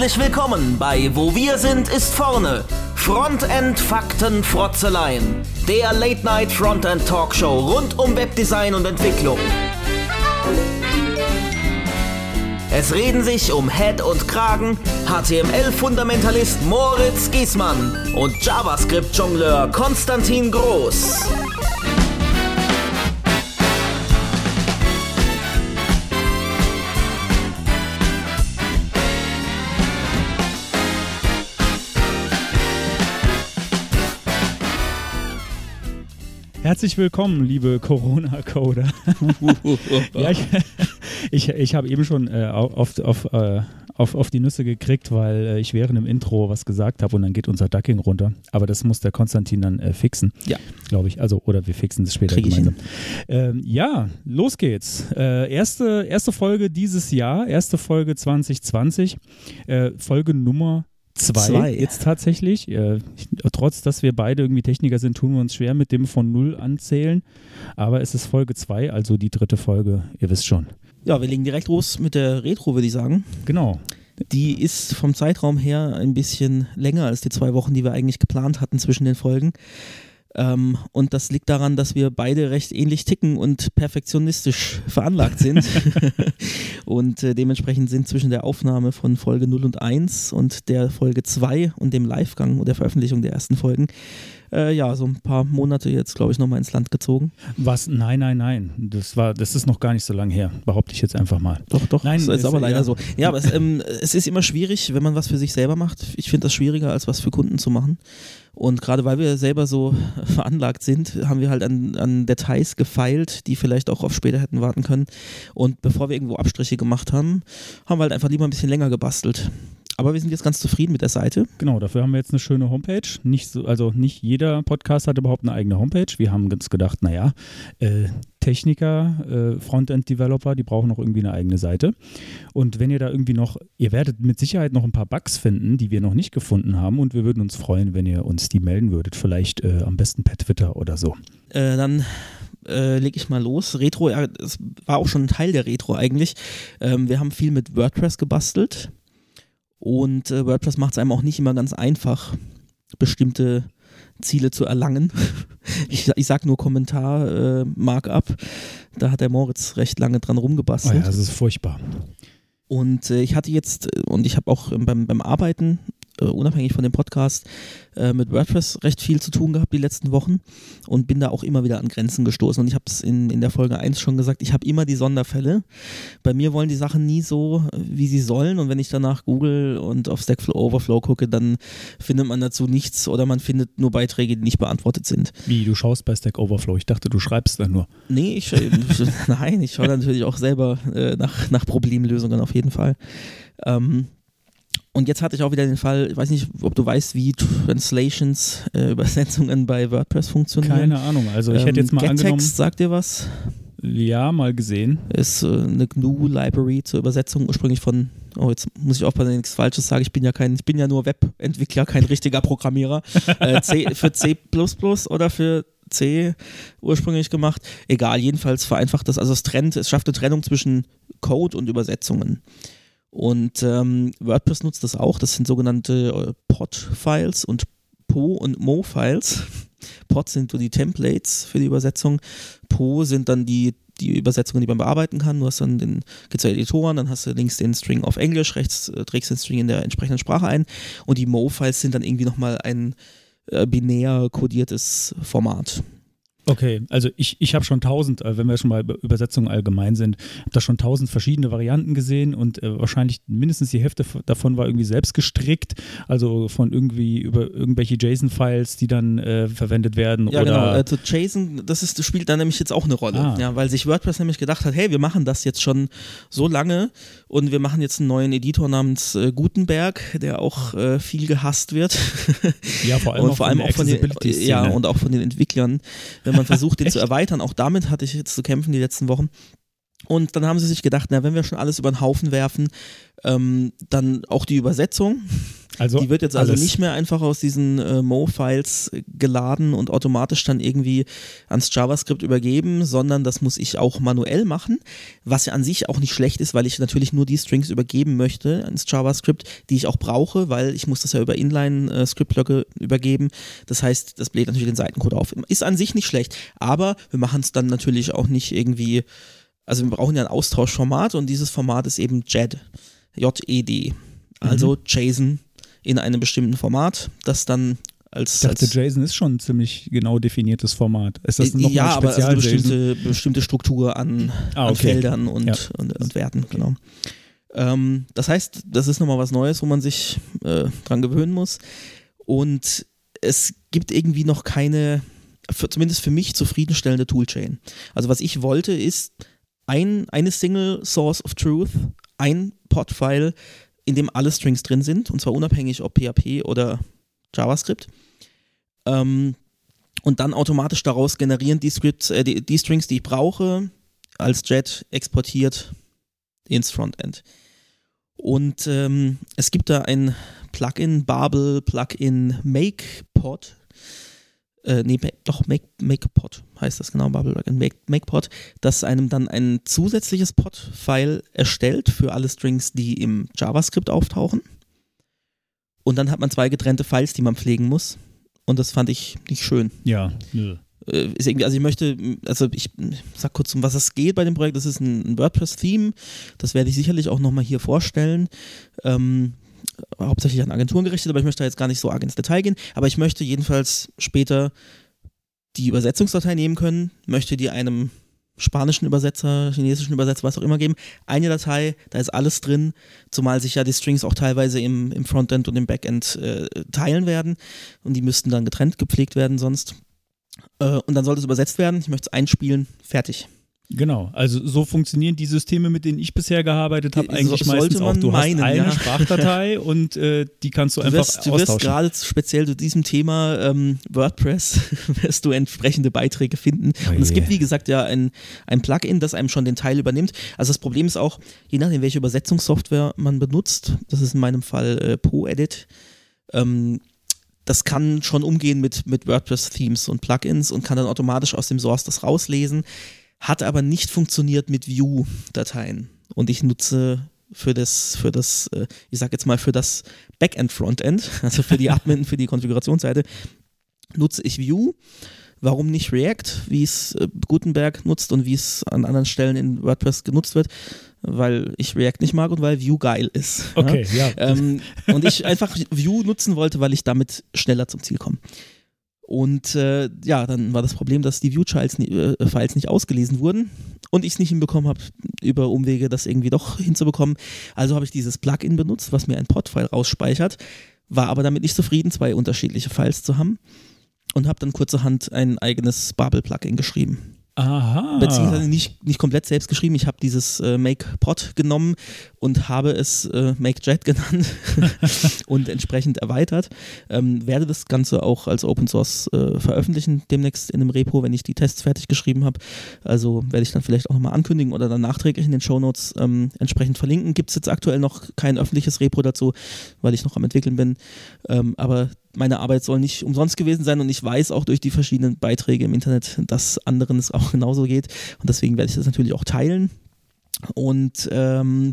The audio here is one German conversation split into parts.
Herzlich willkommen bei Wo wir sind ist vorne. Frontend Fakten Frotzeleien. Der Late Night Frontend Talkshow rund um Webdesign und Entwicklung. Es reden sich um Head und Kragen HTML-Fundamentalist Moritz Giesmann und JavaScript-Jongleur Konstantin Groß. Herzlich willkommen, liebe Corona-Coder. ja, ich ich, ich habe eben schon äh, auf, auf, äh, auf, auf die Nüsse gekriegt, weil äh, ich während dem Intro was gesagt habe und dann geht unser Ducking runter. Aber das muss der Konstantin dann äh, fixen. Ja. Glaube ich. Also, oder wir fixen es später gemeinsam. Ähm, ja, los geht's. Äh, erste, erste Folge dieses Jahr, erste Folge 2020, äh, Folge Nummer Zwei, Zwei, jetzt tatsächlich. Äh, trotz, dass wir beide irgendwie Techniker sind, tun wir uns schwer mit dem von Null anzählen. Aber es ist Folge zwei, also die dritte Folge, ihr wisst schon. Ja, wir legen direkt los mit der Retro, würde ich sagen. Genau. Die ist vom Zeitraum her ein bisschen länger als die zwei Wochen, die wir eigentlich geplant hatten zwischen den Folgen. Ähm, und das liegt daran, dass wir beide recht ähnlich ticken und perfektionistisch veranlagt sind. und äh, dementsprechend sind zwischen der Aufnahme von Folge 0 und 1 und der Folge 2 und dem Livegang und der Veröffentlichung der ersten Folgen äh, ja, so ein paar Monate jetzt, glaube ich, nochmal ins Land gezogen. Was? Nein, nein, nein. Das war, das ist noch gar nicht so lange her, behaupte ich jetzt einfach mal. Doch, doch, nein, das ist aber leider ja. so. Ja, aber es, ähm, es, ist immer schwierig, wenn man was für sich selber macht. Ich finde das schwieriger, als was für Kunden zu machen. Und gerade weil wir selber so veranlagt sind, haben wir halt an, an Details gefeilt, die vielleicht auch auf später hätten warten können. Und bevor wir irgendwo Abstriche gemacht haben, haben wir halt einfach lieber ein bisschen länger gebastelt. Aber wir sind jetzt ganz zufrieden mit der Seite. Genau, dafür haben wir jetzt eine schöne Homepage. Nicht so, also nicht jeder Podcast hat überhaupt eine eigene Homepage. Wir haben uns gedacht, naja, äh, Techniker, äh, Frontend-Developer, die brauchen noch irgendwie eine eigene Seite. Und wenn ihr da irgendwie noch, ihr werdet mit Sicherheit noch ein paar Bugs finden, die wir noch nicht gefunden haben. Und wir würden uns freuen, wenn ihr uns die melden würdet. Vielleicht äh, am besten per Twitter oder so. Äh, dann äh, lege ich mal los. Retro, das war auch schon ein Teil der Retro eigentlich. Ähm, wir haben viel mit WordPress gebastelt. Und äh, WordPress macht es einem auch nicht immer ganz einfach, bestimmte Ziele zu erlangen. ich, ich sag nur Kommentar, äh, Markup. Da hat der Moritz recht lange dran rumgebastelt. Oh ja, das ist furchtbar. Und äh, ich hatte jetzt, und ich habe auch beim, beim Arbeiten äh, unabhängig von dem Podcast, äh, mit WordPress recht viel zu tun gehabt die letzten Wochen und bin da auch immer wieder an Grenzen gestoßen. Und ich habe es in, in der Folge 1 schon gesagt, ich habe immer die Sonderfälle. Bei mir wollen die Sachen nie so, wie sie sollen. Und wenn ich danach Google und auf Stack Overflow gucke, dann findet man dazu nichts oder man findet nur Beiträge, die nicht beantwortet sind. Wie, du schaust bei Stack Overflow? Ich dachte, du schreibst da nur. Nee, ich, nein, ich schaue natürlich auch selber äh, nach, nach Problemlösungen auf jeden Fall. Ähm, und jetzt hatte ich auch wieder den Fall, ich weiß nicht, ob du weißt, wie Translations, äh, Übersetzungen bei WordPress funktionieren. Keine Ahnung, also ich ähm, hätte jetzt mal Gettext, angenommen. sagt dir was? Ja, mal gesehen. Ist äh, eine GNU-Library zur Übersetzung ursprünglich von, oh, jetzt muss ich aufpassen, nichts Falsches sage. Ich bin ja kein, ich bin ja nur Webentwickler, kein richtiger Programmierer. äh, C, für C oder für C ursprünglich gemacht. Egal, jedenfalls vereinfacht das. Also es trennt, es schafft eine Trennung zwischen Code und Übersetzungen. Und ähm, WordPress nutzt das auch. Das sind sogenannte äh, Pod-Files und Po- und Mo-Files. Pod sind so die Templates für die Übersetzung. Po sind dann die, die Übersetzungen, die man bearbeiten kann. Du hast dann den, gibt's ja Editoren, dann hast du links den String auf Englisch, rechts äh, trägst den String in der entsprechenden Sprache ein. Und die Mo-Files sind dann irgendwie nochmal ein äh, binär kodiertes Format. Okay, also ich, ich habe schon tausend, äh, wenn wir schon mal bei Übersetzungen allgemein sind, habe da schon tausend verschiedene Varianten gesehen und äh, wahrscheinlich mindestens die Hälfte davon war irgendwie selbst gestrickt, also von irgendwie über irgendwelche JSON-Files, die dann äh, verwendet werden. Ja, genau. Also JSON, das ist, spielt da nämlich jetzt auch eine Rolle, Ah. ja, weil sich WordPress nämlich gedacht hat, hey, wir machen das jetzt schon so lange und wir machen jetzt einen neuen Editor namens äh, Gutenberg, der auch äh, viel gehasst wird. ja, vor allem und auch vor allem von auch von den, ja, und auch von den Entwicklern, wenn man versucht, den zu erweitern. Auch damit hatte ich jetzt zu kämpfen die letzten Wochen. Und dann haben sie sich gedacht, na, wenn wir schon alles über den Haufen werfen, ähm, dann auch die Übersetzung. Also die wird jetzt also alles. nicht mehr einfach aus diesen äh, Mo-Files geladen und automatisch dann irgendwie ans JavaScript übergeben, sondern das muss ich auch manuell machen, was ja an sich auch nicht schlecht ist, weil ich natürlich nur die Strings übergeben möchte ins JavaScript, die ich auch brauche, weil ich muss das ja über Inline-Script-Blöcke übergeben. Das heißt, das bläht natürlich den Seitencode auf. Ist an sich nicht schlecht, aber wir machen es dann natürlich auch nicht irgendwie, also wir brauchen ja ein Austauschformat und dieses Format ist eben JED, J-E-D, also JSON in einem bestimmten Format, das dann als, Ich dachte, als JSON ist schon ein ziemlich genau definiertes Format. Ist das nochmal ja, aber also spezial bestimmte, bestimmte Struktur an, Ah, an okay. Feldern und, Ja. und, und Werten, genau. Ähm, das heißt, das ist nochmal was Neues, wo man sich äh, dran gewöhnen muss. Und es gibt irgendwie noch keine, für, zumindest für mich, zufriedenstellende Toolchain. Also was ich wollte, ist ein, eine Single Source of Truth, ein Pod-File, in dem alle Strings drin sind, und zwar unabhängig ob PHP oder JavaScript. Ähm, und dann automatisch daraus generieren die Scripts, äh, die, die Strings, die ich brauche, als JET exportiert ins Frontend. Und ähm, es gibt da ein Plugin, Babel, Plugin MakePod. Äh, nee, doch, Make, MakePod heißt das genau, Plugin Make, MakePod, das einem dann ein zusätzliches Pod-File erstellt für alle Strings, die im JavaScript auftauchen. Und dann hat man zwei getrennte Files, die man pflegen muss. Und das fand ich nicht schön Ja, nö. äh, ist irgendwie, also ich möchte, also ich sag kurz, um was es geht bei dem Projekt. Das ist ein, ein WordPress-Theme. Das werde ich sicherlich auch nochmal hier vorstellen. Ähm, hauptsächlich an Agenturen gerichtet, aber ich möchte da jetzt gar nicht so arg ins Detail gehen. Aber ich möchte jedenfalls später die Übersetzungsdatei nehmen können, möchte die einem spanischen Übersetzer, chinesischen Übersetzer, was auch immer geben. Eine Datei, da ist alles drin, zumal sich ja die Strings auch teilweise im, im Frontend und im Backend äh, teilen werden und die müssten dann getrennt gepflegt werden sonst. Äh, und dann sollte es übersetzt werden. Ich möchte es einspielen, fertig. Genau, also so funktionieren die Systeme, mit denen ich bisher gearbeitet habe, So- eigentlich sollte meistens auch. Du meinen, hast eine ja. Sprachdatei und äh, die kannst du Du einfach wirst, du wirst austauschen. gerade speziell zu diesem Thema ähm, WordPress wirst du entsprechende Beiträge finden. Oh und es gibt, wie gesagt, ja ein, ein Plugin, das einem schon den Teil übernimmt. Also das Problem ist auch, je nachdem, welche Übersetzungssoftware man benutzt, das ist in meinem Fall äh, ProEdit, ähm, das kann schon umgehen mit, mit WordPress-Themes und Plugins und kann dann automatisch aus dem Source das rauslesen, hat aber nicht funktioniert mit View-Dateien. Und ich nutze für das, für das, äh, ich sag jetzt mal, für das Backend-Frontend, also für die Admin, für die Konfigurationsseite, nutze ich Vue. Warum nicht React, wie es äh, Gutenberg nutzt und wie es an anderen Stellen in WordPress genutzt wird? Weil ich React nicht mag und weil Vue geil ist. ja? Okay, ja. Ähm, und ich einfach Vue nutzen wollte, weil ich damit schneller zum Ziel komme. Und äh, ja, dann war das Problem, dass die Vue-Files äh, nicht ausgelesen wurden und ich es nicht hinbekommen habe, über Umwege das irgendwie doch hinzubekommen. Also habe ich dieses Plugin benutzt, was mir ein Pod-File rausspeichert, war aber damit nicht zufrieden, zwei unterschiedliche Files zu haben und habe dann kurzerhand ein eigenes Babel-Plugin geschrieben. Aha. Beziehungsweise nicht, nicht komplett selbst geschrieben. Ich habe dieses äh, Make-Pod genommen und habe es äh, Make-Jet genannt und entsprechend erweitert. Ähm, werde das Ganze auch als Open Source äh, veröffentlichen, demnächst in einem Repo, wenn ich die Tests fertig geschrieben habe. Also werde ich dann vielleicht auch nochmal ankündigen oder dann nachträglich in den Shownotes ähm, entsprechend verlinken. Gibt es jetzt aktuell noch kein öffentliches Repo dazu, weil ich noch am entwickeln bin. Ähm, aber meine Arbeit soll nicht umsonst gewesen sein und ich weiß auch durch die verschiedenen Beiträge im Internet, dass anderen es auch genauso geht und deswegen werde ich das natürlich auch teilen und ähm,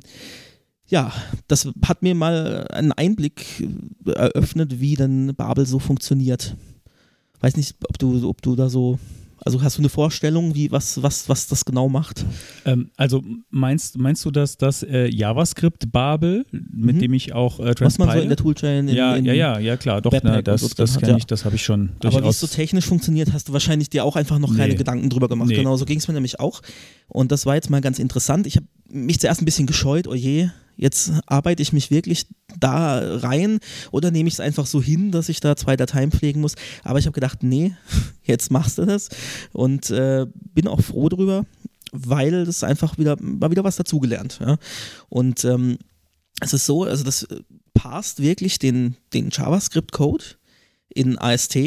ja, das hat mir mal einen Einblick äh, eröffnet, wie denn Babel so funktioniert. Weiß nicht, ob du, ob du da so, also hast du eine Vorstellung, wie was, was, was das genau macht? Ähm, also meinst, meinst du, dass das äh, JavaScript Babel, mit Mhm. dem ich auch äh, Was man so in transpile? der Toolchain in, ja, in ja, ja, ja, klar, doch, Webpack ne, das, so das kenne ich, das habe ich schon Aber wie es durchaus. so technisch funktioniert, hast du wahrscheinlich dir auch einfach noch keine Nee. Gedanken drüber gemacht. Nee. Genau, so ging es mir nämlich auch. Und das war jetzt mal ganz interessant. Ich habe mich zuerst ein bisschen gescheut, oh je, jetzt arbeite ich mich wirklich da rein oder nehme ich es einfach so hin, dass ich da zwei Dateien pflegen muss. Aber ich habe gedacht, nee, jetzt machst du das und äh, bin auch froh drüber, weil das einfach wieder, mal wieder was dazugelernt. Ja? Und ähm, es ist so, also das äh, passt wirklich den, den JavaScript-Code in AST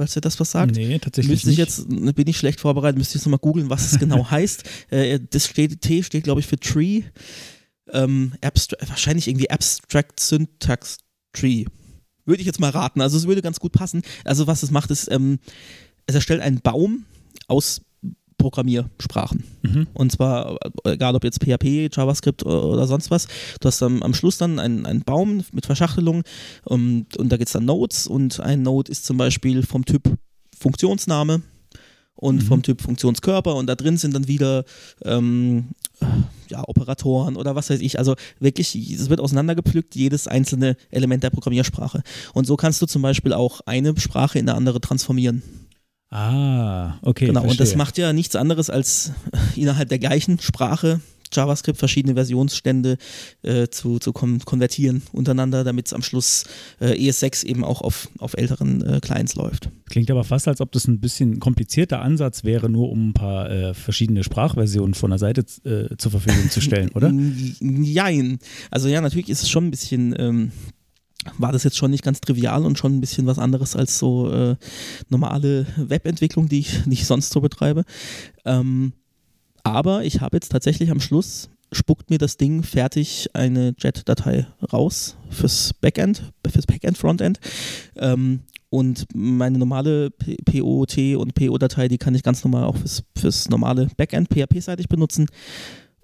falls ihr das was sagt. Nee, tatsächlich Müsste ich nicht. jetzt, ne, bin ich schlecht vorbereitet, müsste ich jetzt nochmal googeln, was es genau heißt. Äh, das steht, T steht, glaube ich, für Tree. Ähm, wahrscheinlich irgendwie Abstract Syntax Tree. Würde ich jetzt mal raten. Also es würde ganz gut passen. Also was es macht, ist, ähm, es erstellt einen Baum aus Programmiersprachen. Mhm. Und zwar, äh, egal ob jetzt PHP, JavaScript o- oder sonst was, du hast dann am Schluss dann einen, einen Baum mit Verschachtelung und, und da gibt es dann Nodes und ein Node ist zum Beispiel vom Typ Funktionsname und Mhm. vom Typ Funktionskörper und da drin sind dann wieder ähm, ja, Operatoren oder was weiß ich. Also wirklich, es wird auseinandergepflückt, jedes einzelne Element der Programmiersprache. Und so kannst du zum Beispiel auch eine Sprache in eine andere transformieren. Ah, okay. Genau, und das verstehe. macht ja nichts anderes als äh, innerhalb der gleichen Sprache JavaScript verschiedene Versionsstände äh, zu, zu kon konvertieren untereinander, damit es am Schluss äh, ES6 eben auch auf, auf älteren äh, Clients läuft. Klingt aber fast, als ob das ein bisschen komplizierter Ansatz wäre, nur um ein paar äh, verschiedene Sprachversionen von der Seite äh, zur Verfügung zu stellen, oder? N- Jein. Also ja, natürlich ist es schon ein bisschen, ähm, war das jetzt schon nicht ganz trivial und schon ein bisschen was anderes als so äh, normale Webentwicklung, die ich, ich sonst so betreibe. Ähm, aber ich habe jetzt tatsächlich am Schluss spuckt mir das Ding fertig eine JET-Datei raus fürs Backend, fürs Backend-Frontend. Ähm, und meine normale POT und PO-Datei, die kann ich ganz normal auch fürs, fürs normale Backend PHP-seitig benutzen.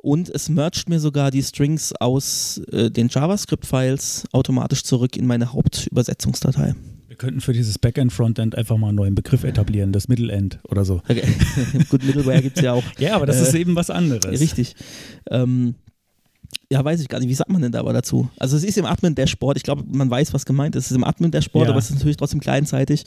Und es mergt mir sogar die Strings aus äh, den JavaScript-Files automatisch zurück in meine Hauptübersetzungsdatei. Wir könnten für dieses Backend, Frontend einfach mal einen neuen Begriff etablieren, das Middle-End oder so. Okay. Gut, Middleware gibt es ja auch. Ja, aber das Äh, ist eben was anderes. Richtig. Ähm, ja, weiß ich gar nicht. Wie sagt man denn da aber dazu? Also es ist im Admin-Dashboard. Ich glaube, man weiß, was gemeint ist. Es ist im Admin-Dashboard, Ja. aber es ist natürlich trotzdem kleinzeitig.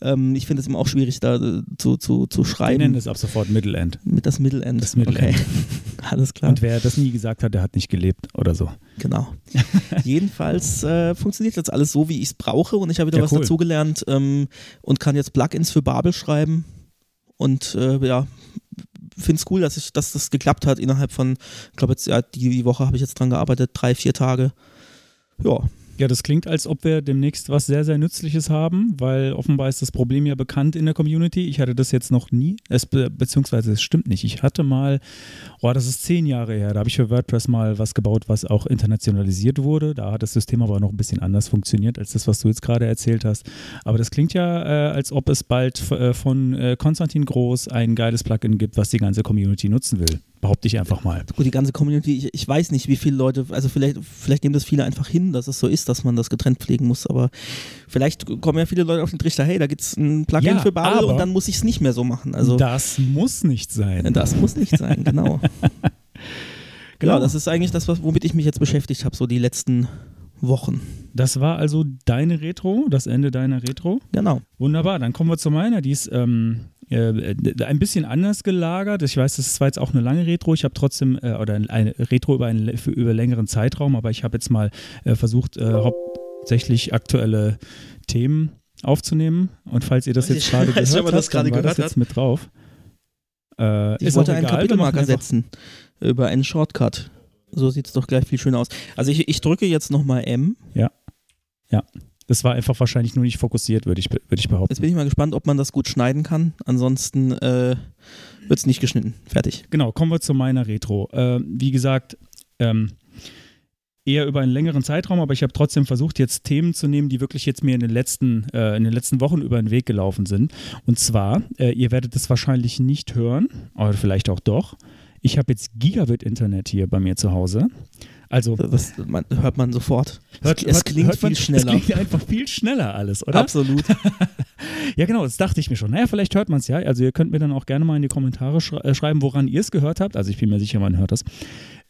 Ähm, ich finde es immer auch schwierig, da äh, zu, zu, zu Wir schreiben. nennen es ab sofort Middle-End. Mit das Middle-End. Das Middle-End. Okay. Alles klar. Und wer das nie gesagt hat, der hat nicht gelebt oder so. Genau. Jedenfalls äh, funktioniert jetzt alles so, wie ich es brauche und ich habe wieder Ja, was cool. dazugelernt ähm, und kann jetzt Plugins für Babel schreiben und äh, ja, finde es cool, dass, ich, dass das geklappt hat innerhalb von, ich glaube jetzt, ja, die, die Woche habe ich jetzt dran gearbeitet, drei, vier Tage. Ja, Ja, das klingt, als ob wir demnächst was sehr, sehr Nützliches haben, weil offenbar ist das Problem ja bekannt in der Community. Ich hatte das jetzt noch nie, es, be beziehungsweise es stimmt nicht. Ich hatte mal, oh, das ist zehn Jahre her, da habe ich für WordPress mal was gebaut, was auch internationalisiert wurde. Da hat das System aber noch ein bisschen anders funktioniert als das, was du jetzt gerade erzählt hast. Aber das klingt ja, äh, als ob es bald äh, von äh, Konstantin Groß ein geiles Plugin gibt, was die ganze Community nutzen will. Behaupte ich einfach mal. gut, die ganze Community, ich, ich weiß nicht, wie viele Leute, also vielleicht, vielleicht nehmen das viele einfach hin, dass es so ist, dass man das getrennt pflegen muss, aber vielleicht kommen ja viele Leute auf den Trichter, hey, da gibt es ein Plugin Ja, für Babel und dann muss ich es nicht mehr so machen. Also das muss nicht sein. Das muss nicht sein, genau. Genau. Ja, das ist eigentlich das, womit ich mich jetzt beschäftigt habe, so die letzten Wochen. Das war also deine Retro, das Ende deiner Retro. Genau. Wunderbar, dann kommen wir zu meiner. Die ist ähm, äh, ein bisschen anders gelagert. Ich weiß, das ist zwar jetzt auch eine lange Retro. Ich habe trotzdem, äh, oder eine Retro über einen für, über längeren Zeitraum, aber ich habe jetzt mal äh, versucht, äh, hauptsächlich aktuelle Themen aufzunehmen. Und falls ihr das jetzt Ich gerade gehört nicht, das habt, dann gerade war das jetzt mit drauf. Äh, Ich wollte einen Kapitelmarker setzen über einen Shortcut. So sieht es doch gleich viel schöner aus. Also ich, ich drücke jetzt nochmal M. Das war einfach wahrscheinlich nur nicht fokussiert, würde ich, würde ich behaupten. Jetzt bin ich mal gespannt, ob man das gut schneiden kann. Ansonsten äh, wird es nicht geschnitten. Fertig. Genau, kommen wir zu meiner Retro. Äh, wie gesagt, ähm, eher über einen längeren Zeitraum, aber ich habe trotzdem versucht, jetzt Themen zu nehmen, die wirklich jetzt mir in den letzten, äh, in den letzten Wochen über den Weg gelaufen sind. Und zwar, äh, ihr werdet es wahrscheinlich nicht hören, aber vielleicht auch doch. Ich habe jetzt Gigabit-Internet hier bei mir zu Hause. Also Das man, hört man sofort. hört, es hört, klingt hört man, viel schneller. Es klingt einfach viel schneller alles, oder? Absolut. Ja, genau, das dachte ich mir schon. Naja, vielleicht hört man es ja. Also ihr könnt mir dann auch gerne mal in die Kommentare schrei äh, schreiben, woran ihr es gehört habt. Also ich bin mir sicher, man hört das.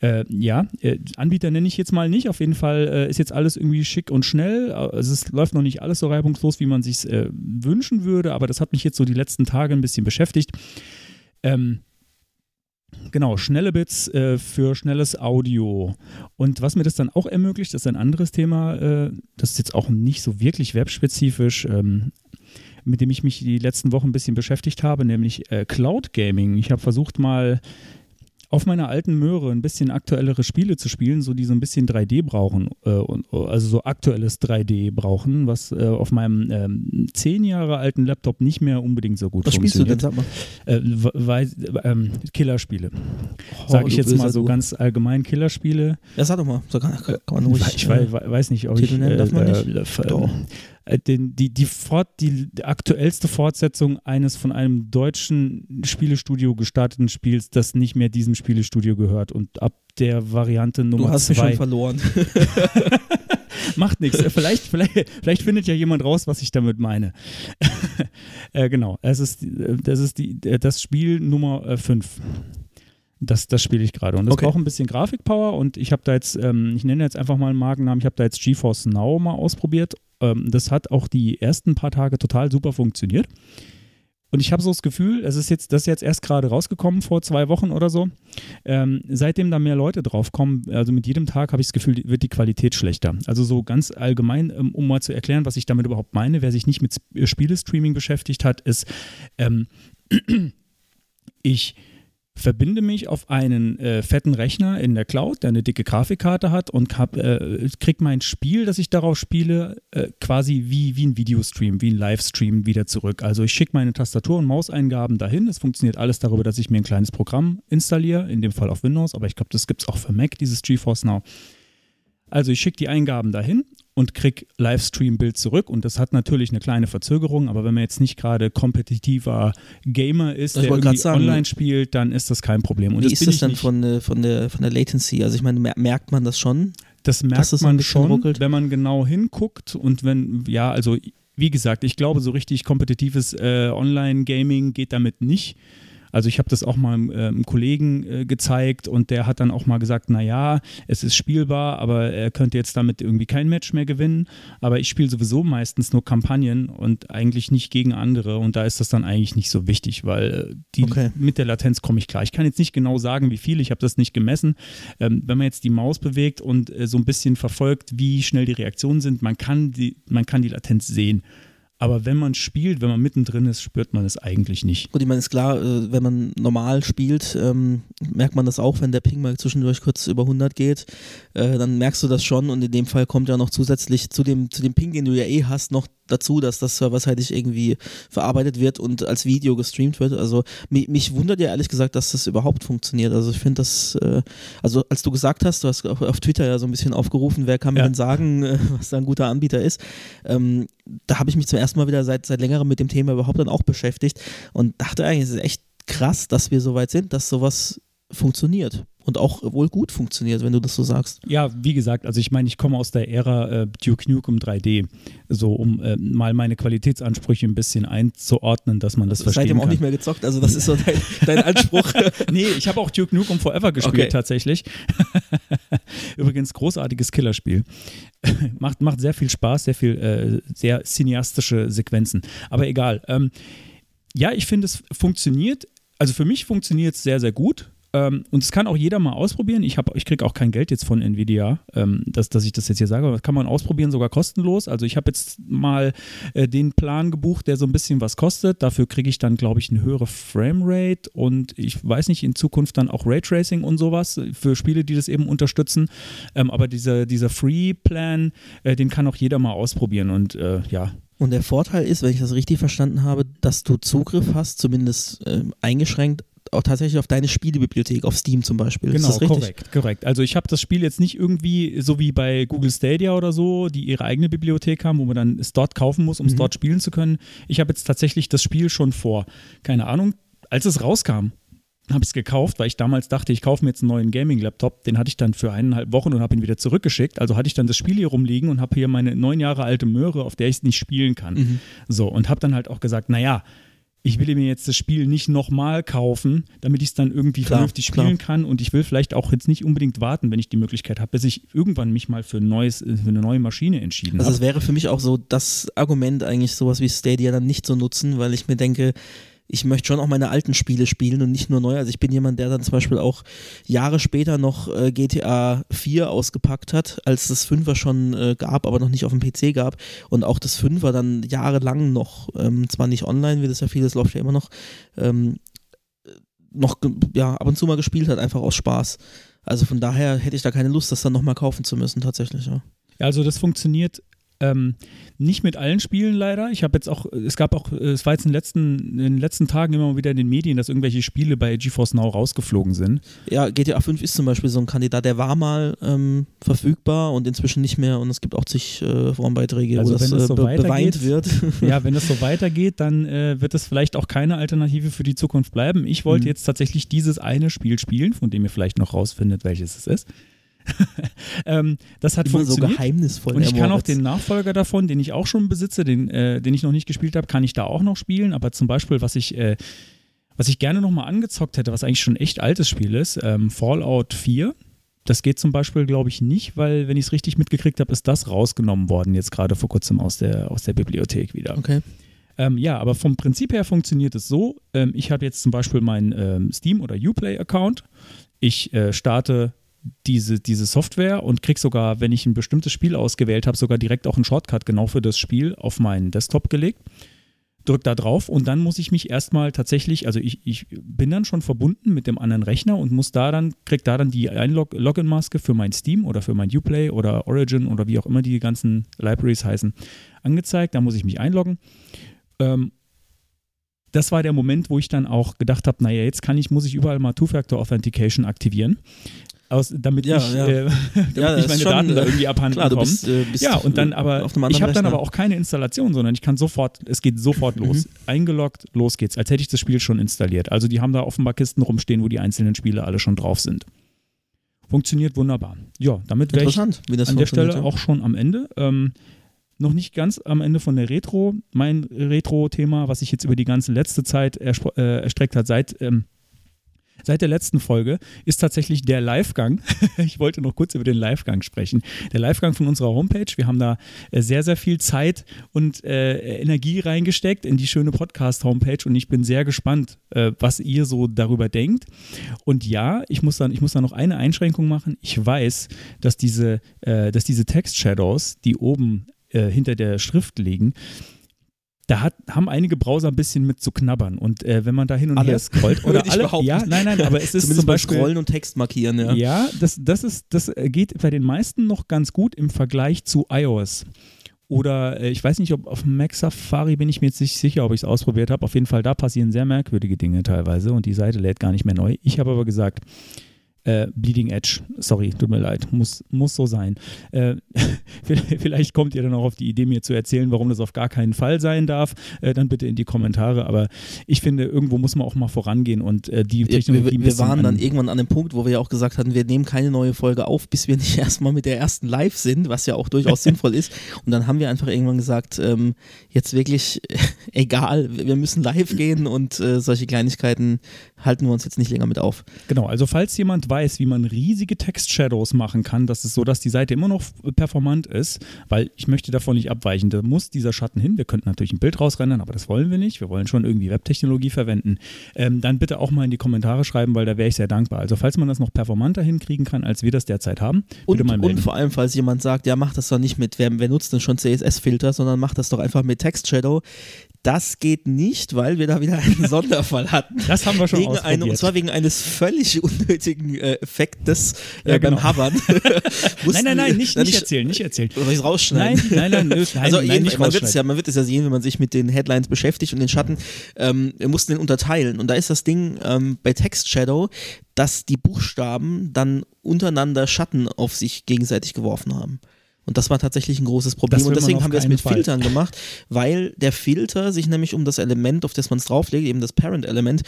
Äh, ja, äh, Anbieter nenne ich jetzt mal nicht. Auf jeden Fall äh, ist jetzt alles irgendwie schick und schnell. Also es läuft noch nicht alles so reibungslos, wie man sich äh, wünschen würde, aber das hat mich jetzt so die letzten Tage ein bisschen beschäftigt. Ähm, Genau, schnelle Bits äh, für schnelles Audio. Und was mir das dann auch ermöglicht, ist ein anderes Thema, äh, das ist jetzt auch nicht so wirklich webspezifisch, ähm, mit dem ich mich die letzten Wochen ein bisschen beschäftigt habe, nämlich äh, Cloud Gaming. Ich habe versucht mal auf meiner alten Möhre ein bisschen aktuellere Spiele zu spielen, so die so ein bisschen 3D brauchen, äh, und, also so aktuelles 3D brauchen, was äh, auf meinem ähm, zehn Jahre alten Laptop nicht mehr unbedingt so gut Was spielst du denn, funktioniert. sag mal? Äh, ähm, Killerspiele. Oh, Sage ich jetzt mal so du. ganz allgemein Killerspiele. Ja, sag doch mal. So kann, kann man ruhig. ich weiß, äh, weiß nicht, ob Titel ich nennen darf man äh, nicht? äh, äh, den, die, die, fort, die aktuellste Fortsetzung eines von einem deutschen Spielestudio gestarteten Spiels, das nicht mehr diesem Spielestudio gehört und ab der Variante du Nummer hast mich schon zwei verloren. macht nichts. Äh, Vielleicht, vielleicht, vielleicht findet ja jemand raus, was ich damit meine. äh, genau, es ist, äh, das ist die, äh, das Spiel Nummer 5. Das, das spiele ich gerade. Und das Okay. braucht ein bisschen Grafikpower und ich habe da jetzt, ähm, ich nenne jetzt einfach mal einen Markennamen, ich habe da jetzt GeForce Now mal ausprobiert. Ähm, das hat auch die ersten paar Tage total super funktioniert. Und ich habe so das Gefühl, es ist jetzt, das ist jetzt erst gerade rausgekommen vor zwei Wochen oder so. Ähm, seitdem da mehr Leute draufkommen, also mit jedem Tag habe ich das Gefühl, wird die Qualität schlechter. Also so ganz allgemein, ähm, um mal zu erklären, was ich damit überhaupt meine, wer sich nicht mit Sp- Spielestreaming beschäftigt hat, ist, ähm, ich verbinde mich auf einen äh, fetten Rechner in der Cloud, der eine dicke Grafikkarte hat und hab, äh, krieg mein Spiel, das ich darauf spiele, äh, quasi wie, wie ein Videostream, wie ein Livestream wieder zurück. Also ich schicke meine Tastatur- und Mauseingaben dahin. Es funktioniert alles darüber, dass ich mir ein kleines Programm installiere, in dem Fall auf Windows, aber ich glaube, das gibt es auch für Mac, dieses GeForce Now. Also ich schicke die Eingaben dahin und krieg Livestream-Bild zurück und das hat natürlich eine kleine Verzögerung, aber wenn man jetzt nicht gerade kompetitiver Gamer ist, der irgendwie sagen, online spielt, dann ist das kein Problem. Und Wie das ist das nicht. von, von, der, von der Latency? Also ich meine, mer- merkt man das schon? Das merkt man schon, ruckelt? wenn man genau hinguckt und wenn, ja, also wie gesagt, ich glaube, so richtig kompetitives äh, Online-Gaming geht damit nicht. Also ich habe das auch mal einem, äh, einem Kollegen äh, gezeigt und der hat dann auch mal gesagt, naja, es ist spielbar, aber er könnte jetzt damit irgendwie kein Match mehr gewinnen. Aber ich spiele sowieso meistens nur Kampagnen und eigentlich nicht gegen andere und da ist das dann eigentlich nicht so wichtig, weil äh, die, Okay. mit der Latenz komme ich klar. Ich kann jetzt nicht genau sagen, wie viel, ich habe das nicht gemessen. Ähm, wenn man jetzt die Maus bewegt und äh, so ein bisschen verfolgt, wie schnell die Reaktionen sind, man kann die, man kann die Latenz sehen. Aber wenn man spielt, wenn man mittendrin ist, spürt man es eigentlich nicht. Gut, ich meine, ist klar, äh, wenn man normal spielt, ähm, merkt man das auch, wenn der Ping mal zwischendurch kurz über 100 geht, äh, dann merkst du das schon und in dem Fall kommt ja noch zusätzlich zu dem, zu dem Ping, den du ja eh hast, noch dazu, dass das serverseitig irgendwie verarbeitet wird und als Video gestreamt wird. Also mich, mich wundert ja ehrlich gesagt, dass das überhaupt funktioniert. Also ich finde das, äh, also als du gesagt hast, du hast auf, auf Twitter ja so ein bisschen aufgerufen, wer kann mir Ja. denn sagen, äh, was da ein guter Anbieter ist, ähm, da habe ich mich zum ersten Mal wieder seit, seit längerem mit dem Thema überhaupt dann auch beschäftigt und dachte eigentlich, es ist echt krass, dass wir so weit sind, dass sowas funktioniert und auch wohl gut funktioniert, wenn du das so sagst. Ja, wie gesagt, also ich meine, ich komme aus der Ära äh, Duke Nukem 3D, so um äh, mal meine Qualitätsansprüche ein bisschen einzuordnen, dass man das verstehen Seitdem auch kann. nicht mehr gezockt, also das ist so dein, dein Anspruch. nee, ich habe auch Duke Nukem Forever gespielt Okay. tatsächlich. Übrigens großartiges Killerspiel. macht, macht sehr viel Spaß, sehr viel, äh, sehr cineastische Sequenzen. Aber egal. Ähm, ja, ich finde, es funktioniert. Also für mich funktioniert es sehr, sehr gut. Ähm, und es kann auch jeder mal ausprobieren. Ich, ich kriege auch kein Geld jetzt von Nvidia, ähm, dass, dass ich das jetzt hier sage, aber das kann man ausprobieren, sogar kostenlos. Also ich habe jetzt mal äh, den Plan gebucht, der so ein bisschen was kostet. Dafür kriege ich dann, glaube ich, eine höhere Framerate und ich weiß nicht, in Zukunft dann auch Raytracing und sowas für Spiele, die das eben unterstützen. Ähm, aber dieser, dieser Free-Plan, äh, den kann auch jeder mal ausprobieren und äh, ja, Und der Vorteil ist, wenn ich das richtig verstanden habe, dass du Zugriff hast, zumindest ähm, eingeschränkt, auch tatsächlich auf deine Spielebibliothek, auf Steam zum Beispiel. Genau, ist das richtig? korrekt, korrekt. Also ich habe das Spiel jetzt nicht irgendwie so wie bei Google Stadia oder so, die ihre eigene Bibliothek haben, wo man dann es dort kaufen muss, um es Mhm. dort spielen zu können. Ich habe jetzt tatsächlich das Spiel schon vor, keine Ahnung, als es rauskam, habe ich es gekauft, weil ich damals dachte, ich kaufe mir jetzt einen neuen Gaming-Laptop. Den hatte ich dann für eineinhalb Wochen und habe ihn wieder zurückgeschickt. Also hatte ich dann das Spiel hier rumliegen und habe hier meine neun Jahre alte Möhre, auf der ich es nicht spielen kann. Mhm. So, und habe dann halt auch gesagt, naja, ich will mir jetzt das Spiel nicht nochmal kaufen, damit ich es dann irgendwie Klar, vernünftig klar. spielen kann. Und ich will vielleicht auch jetzt nicht unbedingt warten, wenn ich die Möglichkeit habe, bis ich irgendwann mich mal für, ein neues, für eine neue Maschine entschieden Also habe. es wäre für mich auch so das Argument eigentlich sowas wie Stadia dann nicht zu nutzen, weil ich mir denke, ich möchte schon auch meine alten Spiele spielen und nicht nur neu. Also ich bin jemand, der dann zum Beispiel auch Jahre später noch äh, GTA 4 ausgepackt hat, als das 5er schon äh, gab, aber noch nicht auf dem PC gab. Und auch das 5er dann jahrelang noch, ähm, zwar nicht online, wie das ja vieles läuft ja immer noch, ähm, noch ja, ab und zu mal gespielt hat, einfach aus Spaß. Also von daher hätte ich da keine Lust, das dann nochmal kaufen zu müssen, tatsächlich. Ja. Ja, also das funktioniert ähm, nicht mit allen Spielen leider. Ich habe jetzt auch, es gab auch, es war jetzt in den, letzten, in den letzten Tagen immer wieder in den Medien, dass irgendwelche Spiele bei GeForce Now rausgeflogen sind. Ja, GTA 5 ist zum Beispiel so ein Kandidat, der war mal ähm, verfügbar und inzwischen nicht mehr und es gibt auch zig äh, Formbeiträge, Also wo das wenn es äh, so be beweint weitergeht- wird. Ja, wenn es so weitergeht, dann äh, wird es vielleicht auch keine Alternative für die Zukunft bleiben. Ich wollte Mhm. jetzt tatsächlich dieses eine Spiel spielen, von dem ihr vielleicht noch rausfindet, welches es ist. ähm, das hat Immer so funktioniert. geheimnisvoll. Und ich kann auch den Nachfolger davon, den ich auch schon besitze, den, äh, den ich noch nicht gespielt habe, kann ich da auch noch spielen. Aber zum Beispiel, was ich, äh, was ich gerne nochmal angezockt hätte, was eigentlich schon ein echt altes Spiel ist, ähm, Fallout 4. Das geht zum Beispiel, glaube ich, nicht, weil, wenn ich es richtig mitgekriegt habe, ist das rausgenommen worden, jetzt gerade vor kurzem aus der, aus der Bibliothek wieder. Okay. Ähm, ja, aber vom Prinzip her funktioniert es so. Ähm, ich habe jetzt zum Beispiel meinen ähm, Steam- oder Uplay-Account. Ich äh, starte diese, diese Software und kriege sogar, wenn ich ein bestimmtes Spiel ausgewählt habe, sogar direkt auch einen Shortcut genau für das Spiel auf meinen Desktop gelegt. Drück da drauf und dann muss ich mich erstmal tatsächlich, also ich, ich bin dann schon verbunden mit dem anderen Rechner und muss da dann, krieg da dann die Einlog-Login-Maske für mein Steam oder für mein Uplay oder Origin oder wie auch immer die ganzen Libraries heißen, angezeigt. Da muss ich mich einloggen. Ähm, das war der Moment, wo ich dann auch gedacht habe, naja, jetzt kann ich, muss ich überall mal Two-Factor-Authentication aktivieren. Aus, damit Ja, ich, ja. Äh, damit Ja, das meine schon, Daten da äh, irgendwie abhanden Klar, bist, äh, Ja, und dann aber, auf einem ich habe dann aber auch keine Installation, sondern ich kann sofort, es geht sofort los. Eingeloggt, los geht's, als hätte ich das Spiel schon installiert. Also die haben da offenbar Kisten rumstehen, wo die einzelnen Spiele alle schon drauf sind. Funktioniert wunderbar. Ja, damit wäre ich an der Stelle ja. auch schon am Ende. Ähm, noch nicht ganz am Ende von der Retro. Mein Retro-Thema, was sich jetzt über die ganze letzte Zeit äh, erstreckt hat, seit, ähm, seit der letzten Folge, ist tatsächlich der Livegang. ich wollte noch kurz über den Livegang sprechen. Der Livegang von unserer Homepage. Wir haben da äh, sehr, sehr viel Zeit und äh, Energie reingesteckt in die schöne Podcast-Homepage und ich bin sehr gespannt, äh, was ihr so darüber denkt. Und ja, ich muss dann, ich muss da noch eine Einschränkung machen. Ich weiß, dass diese, äh, dass diese Text-Shadows, die oben äh, hinter der Schrift liegen, da hat, haben einige Browser ein bisschen mit zu knabbern. Und äh, wenn man da hin und Alle? her scrollt, oder alle, behaupten. ja, nein, nein, aber es ist Zumindest zum Beispiel, Scrollen und Text markieren, ja. ja, das, das, ist, das äh, geht bei den meisten noch ganz gut im Vergleich zu iOS. Oder äh, ich weiß nicht, ob auf Mac Safari bin ich mir jetzt nicht sicher, ob ich es ausprobiert habe. Auf jeden Fall, da passieren sehr merkwürdige Dinge teilweise und die Seite lädt gar nicht mehr neu. Ich habe aber gesagt, äh, Bleeding Edge, sorry, tut mir leid, muss, muss so sein. Äh, vielleicht kommt ihr dann auch auf die Idee, mir zu erzählen, warum das auf gar keinen Fall sein darf. Äh, dann bitte in die Kommentare. Aber ich finde, irgendwo muss man auch mal vorangehen und äh, die Technologie wir, wir waren dann an- irgendwann an dem Punkt, wo wir ja auch gesagt hatten, wir nehmen keine neue Folge auf, bis wir nicht erstmal mit der ersten live sind, was ja auch durchaus sinnvoll ist. Und dann haben wir einfach irgendwann gesagt, ähm, jetzt wirklich egal, wir müssen live gehen und äh, solche Kleinigkeiten halten wir uns jetzt nicht länger mit auf. Genau, also falls jemand weiß, wie man riesige Text-Shadows machen kann, das ist so, dass die Seite immer noch performant ist, weil ich möchte davon nicht abweichen. Da muss dieser Schatten hin. Wir könnten natürlich ein Bild rausrendern, aber das wollen wir nicht. Wir wollen schon irgendwie Webtechnologie verwenden. Ähm, dann bitte auch mal in die Kommentare schreiben, weil da wäre ich sehr dankbar. Also falls man das noch performanter hinkriegen kann, als wir das derzeit haben, Und, bitte mal melden. und vor allem, falls jemand sagt, ja, mach das doch nicht mit, wer, wer nutzt denn schon CSS-Filter, sondern mach das doch einfach mit Text Shadow. Das geht nicht, weil wir da wieder einen Sonderfall hatten. das haben wir schon Wegen eine, ausprobiert. und zwar wegen eines völlig unnötigen äh, Effektes äh, Ja, beim genau. Hovern. nein, nein, nein, nicht, Nein, nicht ich- erzählen, nicht erzählen. Oder soll ich rausschneiden? Nein, nein, nein, nein, also nein, jeden, nicht man, wird es ja, man wird es ja sehen, wenn man sich mit den Headlines beschäftigt und den Schatten. Ähm, wir mussten den unterteilen. Und da ist das Ding ähm, bei Text Shadow, dass die Buchstaben dann untereinander Schatten auf sich gegenseitig geworfen haben. Und das war tatsächlich ein großes Problem. Und deswegen haben wir es mit Fall. Filtern gemacht, weil der Filter sich nämlich um das Element, auf das man es drauflegt, eben das Parent-Element,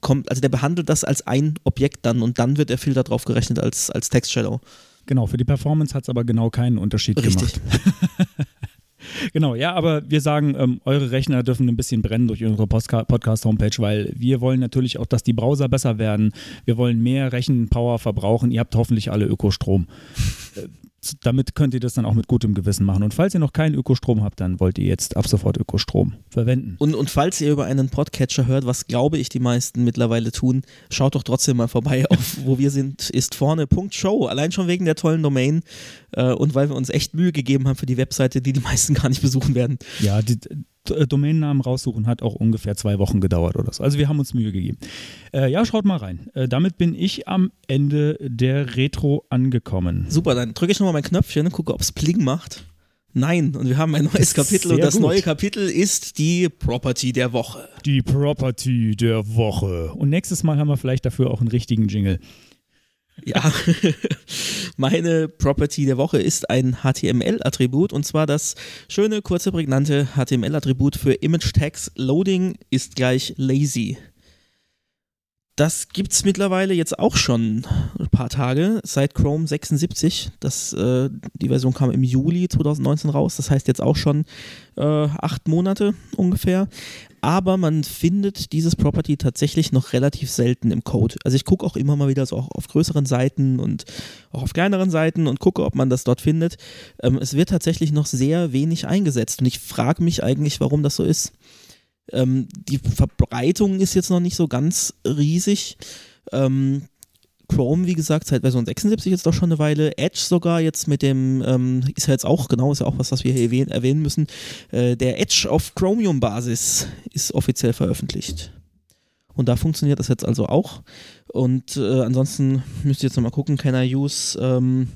kommt, also der behandelt das als ein Objekt dann und dann wird der Filter drauf gerechnet als, als Text Shadow. Genau, für die Performance hat es aber genau keinen Unterschied Richtig. gemacht. Genau, ja, aber wir sagen, ähm, eure Rechner dürfen ein bisschen brennen durch unsere Podcast-Homepage, weil wir wollen natürlich auch, dass die Browser besser werden. Wir wollen mehr Rechenpower verbrauchen. Ihr habt hoffentlich alle Ökostrom. Damit könnt ihr das dann auch mit gutem Gewissen machen. Und falls ihr noch keinen Ökostrom habt, dann wollt ihr jetzt ab sofort Ökostrom verwenden. Und, und falls ihr über einen Podcatcher hört, was glaube ich die meisten mittlerweile tun, schaut doch trotzdem mal vorbei auf wo wir sind, ist vorne Punkt Show. Allein schon wegen der tollen Domain äh, und weil wir uns echt Mühe gegeben haben für die Webseite, die die meisten gar nicht besuchen werden. Ja, die, Domainnamen raussuchen hat auch ungefähr zwei Wochen gedauert oder so. Also wir haben uns Mühe gegeben. Äh, ja, schaut mal rein. Äh, damit bin ich am Ende der Retro angekommen. Super, dann drücke ich nochmal mein Knöpfchen und gucke, ob es Pling macht. Nein, und wir haben ein neues Kapitel und das gut. neue Kapitel ist die Property der Woche. Die Property der Woche. Und nächstes Mal haben wir vielleicht dafür auch einen richtigen Jingle. Ja, meine Property der Woche ist ein HTML-Attribut und zwar das schöne, kurze, prägnante HTML-Attribut für Image Tags Loading ist gleich lazy. Das gibt es mittlerweile jetzt auch schon ein paar Tage, seit Chrome 76. Das, äh, die Version kam im Juli 2019 raus, das heißt jetzt auch schon äh, acht Monate ungefähr. Aber man findet dieses Property tatsächlich noch relativ selten im Code. Also ich gucke auch immer mal wieder so auch auf größeren Seiten und auch auf kleineren Seiten und gucke, ob man das dort findet. Ähm, es wird tatsächlich noch sehr wenig eingesetzt und ich frage mich eigentlich, warum das so ist. Ähm, die Verbreitung ist jetzt noch nicht so ganz riesig. Ähm, Chrome, wie gesagt, seit Version 76 jetzt doch schon eine Weile. Edge sogar jetzt mit dem, ähm, ist ja jetzt auch, genau, ist ja auch was, was wir hier erwähnen, erwähnen müssen. Äh, der Edge auf Chromium-Basis ist offiziell veröffentlicht. Und da funktioniert das jetzt also auch. Und äh, ansonsten müsst ihr jetzt nochmal gucken, can I use ähm,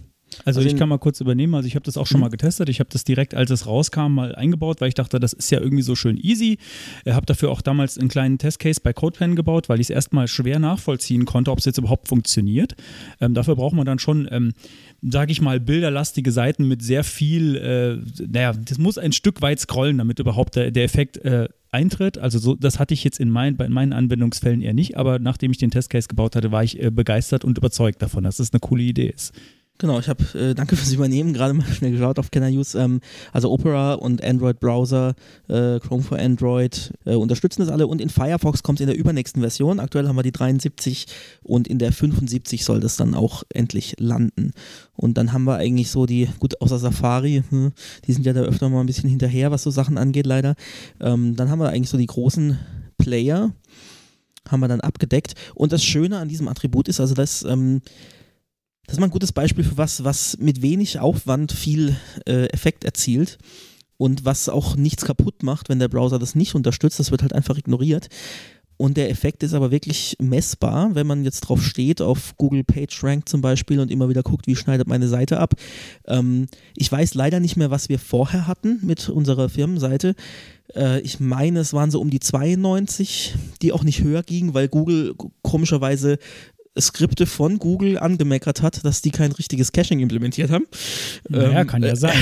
also, also ich kann mal kurz übernehmen, also ich habe das auch schon mhm. mal getestet. Ich habe das direkt, als es rauskam, mal eingebaut, weil ich dachte, das ist ja irgendwie so schön easy. Ich habe dafür auch damals einen kleinen Testcase bei CodePen gebaut, weil ich es erstmal schwer nachvollziehen konnte, ob es jetzt überhaupt funktioniert. Ähm, dafür braucht man dann schon, ähm, sage ich mal, bilderlastige Seiten mit sehr viel, äh, naja, das muss ein Stück weit scrollen, damit überhaupt der, der Effekt äh, eintritt. Also so, das hatte ich jetzt in, mein, bei meinen Anwendungsfällen eher nicht, aber nachdem ich den Testcase gebaut hatte, war ich äh, begeistert und überzeugt davon, dass das eine coole Idee ist. Genau, ich habe, äh, danke fürs Übernehmen, gerade mal schnell geschaut auf Can I Use. Ähm, also Opera und Android Browser, äh, Chrome for Android äh, unterstützen das alle und in Firefox kommt es in der übernächsten Version. Aktuell haben wir die 73 und in der 75 soll das dann auch endlich landen. Und dann haben wir eigentlich so die, gut, außer Safari, hm, die sind ja da öfter mal ein bisschen hinterher, was so Sachen angeht, leider. Ähm, dann haben wir eigentlich so die großen Player, haben wir dann abgedeckt. Und das Schöne an diesem Attribut ist also, dass. Ähm, das ist mal ein gutes Beispiel für was, was mit wenig Aufwand viel äh, Effekt erzielt und was auch nichts kaputt macht, wenn der Browser das nicht unterstützt. Das wird halt einfach ignoriert. Und der Effekt ist aber wirklich messbar, wenn man jetzt drauf steht, auf Google PageRank zum Beispiel und immer wieder guckt, wie schneidet meine Seite ab. Ähm, ich weiß leider nicht mehr, was wir vorher hatten mit unserer Firmenseite. Äh, ich meine, es waren so um die 92, die auch nicht höher gingen, weil Google komischerweise Skripte von Google angemeckert hat, dass die kein richtiges Caching implementiert haben. Ja, ähm, kann ja äh, sein.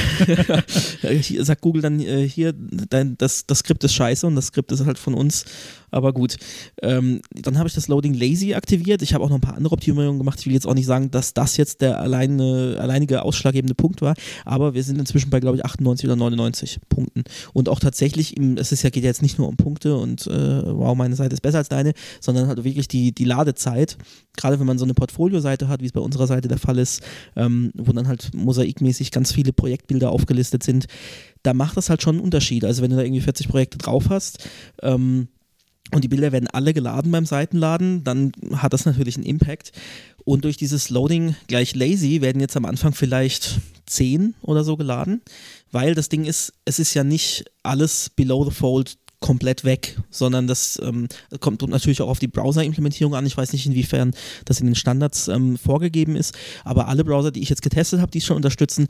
sagt Google dann äh, hier, dein, das, das Skript ist scheiße und das Skript ist halt von uns aber gut. Ähm, dann habe ich das Loading Lazy aktiviert. Ich habe auch noch ein paar andere Optimierungen gemacht. Ich will jetzt auch nicht sagen, dass das jetzt der alleine, alleinige ausschlaggebende Punkt war, aber wir sind inzwischen bei, glaube ich, 98 oder 99 Punkten. Und auch tatsächlich, es ist ja, geht ja jetzt nicht nur um Punkte und äh, wow, meine Seite ist besser als deine, sondern halt wirklich die, die Ladezeit. Gerade wenn man so eine Portfolio-Seite hat, wie es bei unserer Seite der Fall ist, ähm, wo dann halt mosaikmäßig ganz viele Projektbilder aufgelistet sind, da macht das halt schon einen Unterschied. Also wenn du da irgendwie 40 Projekte drauf hast, ähm, und die Bilder werden alle geladen beim Seitenladen, dann hat das natürlich einen Impact. Und durch dieses Loading gleich lazy werden jetzt am Anfang vielleicht 10 oder so geladen, weil das Ding ist, es ist ja nicht alles below the fold komplett weg, sondern das ähm, kommt natürlich auch auf die Browser-Implementierung an. Ich weiß nicht, inwiefern das in den Standards ähm, vorgegeben ist, aber alle Browser, die ich jetzt getestet habe, die es schon unterstützen,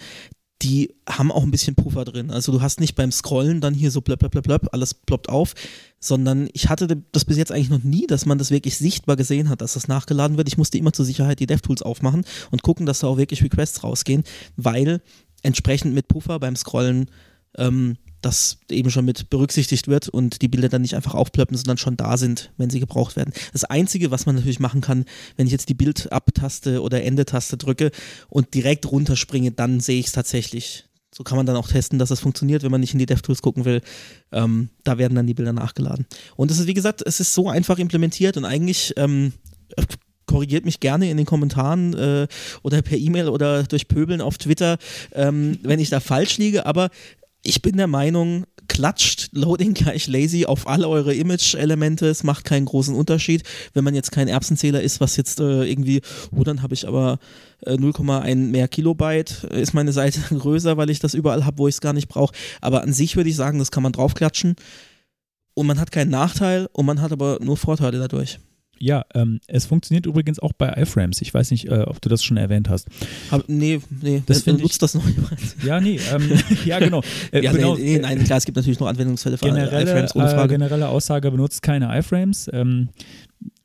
die haben auch ein bisschen Puffer drin. Also du hast nicht beim Scrollen dann hier so blöpp, blöpp, blöpp, blöpp, alles ploppt auf, sondern ich hatte das bis jetzt eigentlich noch nie, dass man das wirklich sichtbar gesehen hat, dass das nachgeladen wird. Ich musste immer zur Sicherheit die DevTools aufmachen und gucken, dass da auch wirklich Requests rausgehen, weil entsprechend mit Puffer beim Scrollen ähm, das eben schon mit berücksichtigt wird und die Bilder dann nicht einfach aufplöppen, sondern schon da sind, wenn sie gebraucht werden. Das Einzige, was man natürlich machen kann, wenn ich jetzt die Bild-Ab-Taste oder Ende-Taste drücke und direkt runterspringe, dann sehe ich es tatsächlich. So kann man dann auch testen, dass es funktioniert, wenn man nicht in die DevTools gucken will. Ähm, da werden dann die Bilder nachgeladen. Und es ist, wie gesagt, es ist so einfach implementiert und eigentlich ähm, korrigiert mich gerne in den Kommentaren äh, oder per E-Mail oder durch Pöbeln auf Twitter, ähm, wenn ich da falsch liege, aber ich bin der Meinung, klatscht Loading gleich lazy auf alle eure Image-Elemente. Es macht keinen großen Unterschied. Wenn man jetzt kein Erbsenzähler ist, was jetzt äh, irgendwie, oh, dann habe ich aber äh, 0,1 mehr Kilobyte, äh, ist meine Seite größer, weil ich das überall habe, wo ich es gar nicht brauche. Aber an sich würde ich sagen, das kann man draufklatschen. Und man hat keinen Nachteil und man hat aber nur Vorteile dadurch. Ja, ähm, es funktioniert übrigens auch bei iFrames. Ich weiß nicht, äh, ob du das schon erwähnt hast. Hab, nee, nee, Das wer find nutzt das noch jemand? Ja, nee, ähm, ja, genau. Äh, Ja, genau. nee, nee, nein, klar, es gibt natürlich noch Anwendungsfälle für generelle, iFrames, ohne äh, Frage. generelle Aussage benutzt keine iFrames. Ähm,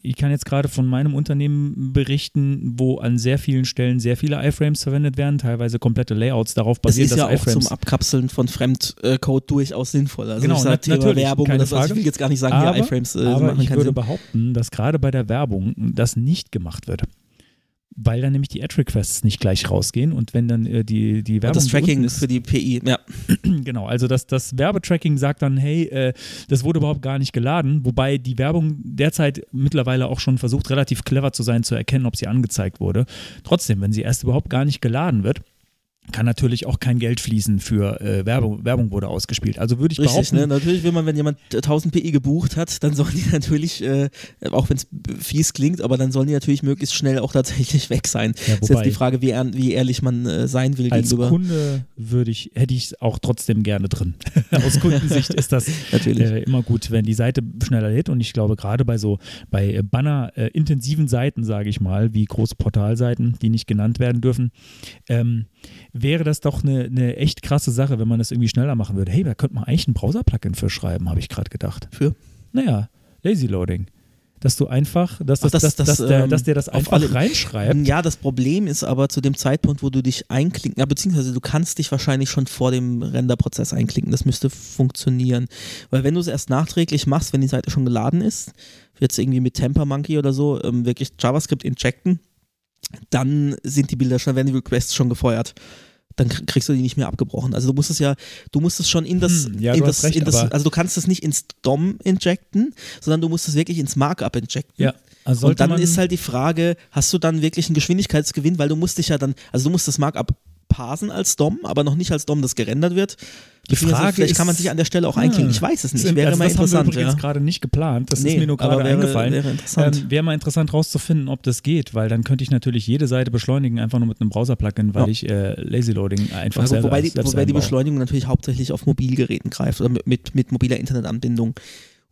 ich kann jetzt gerade von meinem Unternehmen berichten, wo an sehr vielen Stellen sehr viele iFrames verwendet werden, teilweise komplette Layouts darauf das basieren, ist ja dass auch zum iFrames. Abkapseln von Fremdcode durchaus sinnvoll. Also Genau, Thema natürlich, Werbung keine oder so. Also ich Frage. will jetzt gar nicht sagen, aber hier iFrames äh, aber machen ich würde behaupten, dass gerade bei der Werbung das nicht gemacht wird. Weil dann nämlich die Ad-Requests nicht gleich rausgehen und wenn dann äh, die, die Und Werbung das Tracking ist für die PI, ja. Genau, also das, das Werbetracking sagt dann, hey, äh, das wurde überhaupt gar nicht geladen, wobei die Werbung derzeit mittlerweile auch schon versucht, relativ clever zu sein, zu erkennen, ob sie angezeigt wurde. Trotzdem, wenn sie erst überhaupt gar nicht geladen wird, kann natürlich auch kein Geld fließen für äh, Werbung, Werbung wurde ausgespielt. Also würde ich Richtig, behaupten, ne? Natürlich will man, wenn jemand äh, 1000 PI gebucht hat, dann sollen die natürlich, äh, auch wenn es fies klingt, aber dann sollen die natürlich möglichst schnell auch tatsächlich weg sein. Ja, ist wobei- jetzt die Frage, wie, wie ehrlich man äh, sein will als gegenüber. Kunde würde ich, hätte ich es auch trotzdem gerne drin. Aus Kundensicht ist das Natürlich. äh, immer gut, wenn die Seite schneller lädt. Und ich glaube, gerade bei so bei äh, Banner-intensiven Seiten, sage ich mal, wie große Portalseiten, die nicht genannt werden dürfen, ähm, wäre das doch eine, eine echt krasse Sache, wenn man das irgendwie schneller machen würde. Hey, da könnte man eigentlich ein Browser-Plugin für schreiben, habe ich gerade gedacht. Für? Naja, Lazy Loading. Dass du einfach, dass, Ach, das, das- dass, das, dass, der, ähm, dass der das auf einfach alle- reinschreibt. Ja, das Problem ist aber zu dem Zeitpunkt, wo du dich einklinken, ja, beziehungsweise du kannst dich wahrscheinlich schon vor dem Renderprozess einklinken. Das müsste funktionieren. Weil wenn du es erst nachträglich machst, wenn die Seite schon geladen ist, jetzt irgendwie mit Temper Monkey oder so, ähm, wirklich JavaScript injecten, dann sind die Bilder schon, werden die Requests schon gefeuert. Dann kr- kriegst du die nicht mehr abgebrochen. Also du musst es ja, du musst es schon in das, Hm, ja, in das, recht, in das also du kannst es nicht ins DOM injecten, sondern du musst es wirklich ins Markup injecten. Ja, also Und dann ist halt die Frage, hast du dann wirklich einen Geschwindigkeitsgewinn, weil du musst dich ja dann, also du musst das Markup parsen als DOM, aber noch nicht als DOM, das gerendert wird. Die Frage vielleicht kann man ist- sich an der Stelle auch einklinken. Ich weiß es nicht. Sind- Wäre also mal das haben wir interessant. übrigens Ja. gerade nicht geplant. Das ist Nee, mir nur gerade wäre- eingefallen. wäre interessant. Ähm, Wäre mal interessant rauszufinden, ob das geht, weil dann könnte ich natürlich jede Seite beschleunigen, einfach nur mit einem Browser-Plugin, weil Ja. ich äh, Lazy Loading einfach Also, selber wobei, die, wobei die. Beschleunigung natürlich hauptsächlich auf Mobilgeräten greift oder mit, mit, mit mobiler Internetanbindung.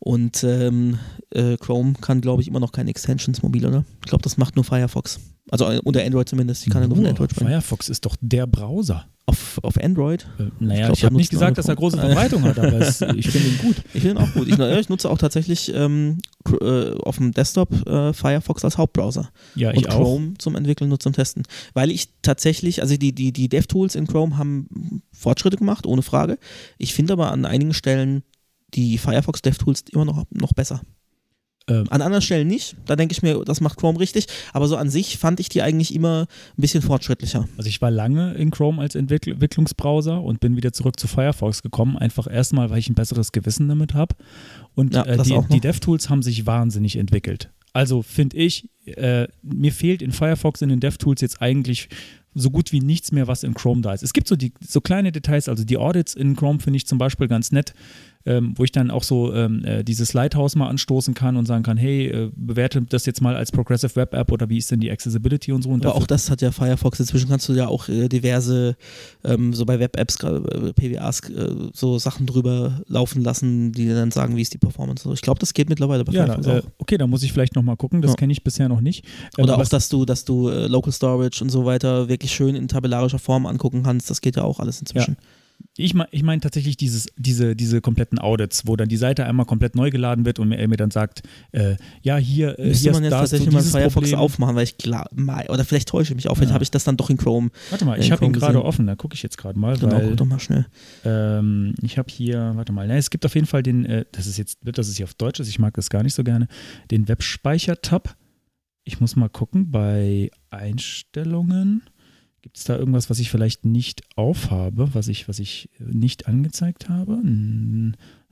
Und ähm, äh, Chrome kann, glaube ich, immer noch keine Extensions mobil, oder? Ich glaube, das macht nur Firefox. Also äh, unter Android zumindest. Die kann ja nur von Android sprechen. Firefox ist doch der Browser. Auf, auf Android? Äh, naja, glaub, ich, da habe nicht gesagt, dass er große. Verbreitung hat, aber es, ich finde ihn gut. Ich finde ihn auch gut. Ich, ich nutze auch tatsächlich ähm, äh, auf dem Desktop äh, Firefox als Hauptbrowser. Ja, und ich auch. Chrome zum Entwickeln und zum Testen. Weil ich tatsächlich, also die, die, die DevTools in Chrome haben Fortschritte gemacht, ohne Frage. Ich finde aber an einigen Stellen die Firefox DevTools immer noch, noch besser. Ähm, An anderen Stellen nicht. Da denke ich mir, das macht Chrome richtig. Aber so an sich fand ich die eigentlich immer ein bisschen fortschrittlicher. Also ich war lange in Chrome als Entwickl Entwicklungsbrowser und bin wieder zurück zu Firefox gekommen, einfach erstmal, weil ich ein besseres Gewissen damit habe. Und Ja, äh, die, die DevTools haben sich wahnsinnig entwickelt. Also finde ich, äh, mir fehlt in Firefox in den DevTools jetzt eigentlich so gut wie nichts mehr, was in Chrome da ist. Es gibt so, die, so kleine Details, also die Audits in Chrome finde ich zum Beispiel ganz nett, ähm, wo ich dann auch so ähm, äh, dieses Lighthouse mal anstoßen kann und sagen kann, hey, äh, bewerte das jetzt mal als Progressive Web App oder wie ist denn die Accessibility und so. Und Aber auch das hat ja Firefox. Inzwischen kannst du ja auch äh, diverse, ähm, so bei Web-Apps, gerade, äh, PWAs, äh, so Sachen drüber laufen lassen, die dann sagen, wie ist die Performance. So, Ich glaube, das geht mittlerweile bei Ja, Firefox da, äh, auch. okay, da muss ich vielleicht nochmal gucken. Das Ja. kenne ich bisher noch nicht. Ähm, Oder auch, dass du, dass du Local Storage und so weiter wirklich schön in tabellarischer Form angucken kannst. Das geht ja auch alles inzwischen. Ich meine ich mein tatsächlich dieses, diese, diese kompletten Audits, wo dann die Seite einmal komplett neu geladen wird und er mir dann sagt, äh, ja, hier, äh, Müsste hier man jetzt tatsächlich mal Firefox Problem. aufmachen, weil ich klar, oder vielleicht täusche ich mich auch, vielleicht Ja. habe ich das dann doch in Chrome. Warte mal, in ich habe ihn gerade offen, da gucke ich jetzt gerade mal, Genau, weil guck doch mal schnell. ähm, ich habe hier, warte mal, ne, es gibt auf jeden Fall den, äh, das ist jetzt, das ist hier auf Deutsch, ist, ich mag das gar nicht so gerne, den Webspeicher-Tab. Ich muss mal gucken, bei Einstellungen gibt es da irgendwas, was ich vielleicht nicht aufhabe, was ich, was ich nicht angezeigt habe?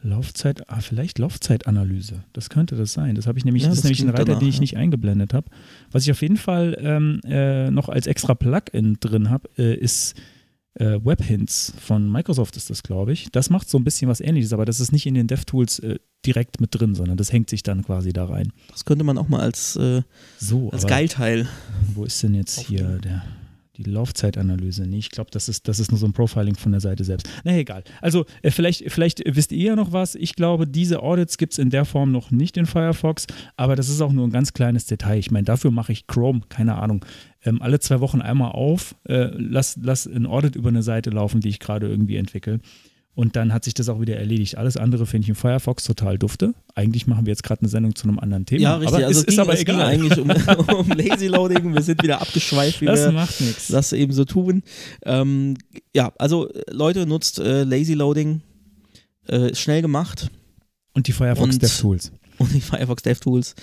Laufzeit, ah, vielleicht Laufzeitanalyse. Das könnte das sein. Das habe ich nämlich, Ja, das ist das nämlich ein Reiter, danach, den ich ja. nicht eingeblendet habe. Was ich auf jeden Fall ähm, äh, noch als extra Plugin drin habe, äh, ist äh, Webhints von Microsoft ist das, glaube ich. Das macht so ein bisschen was ähnliches, aber das ist nicht in den DevTools äh, direkt mit drin, sondern das hängt sich dann quasi da rein. Das könnte man auch mal als, äh, So, als Geilteil. wo ist denn jetzt hier der, die Laufzeitanalyse? Nee, ich glaube, das ist, das ist nur so ein Profiling von der Seite selbst. Na egal. Also äh, vielleicht, vielleicht wisst ihr ja noch was. Ich glaube, diese Audits gibt es in der Form noch nicht in Firefox, aber das ist auch nur ein ganz kleines Detail. Ich meine, dafür mache ich Chrome, keine Ahnung, ähm, alle zwei Wochen einmal auf, äh, lass, lass ein Audit über eine Seite laufen, die ich gerade irgendwie entwickle. Und dann hat sich das auch wieder erledigt. Alles andere finde ich in Firefox total dufte. Eigentlich machen wir jetzt gerade eine Sendung zu einem anderen Thema. Ja, richtig. Aber also es ging, ist aber es egal. eigentlich um, um Lazy Loading. Wir sind wieder abgeschweift, wie das wir macht nichts. das eben so tun. Ähm, ja, also Leute, nutzt äh, Lazy Loading. Äh, schnell gemacht. Und die Firefox Und- DevTools. Und die Firefox DevTools.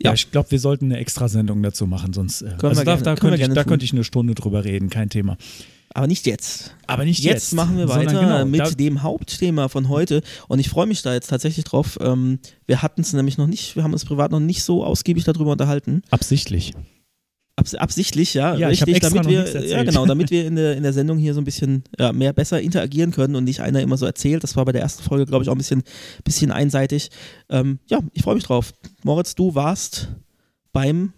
Ja, Ja. ich glaube, wir sollten eine Extrasendung dazu machen, sonst. Äh, Können also wir da, gerne- da, könnte ich, da könnte ich eine Stunde drüber reden, kein Thema. Aber nicht jetzt. Aber nicht Jetzt, jetzt. machen wir weiter genau, mit dem Hauptthema von heute. Und ich freue mich da jetzt tatsächlich drauf. Ähm, wir hatten es nämlich noch nicht, wir haben uns privat noch nicht so ausgiebig darüber unterhalten. Absichtlich. Abs absichtlich, ja, Ja, richtig, damit wir, ja genau, damit wir in der, in der Sendung hier so ein bisschen ja, mehr besser interagieren können und nicht einer immer so erzählt. Das war bei der ersten Folge, glaube ich, auch ein bisschen, bisschen einseitig. Ähm, ja, ich freue mich drauf. Moritz, du warst beim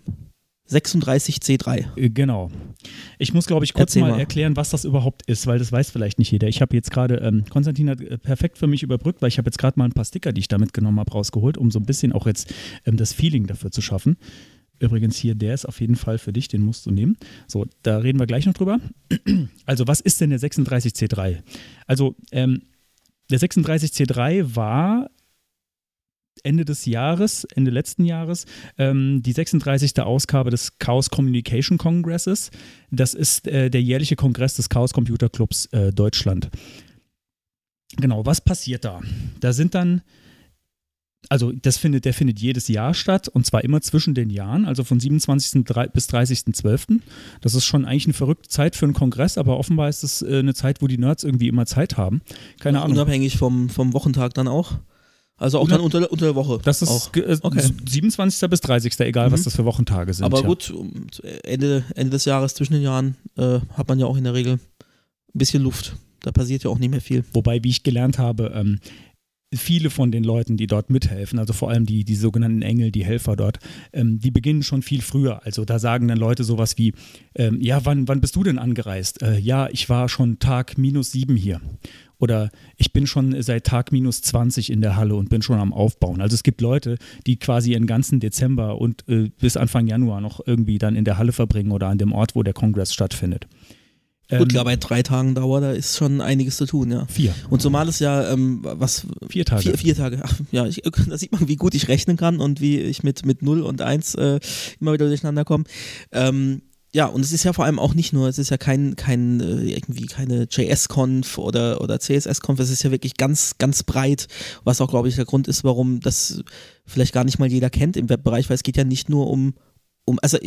36C3. Äh, Genau. Ich muss, glaube ich, kurz Erzähl mal, mal. erklären, was das überhaupt ist, weil das weiß vielleicht nicht jeder. Ich habe jetzt gerade, ähm, Konstantin hat äh, perfekt für mich überbrückt, weil ich habe jetzt gerade mal ein paar Sticker, die ich da mitgenommen habe, rausgeholt, um so ein bisschen auch jetzt ähm, das Feeling dafür zu schaffen. Übrigens hier, der ist auf jeden Fall für dich, den musst du nehmen. So, da reden wir gleich noch drüber. Also, was ist denn der 36C3? Also, ähm, der 36C3 war Ende des Jahres, Ende letzten Jahres, ähm, die 36. Ausgabe des Chaos Communication Congresses. Das ist äh, der jährliche Kongress des Chaos Computer Clubs äh, Deutschland. Genau, was passiert da? Da sind dann, also das findet, der findet jedes Jahr statt und zwar immer zwischen den Jahren, also von 27. drei- bis 30.12. Das ist schon eigentlich eine verrückte Zeit für einen Kongress, aber offenbar ist es äh, eine Zeit, wo die Nerds irgendwie immer Zeit haben. Keine Ahnung. Unabhängig vom, vom Wochentag dann auch. Also auch dann unter, unter der Woche. Das ist auch. äh, Okay. 27. bis 30. egal, was Mhm. das für Wochentage sind. Aber gut, Ende, Ende des Jahres zwischen den Jahren äh, hat man ja auch in der Regel ein bisschen Luft. Da passiert ja auch nicht mehr viel. Wobei, wie ich gelernt habe, ähm, viele von den Leuten, die dort mithelfen, also vor allem die, die sogenannten Engel, die Helfer dort, ähm, die beginnen schon viel früher. Also da sagen dann Leute sowas wie, ähm, ja, wann, wann bist du denn angereist? Äh, ja, ich war schon Tag minus sieben hier. Oder ich bin schon seit Tag minus 20 in der Halle und bin schon am Aufbauen. Also es gibt Leute, die quasi ihren ganzen Dezember und äh, bis Anfang Januar noch irgendwie dann in der Halle verbringen oder an dem Ort, wo der Kongress stattfindet. Gut, Ähm, klar, bei drei Tagen Dauer, da ist schon einiges zu tun, ja. Vier. Und zumal es ja, ähm, was, Vier Tage. Vier, vier Tage. Ach, ja, ich, da sieht man, wie gut ich rechnen kann und wie ich mit, mit 0 und 1 äh, immer wieder durcheinander komme. Ähm, ja, und es ist ja vor allem auch nicht nur, es ist ja kein, kein äh, irgendwie keine JS-Conf oder, oder CSS-Conf, es ist ja wirklich ganz, ganz breit, was auch, glaube ich, der Grund ist, warum das vielleicht gar nicht mal jeder kennt im Webbereich, weil es geht ja nicht nur um um, also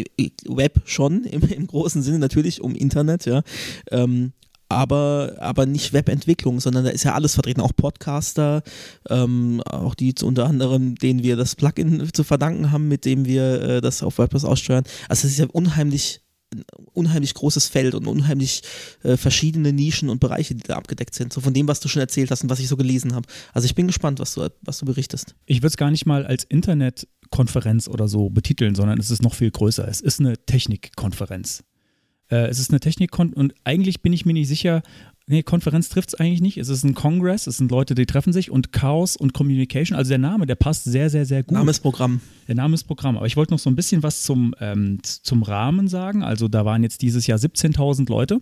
Web schon im, im großen Sinne natürlich um Internet, ja. Ähm, aber, aber nicht Webentwicklung, sondern da ist ja alles vertreten, auch Podcaster, ähm, auch die unter anderem, denen wir das Plugin zu verdanken haben, mit dem wir äh, das auf WordPress aussteuern. Also es ist ja unheimlich, ein unheimlich großes Feld und unheimlich äh, verschiedene Nischen und Bereiche, die da abgedeckt sind. So von dem, was du schon erzählt hast und was ich so gelesen habe. Also ich bin gespannt, was du, was du berichtest. Ich würde es gar nicht mal als Internetkonferenz oder so betiteln, sondern es ist noch viel größer. Es ist eine Technikkonferenz. Äh, es ist eine Technikkon und eigentlich bin ich mir nicht sicher, nee, Konferenz trifft es eigentlich nicht. Es ist ein Kongress, es sind Leute, die treffen sich und Chaos und Communication, also der Name, der passt sehr, sehr, sehr gut. Name ist Programm. Der Name ist Programm. Aber ich wollte noch so ein bisschen was zum, ähm, zum Rahmen sagen. Also da waren jetzt dieses Jahr 17.000 Leute.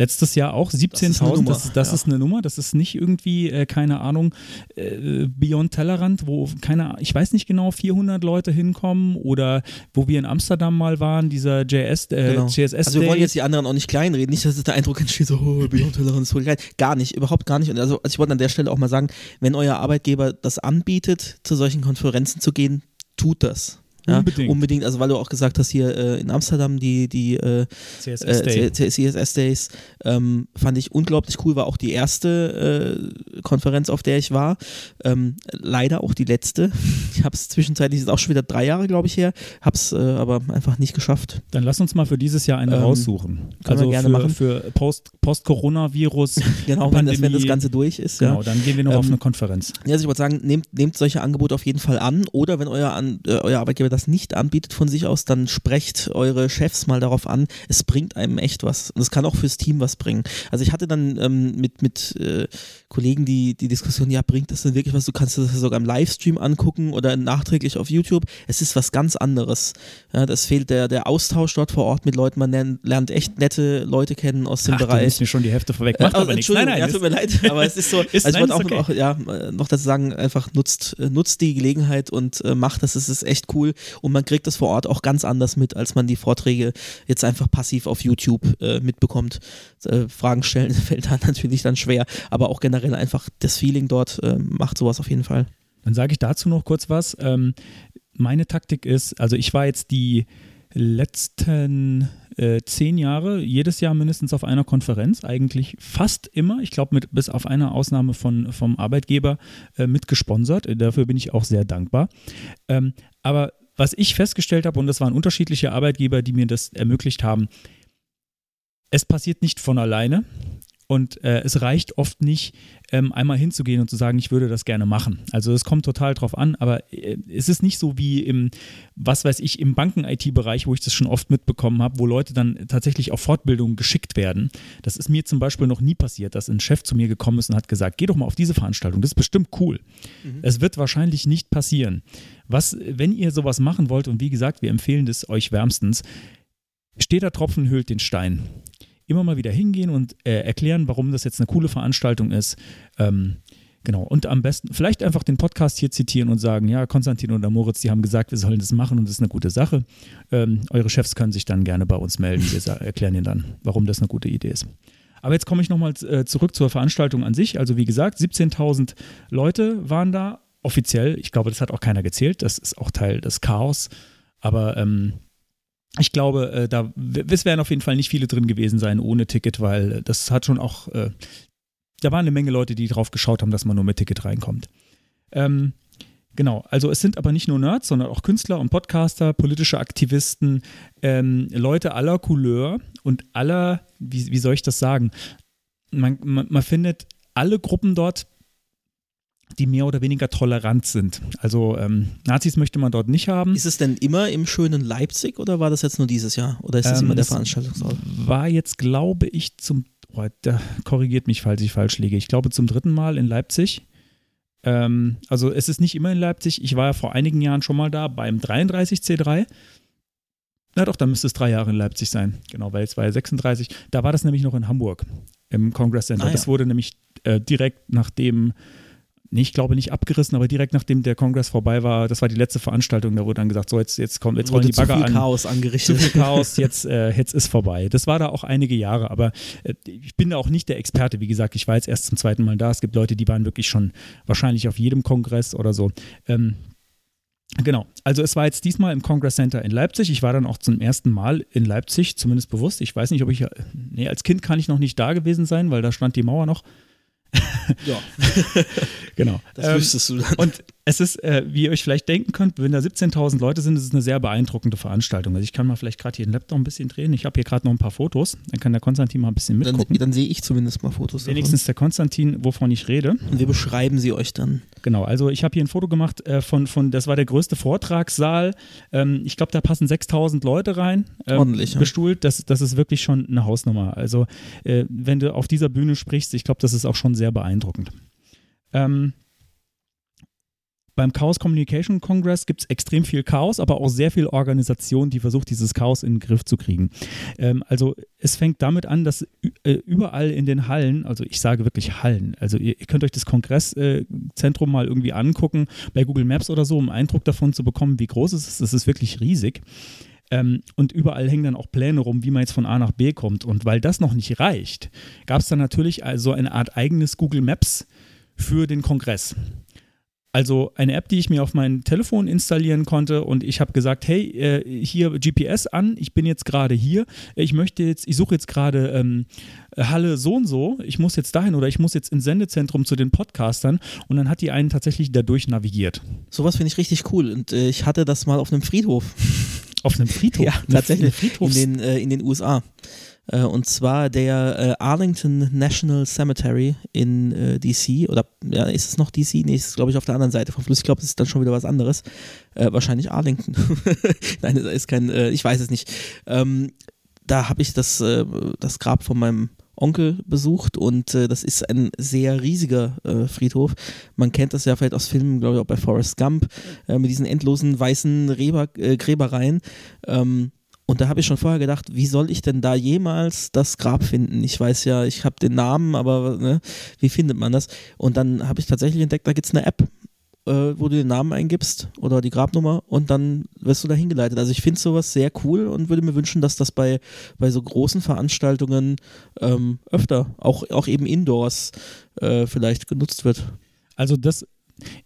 Letztes Jahr auch ist eine 17.000. Nummer, Das, das ja. ist eine Nummer. Das ist nicht irgendwie, äh, keine Ahnung, äh, Beyond Tellerrand, wo, keine ich weiß nicht genau, 400 Leute hinkommen oder wo wir in Amsterdam mal waren, dieser JS, äh, Genau. JSS Also wir wollen jetzt die anderen auch nicht kleinreden, nicht, dass es der Eindruck entsteht, so, oh, Beyond Tolerance ist voll klein. Gar nicht, überhaupt gar nicht. Und also, also ich wollte an der Stelle auch mal sagen, wenn euer Arbeitgeber das anbietet, zu solchen Konferenzen zu gehen, tut das. Ja, Unbedingt. unbedingt, also weil du auch gesagt hast, hier äh, in Amsterdam die, die äh, CSS äh, Day. CSS Days ähm, fand ich unglaublich cool, war auch die erste äh, Konferenz, auf der ich war. Ähm, leider auch die letzte. Ich habe es zwischenzeitlich, ist auch schon wieder drei Jahre, glaube ich, her, habe es äh, aber einfach nicht geschafft. Dann lass uns mal für dieses Jahr eine Ähm, raussuchen. Also gerne für, machen. für Post- Post-Coronavirus. Genau, wenn das, wenn das. Ganze durch ist. genau, Ja. dann gehen wir noch auf Ähm, eine Konferenz. Ja, also ich würde sagen, nehmt, nehmt solche Angebote auf jeden Fall an oder wenn euer, an, äh, euer Arbeitgeber das nicht anbietet von sich aus, dann sprecht eure Chefs mal darauf an. Es bringt einem echt was. Und es kann auch fürs Team was bringen. Also ich hatte dann ähm, mit, mit äh, Kollegen die, die Diskussion, ja, bringt das denn wirklich was? Du kannst das sogar im Livestream angucken oder nachträglich auf YouTube. Es ist was ganz anderes. Ja, das fehlt der, der Austausch dort vor Ort mit Leuten. Man lernt, lernt echt nette Leute kennen aus dem Ach, du Bereich. nimmst mir schon die Hälfte vorweg. Äh, Macht also, aber nichts. Nein, nein. ja, tut mir leid, aber es ist so. Ist- also ich wollte auch, okay. auch ja, äh, noch dazu sagen, einfach nutzt, äh, nutzt die Gelegenheit und äh, macht das. Es ist echt cool und man kriegt das vor Ort auch ganz anders mit, als man die Vorträge jetzt einfach passiv auf YouTube äh, mitbekommt. Äh, Fragen stellen fällt da natürlich dann schwer, aber auch generell einfach das Feeling dort äh, macht sowas auf jeden Fall. Dann sage ich dazu noch kurz was. Ähm, meine Taktik ist, also ich war jetzt die letzten äh, zehn Jahre jedes Jahr mindestens auf einer Konferenz, eigentlich fast immer, ich glaube bis auf eine Ausnahme von, vom Arbeitgeber äh, mitgesponsert. Dafür bin ich auch sehr dankbar. Ähm, aber was ich festgestellt habe, und das waren unterschiedliche Arbeitgeber, die mir das ermöglicht haben, es passiert nicht von alleine. Und äh, es reicht oft nicht, ähm, einmal hinzugehen und zu sagen, ich würde das gerne machen. Also es kommt total drauf an, aber äh, es ist nicht so wie im, was weiß ich, im Banken-IT-Bereich, wo ich das schon oft mitbekommen habe, wo Leute dann tatsächlich auf Fortbildungen geschickt werden. Das ist mir zum Beispiel noch nie passiert, dass ein Chef zu mir gekommen ist und hat gesagt, geh doch mal auf diese Veranstaltung, das ist bestimmt cool. Es wird wahrscheinlich nicht passieren. Was, wenn ihr sowas machen wollt, und wie gesagt, wir empfehlen das euch wärmstens, steht der Tropfen hüllt den Stein immer mal wieder hingehen und äh, erklären, warum das jetzt eine coole Veranstaltung ist. Ähm, genau. Und am besten vielleicht einfach den Podcast hier zitieren und sagen, ja, Konstantin oder Moritz, die haben gesagt, wir sollen das machen und das ist eine gute Sache. Ähm, eure Chefs können sich dann gerne bei uns melden. Wir erklären ihnen dann, warum das eine gute Idee ist. Aber jetzt komme ich nochmal äh, zurück zur Veranstaltung an sich. Also wie gesagt, 17.000 Leute waren da offiziell. Ich glaube, das hat auch keiner gezählt. Das ist auch Teil des Chaos. Aber ähm, ich glaube, äh, da es werden auf jeden Fall nicht viele drin gewesen sein ohne Ticket, weil äh, das hat schon auch, äh, da waren eine Menge Leute, die drauf geschaut haben, dass man nur mit Ticket reinkommt. Ähm, genau, also es sind aber nicht nur Nerds, sondern auch Künstler und Podcaster, politische Aktivisten, ähm, Leute aller Couleur und aller, wie, wie soll ich das sagen? Man, man, man findet alle Gruppen dort, die mehr oder weniger tolerant sind. Also ähm, Nazis möchte man dort nicht haben. Ist es denn immer im schönen Leipzig oder war das jetzt nur dieses Jahr? Oder ist das Ähm, immer der es Veranstaltungsort? War jetzt, glaube ich, zum, oh, da korrigiert mich, falls ich falsch liege. Ich glaube zum dritten Mal in Leipzig. Ähm, also es ist nicht immer in Leipzig. Ich war ja vor einigen Jahren schon mal da beim 33C3. Na doch, dann müsste es drei Jahre in Leipzig sein. Genau, weil es war ja 36. Da war das nämlich noch in Hamburg im Congress Center. Ah, ja. Das wurde nämlich äh, direkt nachdem, nee, ich glaube nicht abgerissen, aber direkt nachdem der Kongress vorbei war, das war die letzte Veranstaltung, da wurde dann gesagt, so jetzt, jetzt kommt, jetzt rollen die zu Bagger viel an Chaos zu angerichtet. viel Chaos, jetzt, äh, jetzt ist vorbei. Das war da auch einige Jahre, aber äh, ich bin da auch nicht der Experte. Wie gesagt, ich war jetzt erst zum zweiten Mal da. Es gibt Leute, die waren wirklich schon wahrscheinlich auf jedem Kongress oder so. Ähm, Genau, also es war jetzt diesmal im Congress Center in Leipzig. Ich war dann auch zum ersten Mal in Leipzig, zumindest bewusst. Ich weiß nicht, ob ich, nee, als Kind kann ich noch nicht da gewesen sein, weil da stand die Mauer noch. ja, Genau. das Ähm, wüsstest du dann. und es ist, äh, wie ihr euch vielleicht denken könnt, wenn da 17.000 Leute sind, ist es eine sehr beeindruckende Veranstaltung. Also ich kann mal vielleicht gerade hier den Laptop ein bisschen drehen. Ich habe hier gerade noch ein paar Fotos. Dann kann der Konstantin mal ein bisschen Dann, mitgucken. dann sehe ich zumindest mal Fotos Wenigstens der Konstantin, wovon ich rede. davon. Und wir beschreiben sie euch dann. Genau, also ich habe hier ein Foto gemacht äh, von, von, das war der größte Vortragssaal. Ähm, ich glaube, da passen 6000 Leute rein. Ähm, Ordentlich, ja. Bestuhlt, das, das ist wirklich schon eine Hausnummer. Also, äh, wenn du auf dieser Bühne sprichst, ich glaube, das ist auch schon sehr beeindruckend. Ähm, beim Chaos Communication Congress gibt es extrem viel Chaos, aber auch sehr viel Organisation, die versucht, dieses Chaos in den Griff zu kriegen. Ähm, also es fängt damit an, dass äh, überall in den Hallen, also ich sage wirklich Hallen, also ihr, ihr könnt euch das Kongresszentrum mal irgendwie angucken bei Google Maps oder so, um Eindruck davon zu bekommen, wie groß es ist. Es ist wirklich riesig. Ähm, und überall hängen dann auch Pläne rum, wie man jetzt von A nach B kommt. Und weil das noch nicht reicht, gab es dann natürlich also eine Art eigenes Google Maps für den Kongress. Also eine App, die ich mir auf mein Telefon installieren konnte und ich habe gesagt, hey, äh, hier GPS an, ich bin jetzt gerade hier, ich möchte jetzt, ich suche jetzt gerade ähm, Halle so und so, ich muss jetzt dahin oder ich muss jetzt ins Sendezentrum zu den Podcastern und dann hat die einen tatsächlich dadurch navigiert. Sowas finde ich richtig cool und äh, ich hatte das mal auf einem Friedhof. Auf einem Friedhof? Ja, tatsächlich. In den, äh, in den USA. Äh, und zwar der äh, Arlington National Cemetery in äh, DC. Oder ja, ist es noch DC? Nee, ist glaube ich auf der anderen Seite vom Fluss. Ich glaube, es ist dann schon wieder was anderes. Äh, wahrscheinlich Arlington. Nein, das ist kein, äh, ich weiß es nicht. Ähm, da habe ich das, das Grab von meinem Onkel besucht und äh, das ist ein sehr riesiger äh, Friedhof. Man kennt das ja vielleicht aus Filmen, glaube ich, auch bei Forrest Gump, äh, mit diesen endlosen weißen Reber, Gräbereien. Ähm, und da habe ich schon vorher gedacht, wie soll ich denn da jemals das Grab finden? Ich weiß ja, ich habe den Namen, aber ne, wie findet man das? Und dann habe ich tatsächlich entdeckt, da gibt es eine App, äh, wo du den Namen eingibst oder die Grabnummer und dann wirst du da hingeleitet. Also ich finde sowas sehr cool und würde mir wünschen, dass das bei, bei so großen Veranstaltungen ähm, öfter, auch, auch eben indoors, äh, vielleicht genutzt wird. Also das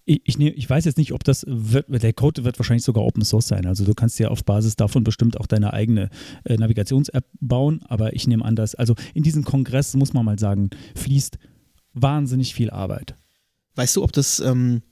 ich, ich, nehm, ich, weiß jetzt nicht, ob das wird, der Code wird wahrscheinlich sogar Open Source sein. Also du kannst ja auf Basis davon bestimmt auch deine eigene äh, Navigations-App bauen, aber ich nehme an, dass, also in diesem Kongress, muss man mal sagen, fließt wahnsinnig viel Arbeit. Weißt du, ob das ähm,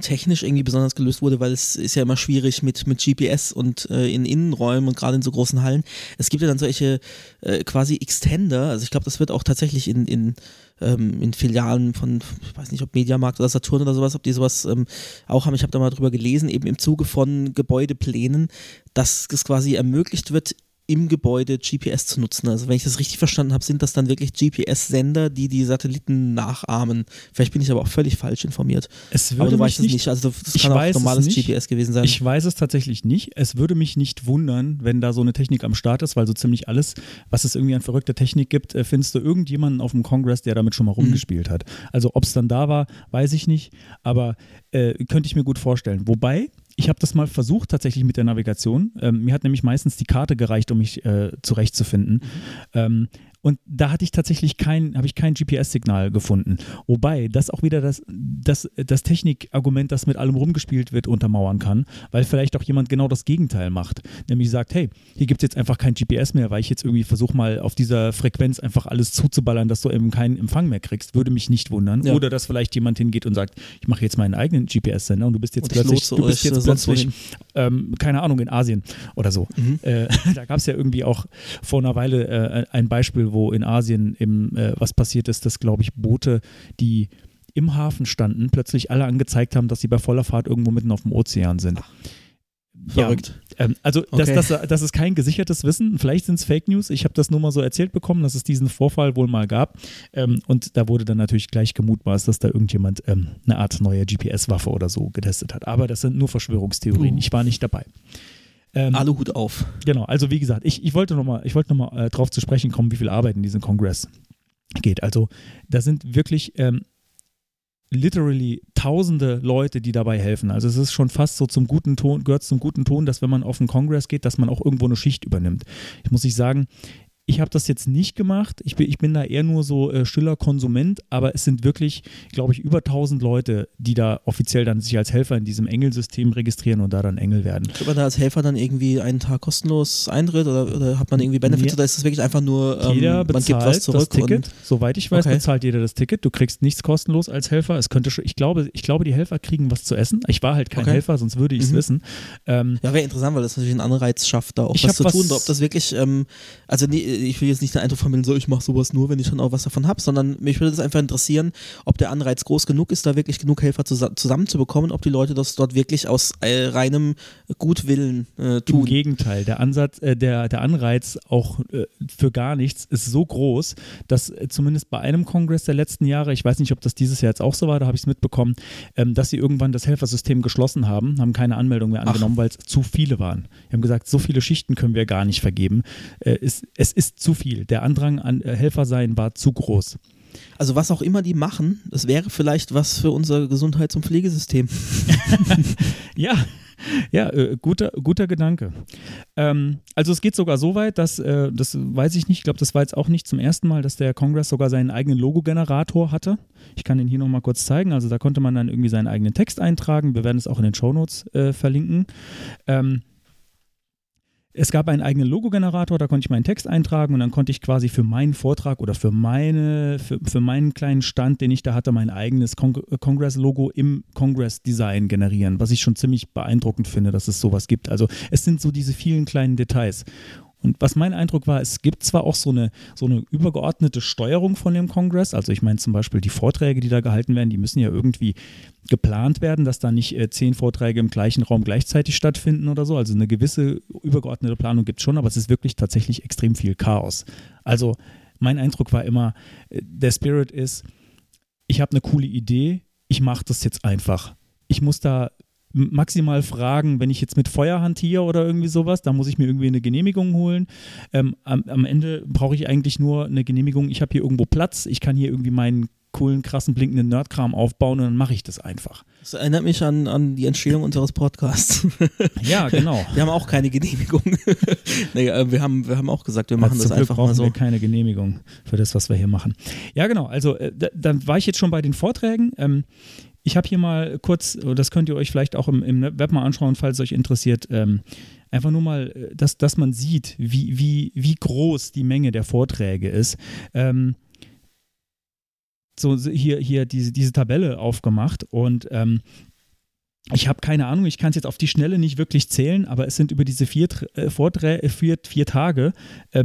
technisch irgendwie besonders gelöst wurde, weil es ist ja immer schwierig mit, mit GPS und äh, in Innenräumen und gerade in so großen Hallen. Es gibt ja dann solche äh, quasi Extender, also ich glaube, das wird auch tatsächlich in, in, ähm, in Filialen von, ich weiß nicht, ob Mediamarkt oder Saturn oder sowas, ob die sowas ähm, auch haben. Ich habe da mal drüber gelesen, eben im Zuge von Gebäudeplänen, dass es quasi ermöglicht wird, im Gebäude GPS zu nutzen. Also wenn ich das richtig verstanden habe, sind das dann wirklich GPS-Sender, die die Satelliten nachahmen. Vielleicht bin ich aber auch völlig falsch informiert. Es würde aber du weißt es nicht. Also das kann auch normales GPS gewesen sein. Ich weiß es tatsächlich nicht. Es würde mich nicht wundern, wenn da so eine Technik am Start ist, weil so ziemlich alles, was es irgendwie an verrückter Technik gibt, äh, findest du irgendjemanden auf dem Kongress, der damit schon mal mhm. rumgespielt mhm. hat. Also ob es dann da war, weiß ich nicht. Aber äh, könnte ich mir gut vorstellen. Wobei ich habe das mal versucht tatsächlich mit der Navigation. Ähm, mir hat nämlich meistens die Karte gereicht, um mich äh, zurechtzufinden. Mhm. Ähm, und da hatte ich tatsächlich kein, habe ich kein GPS-Signal gefunden. Wobei das auch wieder das, das, das Technikargument, das mit allem rumgespielt wird, untermauern kann, weil vielleicht auch jemand genau das Gegenteil macht. Nämlich sagt, hey, hier gibt es jetzt einfach kein GPS mehr, weil ich jetzt irgendwie versuche mal auf dieser Frequenz einfach alles zuzuballern, dass du eben keinen Empfang mehr kriegst. Würde mich nicht wundern. Ja. Oder dass vielleicht jemand hingeht und sagt, ich mache jetzt meinen eigenen GPS-Sender und du bist jetzt plötzlich, du bist jetzt plötzlich ähm, keine Ahnung, in Asien oder so. Mhm. Äh, da gab es ja irgendwie auch vor einer Weile äh, ein Beispiel, wo in Asien im, äh, was passiert ist, dass, glaube ich, Boote, die im Hafen standen, plötzlich alle angezeigt haben, dass sie bei voller Fahrt irgendwo mitten auf dem Ozean sind. Ach. Verrückt. Ja, ähm, also okay. das, das, das ist kein gesichertes Wissen. Vielleicht sind es Fake News. Ich habe das nur mal so erzählt bekommen, dass es diesen Vorfall wohl mal gab. Ähm, und da wurde dann natürlich gleich gemutmaßt, dass da irgendjemand ähm, eine Art neue GPS-Waffe oder so getestet hat. Aber das sind nur Verschwörungstheorien. Ich war nicht dabei. Ähm, Aluhut auf. Genau, also wie gesagt, ich, ich wollte nochmal noch äh, drauf zu sprechen kommen, wie viel Arbeit in diesem Kongress geht. Also da sind wirklich ähm, literally tausende Leute, die dabei helfen. Also es ist schon fast so zum guten Ton, gehört zum guten Ton, dass wenn man auf den Kongress geht, dass man auch irgendwo eine Schicht übernimmt. Ich muss nicht sagen, ich habe das jetzt nicht gemacht. Ich bin, ich bin da eher nur so äh, stiller Konsument, aber es sind wirklich, glaube ich, über 1000 Leute, die da offiziell dann sich als Helfer in diesem Engelsystem registrieren und da dann Engel werden. Kriegt man da als Helfer dann irgendwie einen Tag kostenlos Eintritt oder, oder hat man irgendwie Benefits ja. oder ist das wirklich einfach nur, ähm, jeder bezahlt man gibt was zurück? Das Ticket. Soweit ich weiß, okay. bezahlt jeder das Ticket. Du kriegst nichts kostenlos als Helfer. Es könnte schon, ich glaube, ich glaube, die Helfer kriegen was zu essen. Ich war halt kein okay. Helfer, sonst würde ich es mhm. wissen. Ähm, ja, wäre interessant, weil das natürlich einen Anreiz schafft, da auch was zu tun. Ob das wirklich, ähm, also nee, ich will jetzt nicht den Eindruck vermitteln, so ich mache sowas nur, wenn ich schon auch was davon habe, sondern mich würde es einfach interessieren, ob der Anreiz groß genug ist, da wirklich genug Helfer zus zusammenzubekommen, ob die Leute das dort wirklich aus äh, reinem Gutwillen äh, tun. Im Gegenteil, der Ansatz, äh, der, der Anreiz auch äh, für gar nichts ist so groß, dass äh, zumindest bei einem Kongress der letzten Jahre, ich weiß nicht, ob das dieses Jahr jetzt auch so war, da habe ich es mitbekommen, ähm, dass sie irgendwann das Helfersystem geschlossen haben, haben keine Anmeldung mehr angenommen, weil es zu viele waren. Die haben gesagt, so viele Schichten können wir gar nicht vergeben. Äh, es, es ist zu viel. Der Andrang an äh, Helfer sein war zu groß. Also was auch immer die machen, das wäre vielleicht was für unser Gesundheits- und Pflegesystem. ja, ja, äh, guter, guter Gedanke. Ähm, also es geht sogar so weit, dass, äh, das weiß ich nicht, ich glaube, das war jetzt auch nicht zum ersten Mal, dass der Kongress sogar seinen eigenen Logo-Generator hatte. Ich kann den hier nochmal kurz zeigen. Also da konnte man dann irgendwie seinen eigenen Text eintragen. Wir werden es auch in den Shownotes äh, verlinken. Ähm, es gab einen eigenen Logo-Generator, da konnte ich meinen Text eintragen und dann konnte ich quasi für meinen Vortrag oder für, meine, für, für meinen kleinen Stand, den ich da hatte, mein eigenes Congress-Logo im Congress-Design generieren, was ich schon ziemlich beeindruckend finde, dass es sowas gibt. Also es sind so diese vielen kleinen Details. Und was mein Eindruck war, es gibt zwar auch so eine, so eine übergeordnete Steuerung von dem Kongress, also ich meine zum Beispiel die Vorträge, die da gehalten werden, die müssen ja irgendwie geplant werden, dass da nicht äh, zehn Vorträge im gleichen Raum gleichzeitig stattfinden oder so. Also eine gewisse übergeordnete Planung gibt es schon, aber es ist wirklich tatsächlich extrem viel Chaos. Also mein Eindruck war immer, äh, der Spirit ist, ich habe eine coole Idee, ich mache das jetzt einfach. Ich muss da maximal fragen, wenn ich jetzt mit Feuer hantiere oder irgendwie sowas, da muss ich mir irgendwie eine Genehmigung holen. Ähm, am, am, Ende brauche ich eigentlich nur eine Genehmigung, ich habe hier irgendwo Platz, ich kann hier irgendwie meinen coolen, krassen, blinkenden Nerdkram aufbauen und dann mache ich das einfach. Das erinnert mich an, an die Entstehung unseres Podcasts. ja, genau. Wir haben auch keine Genehmigung. nee, äh, wir, haben, wir haben auch gesagt, wir machen also das einfach brauchen mal so. wir keine Genehmigung für das, was wir hier machen. Ja, genau. Also, äh, dann war ich jetzt schon bei den Vorträgen. Ähm, ich habe hier mal kurz, das könnt ihr euch vielleicht auch im, im Web mal anschauen, falls es euch interessiert, ähm, einfach nur mal, äh, dass, dass man sieht, wie, wie, wie groß die Menge der Vorträge ist. Ähm, so hier, hier diese, diese Tabelle aufgemacht und ähm, ich habe keine Ahnung, ich kann es jetzt auf die Schnelle nicht wirklich zählen, aber es sind über diese vier, äh, Vorträ vier, vier Tage äh,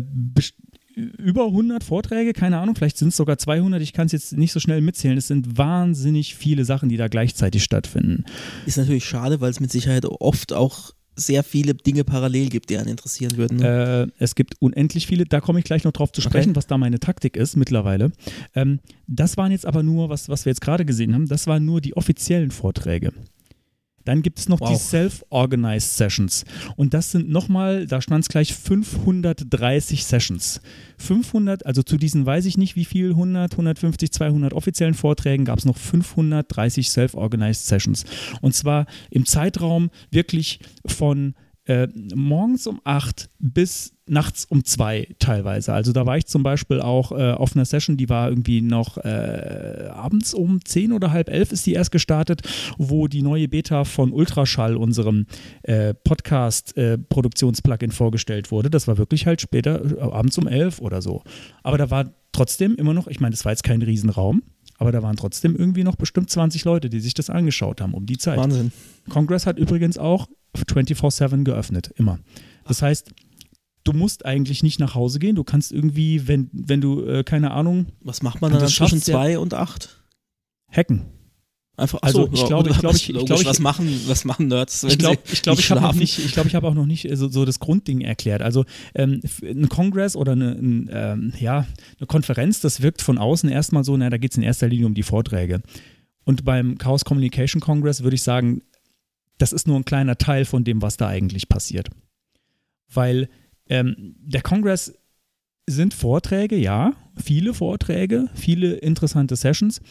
über 100 Vorträge, keine Ahnung, vielleicht sind es sogar 200, ich kann es jetzt nicht so schnell mitzählen. Es sind wahnsinnig viele Sachen, die da gleichzeitig stattfinden. Ist natürlich schade, weil es mit Sicherheit oft auch sehr viele Dinge parallel gibt, die einen interessieren würden. Ne? Äh, es gibt unendlich viele, da komme ich gleich noch drauf zu sprechen, okay. was da meine Taktik ist mittlerweile. Ähm, das waren jetzt aber nur, was, was wir jetzt gerade gesehen haben, das waren nur die offiziellen Vorträge. Dann gibt es noch wow. die Self-Organized Sessions. Und das sind nochmal, da stand es gleich 530 Sessions. 500, also zu diesen weiß ich nicht wie viel, 100, 150, 200 offiziellen Vorträgen gab es noch 530 Self-Organized Sessions. Und zwar im Zeitraum wirklich von äh, morgens um 8 bis nachts um 2 teilweise. Also da war ich zum Beispiel auch äh, auf einer Session, die war irgendwie noch äh, abends um 10 oder halb 11 ist die erst gestartet, wo die neue Beta von Ultraschall, unserem äh, Podcast-Produktionsplugin, vorgestellt wurde. Das war wirklich halt später, äh, abends um 11 oder so. Aber da war trotzdem immer noch, ich meine, das war jetzt kein Riesenraum, aber da waren trotzdem irgendwie noch bestimmt 20 Leute, die sich das angeschaut haben um die Zeit. Wahnsinn. Congress hat übrigens auch 24-7 geöffnet, immer. Das heißt, du musst eigentlich nicht nach Hause gehen. Du kannst irgendwie, wenn, wenn du, äh, keine Ahnung. Was macht man dann zwischen zwei und acht? Hacken. Einfach, also ich glaube, ich glaube, ich, ich glaube, was machen, was machen Nerds? ich glaube, ich glaube, ich habe noch nicht, ich glaube, ich habe auch noch nicht so, so das Grundding erklärt. Also ähm, ein Kongress oder eine, ein, ähm, ja, eine Konferenz, das wirkt von außen erstmal so, na, da geht es in erster Linie um die Vorträge. Und beim Chaos Communication Congress würde ich sagen, das ist nur ein kleiner Teil von dem, was da eigentlich passiert. Weil ähm, der Kongress sind Vorträge, ja, viele Vorträge, viele interessante Sessions,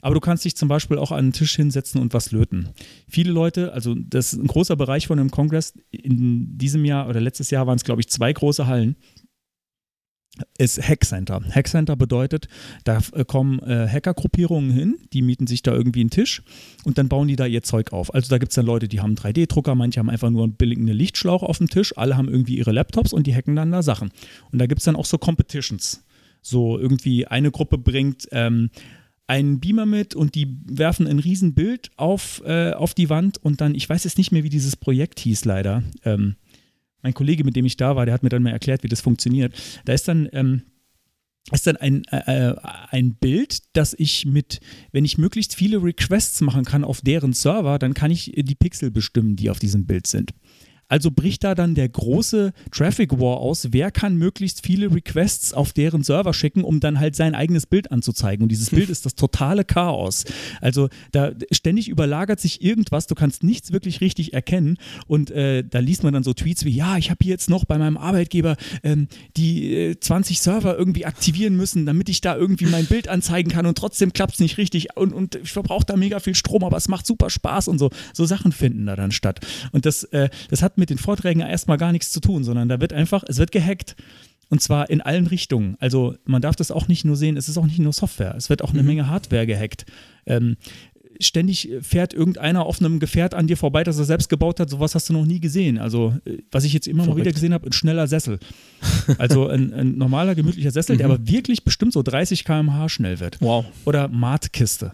aber du kannst dich zum Beispiel auch an den Tisch hinsetzen und was löten. Viele Leute, also das ist ein großer Bereich von dem Kongress, in diesem Jahr oder letztes Jahr waren es, glaube ich, zwei große Hallen ist Hackcenter. Hackcenter bedeutet, da äh, kommen äh, Hackergruppierungen hin, die mieten sich da irgendwie einen Tisch und dann bauen die da ihr Zeug auf. Also da gibt es dann Leute, die haben 3D-Drucker, manche haben einfach nur einen billigen Lichtschlauch auf dem Tisch, alle haben irgendwie ihre Laptops und die hacken dann da Sachen. Und da gibt es dann auch so Competitions. So irgendwie eine Gruppe bringt ähm, einen Beamer mit und die werfen ein Riesenbild auf, äh, auf die Wand und dann, ich weiß jetzt nicht mehr, wie dieses Projekt hieß leider. Ähm, mein Kollege, mit dem ich da war, der hat mir dann mal erklärt, wie das funktioniert. Da ist dann, ähm, ist dann ein, äh, äh, ein Bild, das ich mit, wenn ich möglichst viele Requests machen kann auf deren Server, dann kann ich die Pixel bestimmen, die auf diesem Bild sind. Also bricht da dann der große Traffic War aus. Wer kann möglichst viele Requests auf deren Server schicken, um dann halt sein eigenes Bild anzuzeigen? Und dieses Bild ist das totale Chaos. Also da ständig überlagert sich irgendwas. Du kannst nichts wirklich richtig erkennen. Und äh, da liest man dann so Tweets wie: Ja, ich habe hier jetzt noch bei meinem Arbeitgeber ähm, die äh, 20 Server irgendwie aktivieren müssen, damit ich da irgendwie mein Bild anzeigen kann. Und trotzdem klappt es nicht richtig. Und, und ich verbrauche da mega viel Strom, aber es macht super Spaß und so. So Sachen finden da dann statt. Und das, äh, das hat mit den Vorträgen erstmal gar nichts zu tun, sondern da wird einfach, es wird gehackt. Und zwar in allen Richtungen. Also man darf das auch nicht nur sehen, es ist auch nicht nur Software, es wird auch eine Mhm. Menge Hardware gehackt. Ähm, ständig fährt irgendeiner auf einem Gefährt an dir vorbei, das er selbst gebaut hat. Sowas hast du noch nie gesehen. Also, äh, was ich jetzt immer mal Verrückt. wieder gesehen habe, ein schneller Sessel. Also ein, ein normaler, gemütlicher Sessel, der Mhm. aber wirklich bestimmt so 30 km/h schnell wird. Wow. Oder Matkiste.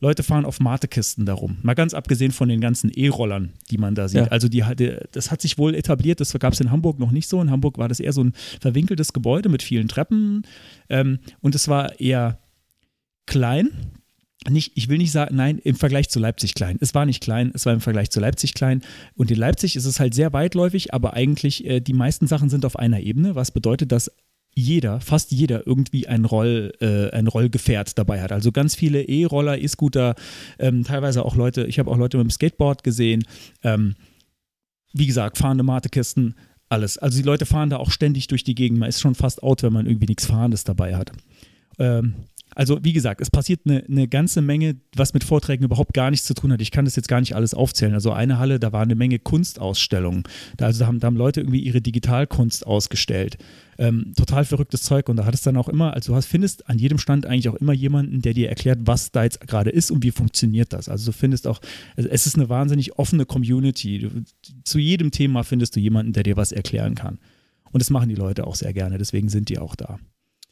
Leute fahren auf Matekisten darum. Mal ganz abgesehen von den ganzen E-Rollern, die man da sieht. Ja. Also die, das hat sich wohl etabliert, das gab es in Hamburg noch nicht so. In Hamburg war das eher so ein verwinkeltes Gebäude mit vielen Treppen. Ähm, und es war eher klein. Nicht, ich will nicht sagen, nein, im Vergleich zu Leipzig klein. Es war nicht klein, es war im Vergleich zu Leipzig klein. Und in Leipzig ist es halt sehr weitläufig, aber eigentlich äh, die meisten Sachen sind auf einer Ebene, was bedeutet, dass jeder, fast jeder irgendwie ein, Roll, äh, ein Rollgefährt dabei hat. Also ganz viele E-Roller, E-Scooter, ähm, teilweise auch Leute, ich habe auch Leute mit dem Skateboard gesehen. Ähm, wie gesagt, fahrende Matekisten, alles. Also die Leute fahren da auch ständig durch die Gegend. Man ist schon fast out, wenn man irgendwie nichts Fahrendes dabei hat. Ähm, also wie gesagt, es passiert eine, eine ganze Menge, was mit Vorträgen überhaupt gar nichts zu tun hat. Ich kann das jetzt gar nicht alles aufzählen. Also eine Halle, da war eine Menge Kunstausstellungen. Da, also da haben, da haben Leute irgendwie ihre Digitalkunst ausgestellt. Ähm, total verrücktes Zeug. Und da hat es dann auch immer, also du hast, findest an jedem Stand eigentlich auch immer jemanden, der dir erklärt, was da jetzt gerade ist und wie funktioniert das. Also du findest auch, also es ist eine wahnsinnig offene Community. Du, zu jedem Thema findest du jemanden, der dir was erklären kann. Und das machen die Leute auch sehr gerne, deswegen sind die auch da.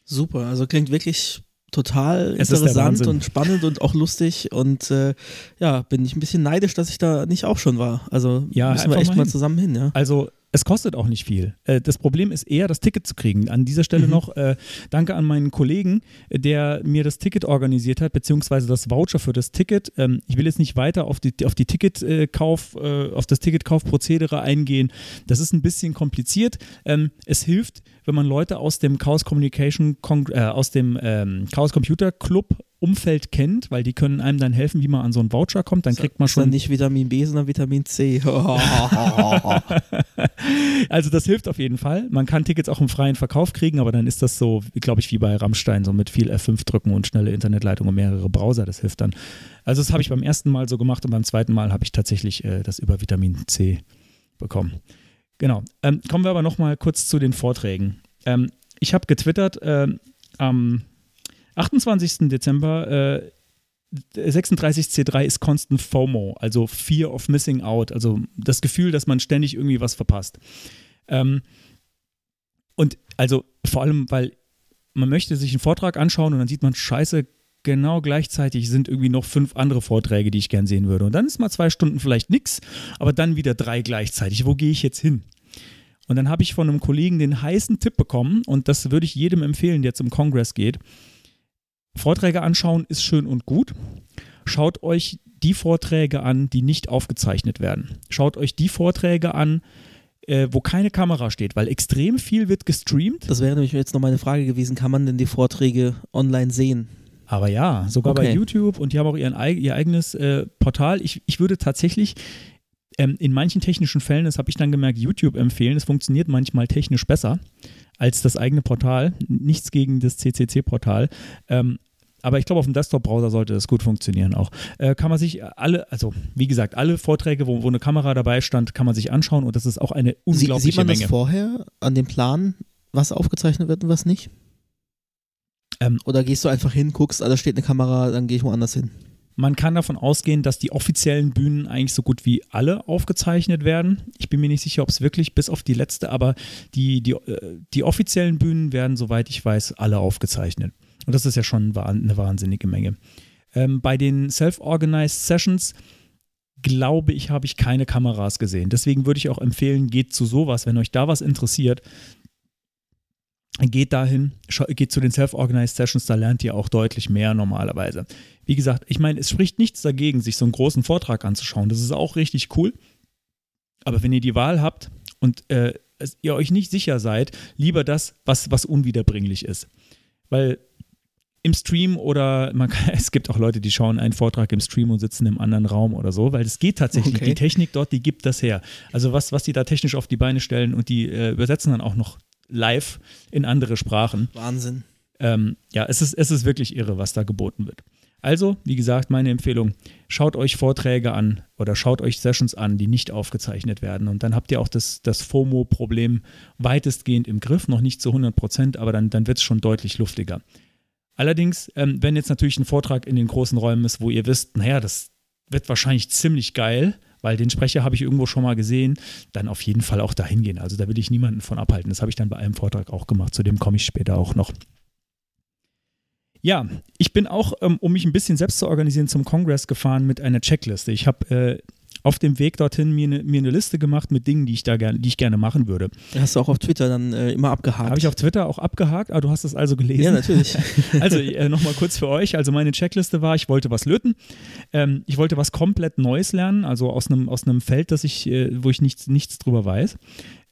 Super, also klingt wirklich total Es interessant und spannend und auch lustig und äh, ja, bin ich ein bisschen neidisch, dass ich da nicht auch schon war. Also Ja, müssen wir echt mal mal zusammen hin, ja. Also es kostet auch nicht viel. Äh, Das Problem ist eher, das Ticket zu kriegen. An dieser Stelle Mhm. noch äh, danke an meinen Kollegen, äh, der mir das Ticket organisiert hat, beziehungsweise das Voucher für das Ticket. Ähm, Ich will jetzt nicht weiter auf die, auf die Ticketkauf, äh, auf das Ticketkaufprozedere eingehen. Das ist ein bisschen kompliziert. Ähm, Es hilft, wenn man Leute aus dem Chaos Communication, Con- äh, aus dem ähm, Chaos Computer Club Umfeld kennt, weil die können einem dann helfen, wie man an so einen Voucher kommt. Dann kriegt man Ist dann schon nicht Vitamin B, sondern Vitamin C. Also das hilft auf jeden Fall. Man kann Tickets auch im freien Verkauf kriegen, aber dann ist das so, glaube ich, wie bei Rammstein, so mit viel F5 drücken und schnelle Internetleitung und mehrere Browser. Das hilft dann. Also das habe ich beim ersten Mal so gemacht und beim zweiten Mal habe ich tatsächlich äh, das über Vitamin C bekommen. Genau. Ähm, kommen wir aber nochmal kurz zu den Vorträgen. Ähm, ich habe getwittert ähm, am 28. Dezember, äh, 36C3 ist Constant FOMO, also Fear of Missing Out, also das Gefühl, dass man ständig irgendwie was verpasst. Ähm, und also vor allem, weil man möchte sich einen Vortrag anschauen und dann sieht man, scheiße, genau gleichzeitig sind irgendwie noch fünf andere Vorträge, die ich gern sehen würde. Und dann ist mal zwei Stunden vielleicht nix, aber dann wieder drei gleichzeitig. Wo gehe ich jetzt hin? Und dann habe ich von einem Kollegen den heißen Tipp bekommen und das würde ich jedem empfehlen, der zum Kongress geht. Vorträge anschauen ist schön und gut. Schaut euch die Vorträge an, die nicht aufgezeichnet werden. Schaut euch die Vorträge an, äh, wo keine Kamera steht, weil extrem viel wird gestreamt. Das wäre nämlich jetzt noch meine Frage gewesen, kann man denn die Vorträge online sehen? Aber ja, sogar bei Okay. YouTube und die haben auch ihren, ihr eigenes äh, Portal. Ich, ich würde tatsächlich ähm, in manchen technischen Fällen, das habe ich dann gemerkt, YouTube empfehlen. Es funktioniert manchmal technisch besser als das eigene Portal. Nichts gegen das CCC-Portal. Ähm, aber ich glaube, auf dem Desktop-Browser sollte das gut funktionieren auch. Äh, kann man sich alle, also wie gesagt, alle Vorträge, wo, wo eine Kamera dabei stand, kann man sich anschauen und das ist auch eine Sie, unglaubliche sieht man Menge. das vorher an dem Plan, was aufgezeichnet wird und was nicht? Ähm, Oder gehst du einfach hin, guckst, ah, da steht eine Kamera, dann gehe ich woanders hin? Man kann davon ausgehen, dass die offiziellen Bühnen eigentlich so gut wie alle aufgezeichnet werden. Ich bin mir nicht sicher, ob es wirklich bis auf die letzte, aber die, die, äh, die offiziellen Bühnen werden, soweit ich weiß, alle aufgezeichnet. Und das ist ja schon eine wahnsinnige Menge. Ähm, bei den Self-Organized Sessions glaube ich, habe ich keine Kameras gesehen. Deswegen würde ich auch empfehlen, geht zu sowas, wenn euch da was interessiert. Geht dahin, geht zu den Self-Organized Sessions, da lernt ihr auch deutlich mehr normalerweise. Wie gesagt, ich meine, es spricht nichts dagegen, sich so einen großen Vortrag anzuschauen. Das ist auch richtig cool. Aber wenn ihr die Wahl habt und äh, ihr euch nicht sicher seid, lieber das, was, was unwiederbringlich ist. Weil im Stream oder man kann, es gibt auch Leute, die schauen einen Vortrag im Stream und sitzen im anderen Raum oder so, weil es geht tatsächlich. Okay. Die Technik dort, die gibt das her. Also was, was die da technisch auf die Beine stellen und die äh, übersetzen dann auch noch live in andere Sprachen. Wahnsinn. Ähm, ja, es ist, es ist wirklich irre, was da geboten wird. Also, wie gesagt, meine Empfehlung, schaut euch Vorträge an oder schaut euch Sessions an, die nicht aufgezeichnet werden. Und dann habt ihr auch das, das FOMO-Problem weitestgehend im Griff, noch nicht zu 100 Prozent, aber dann, dann wird es schon deutlich luftiger. Allerdings, ähm, wenn jetzt natürlich ein Vortrag in den großen Räumen ist, wo ihr wisst, naja, das wird wahrscheinlich ziemlich geil, weil den Sprecher habe ich irgendwo schon mal gesehen, dann auf jeden Fall auch dahin gehen. Also da will ich niemanden von abhalten. Das habe ich dann bei einem Vortrag auch gemacht, zu dem komme ich später auch noch. Ja, ich bin auch, ähm, um mich ein bisschen selbst zu organisieren, zum Kongress gefahren mit einer Checkliste. Ich habe äh, auf dem Weg dorthin mir eine ne Liste gemacht mit Dingen, die ich da gerne, die ich gerne machen würde. Hast du auch auf Twitter dann äh, immer abgehakt? Habe ich auf Twitter auch abgehakt, aber du hast es also gelesen. Ja, natürlich. Also äh, nochmal kurz für euch. Also meine Checkliste war, ich wollte was löten. Ähm, ich wollte was komplett Neues lernen, also aus einem aus einem Feld, das ich, äh, wo ich nichts, nichts drüber weiß.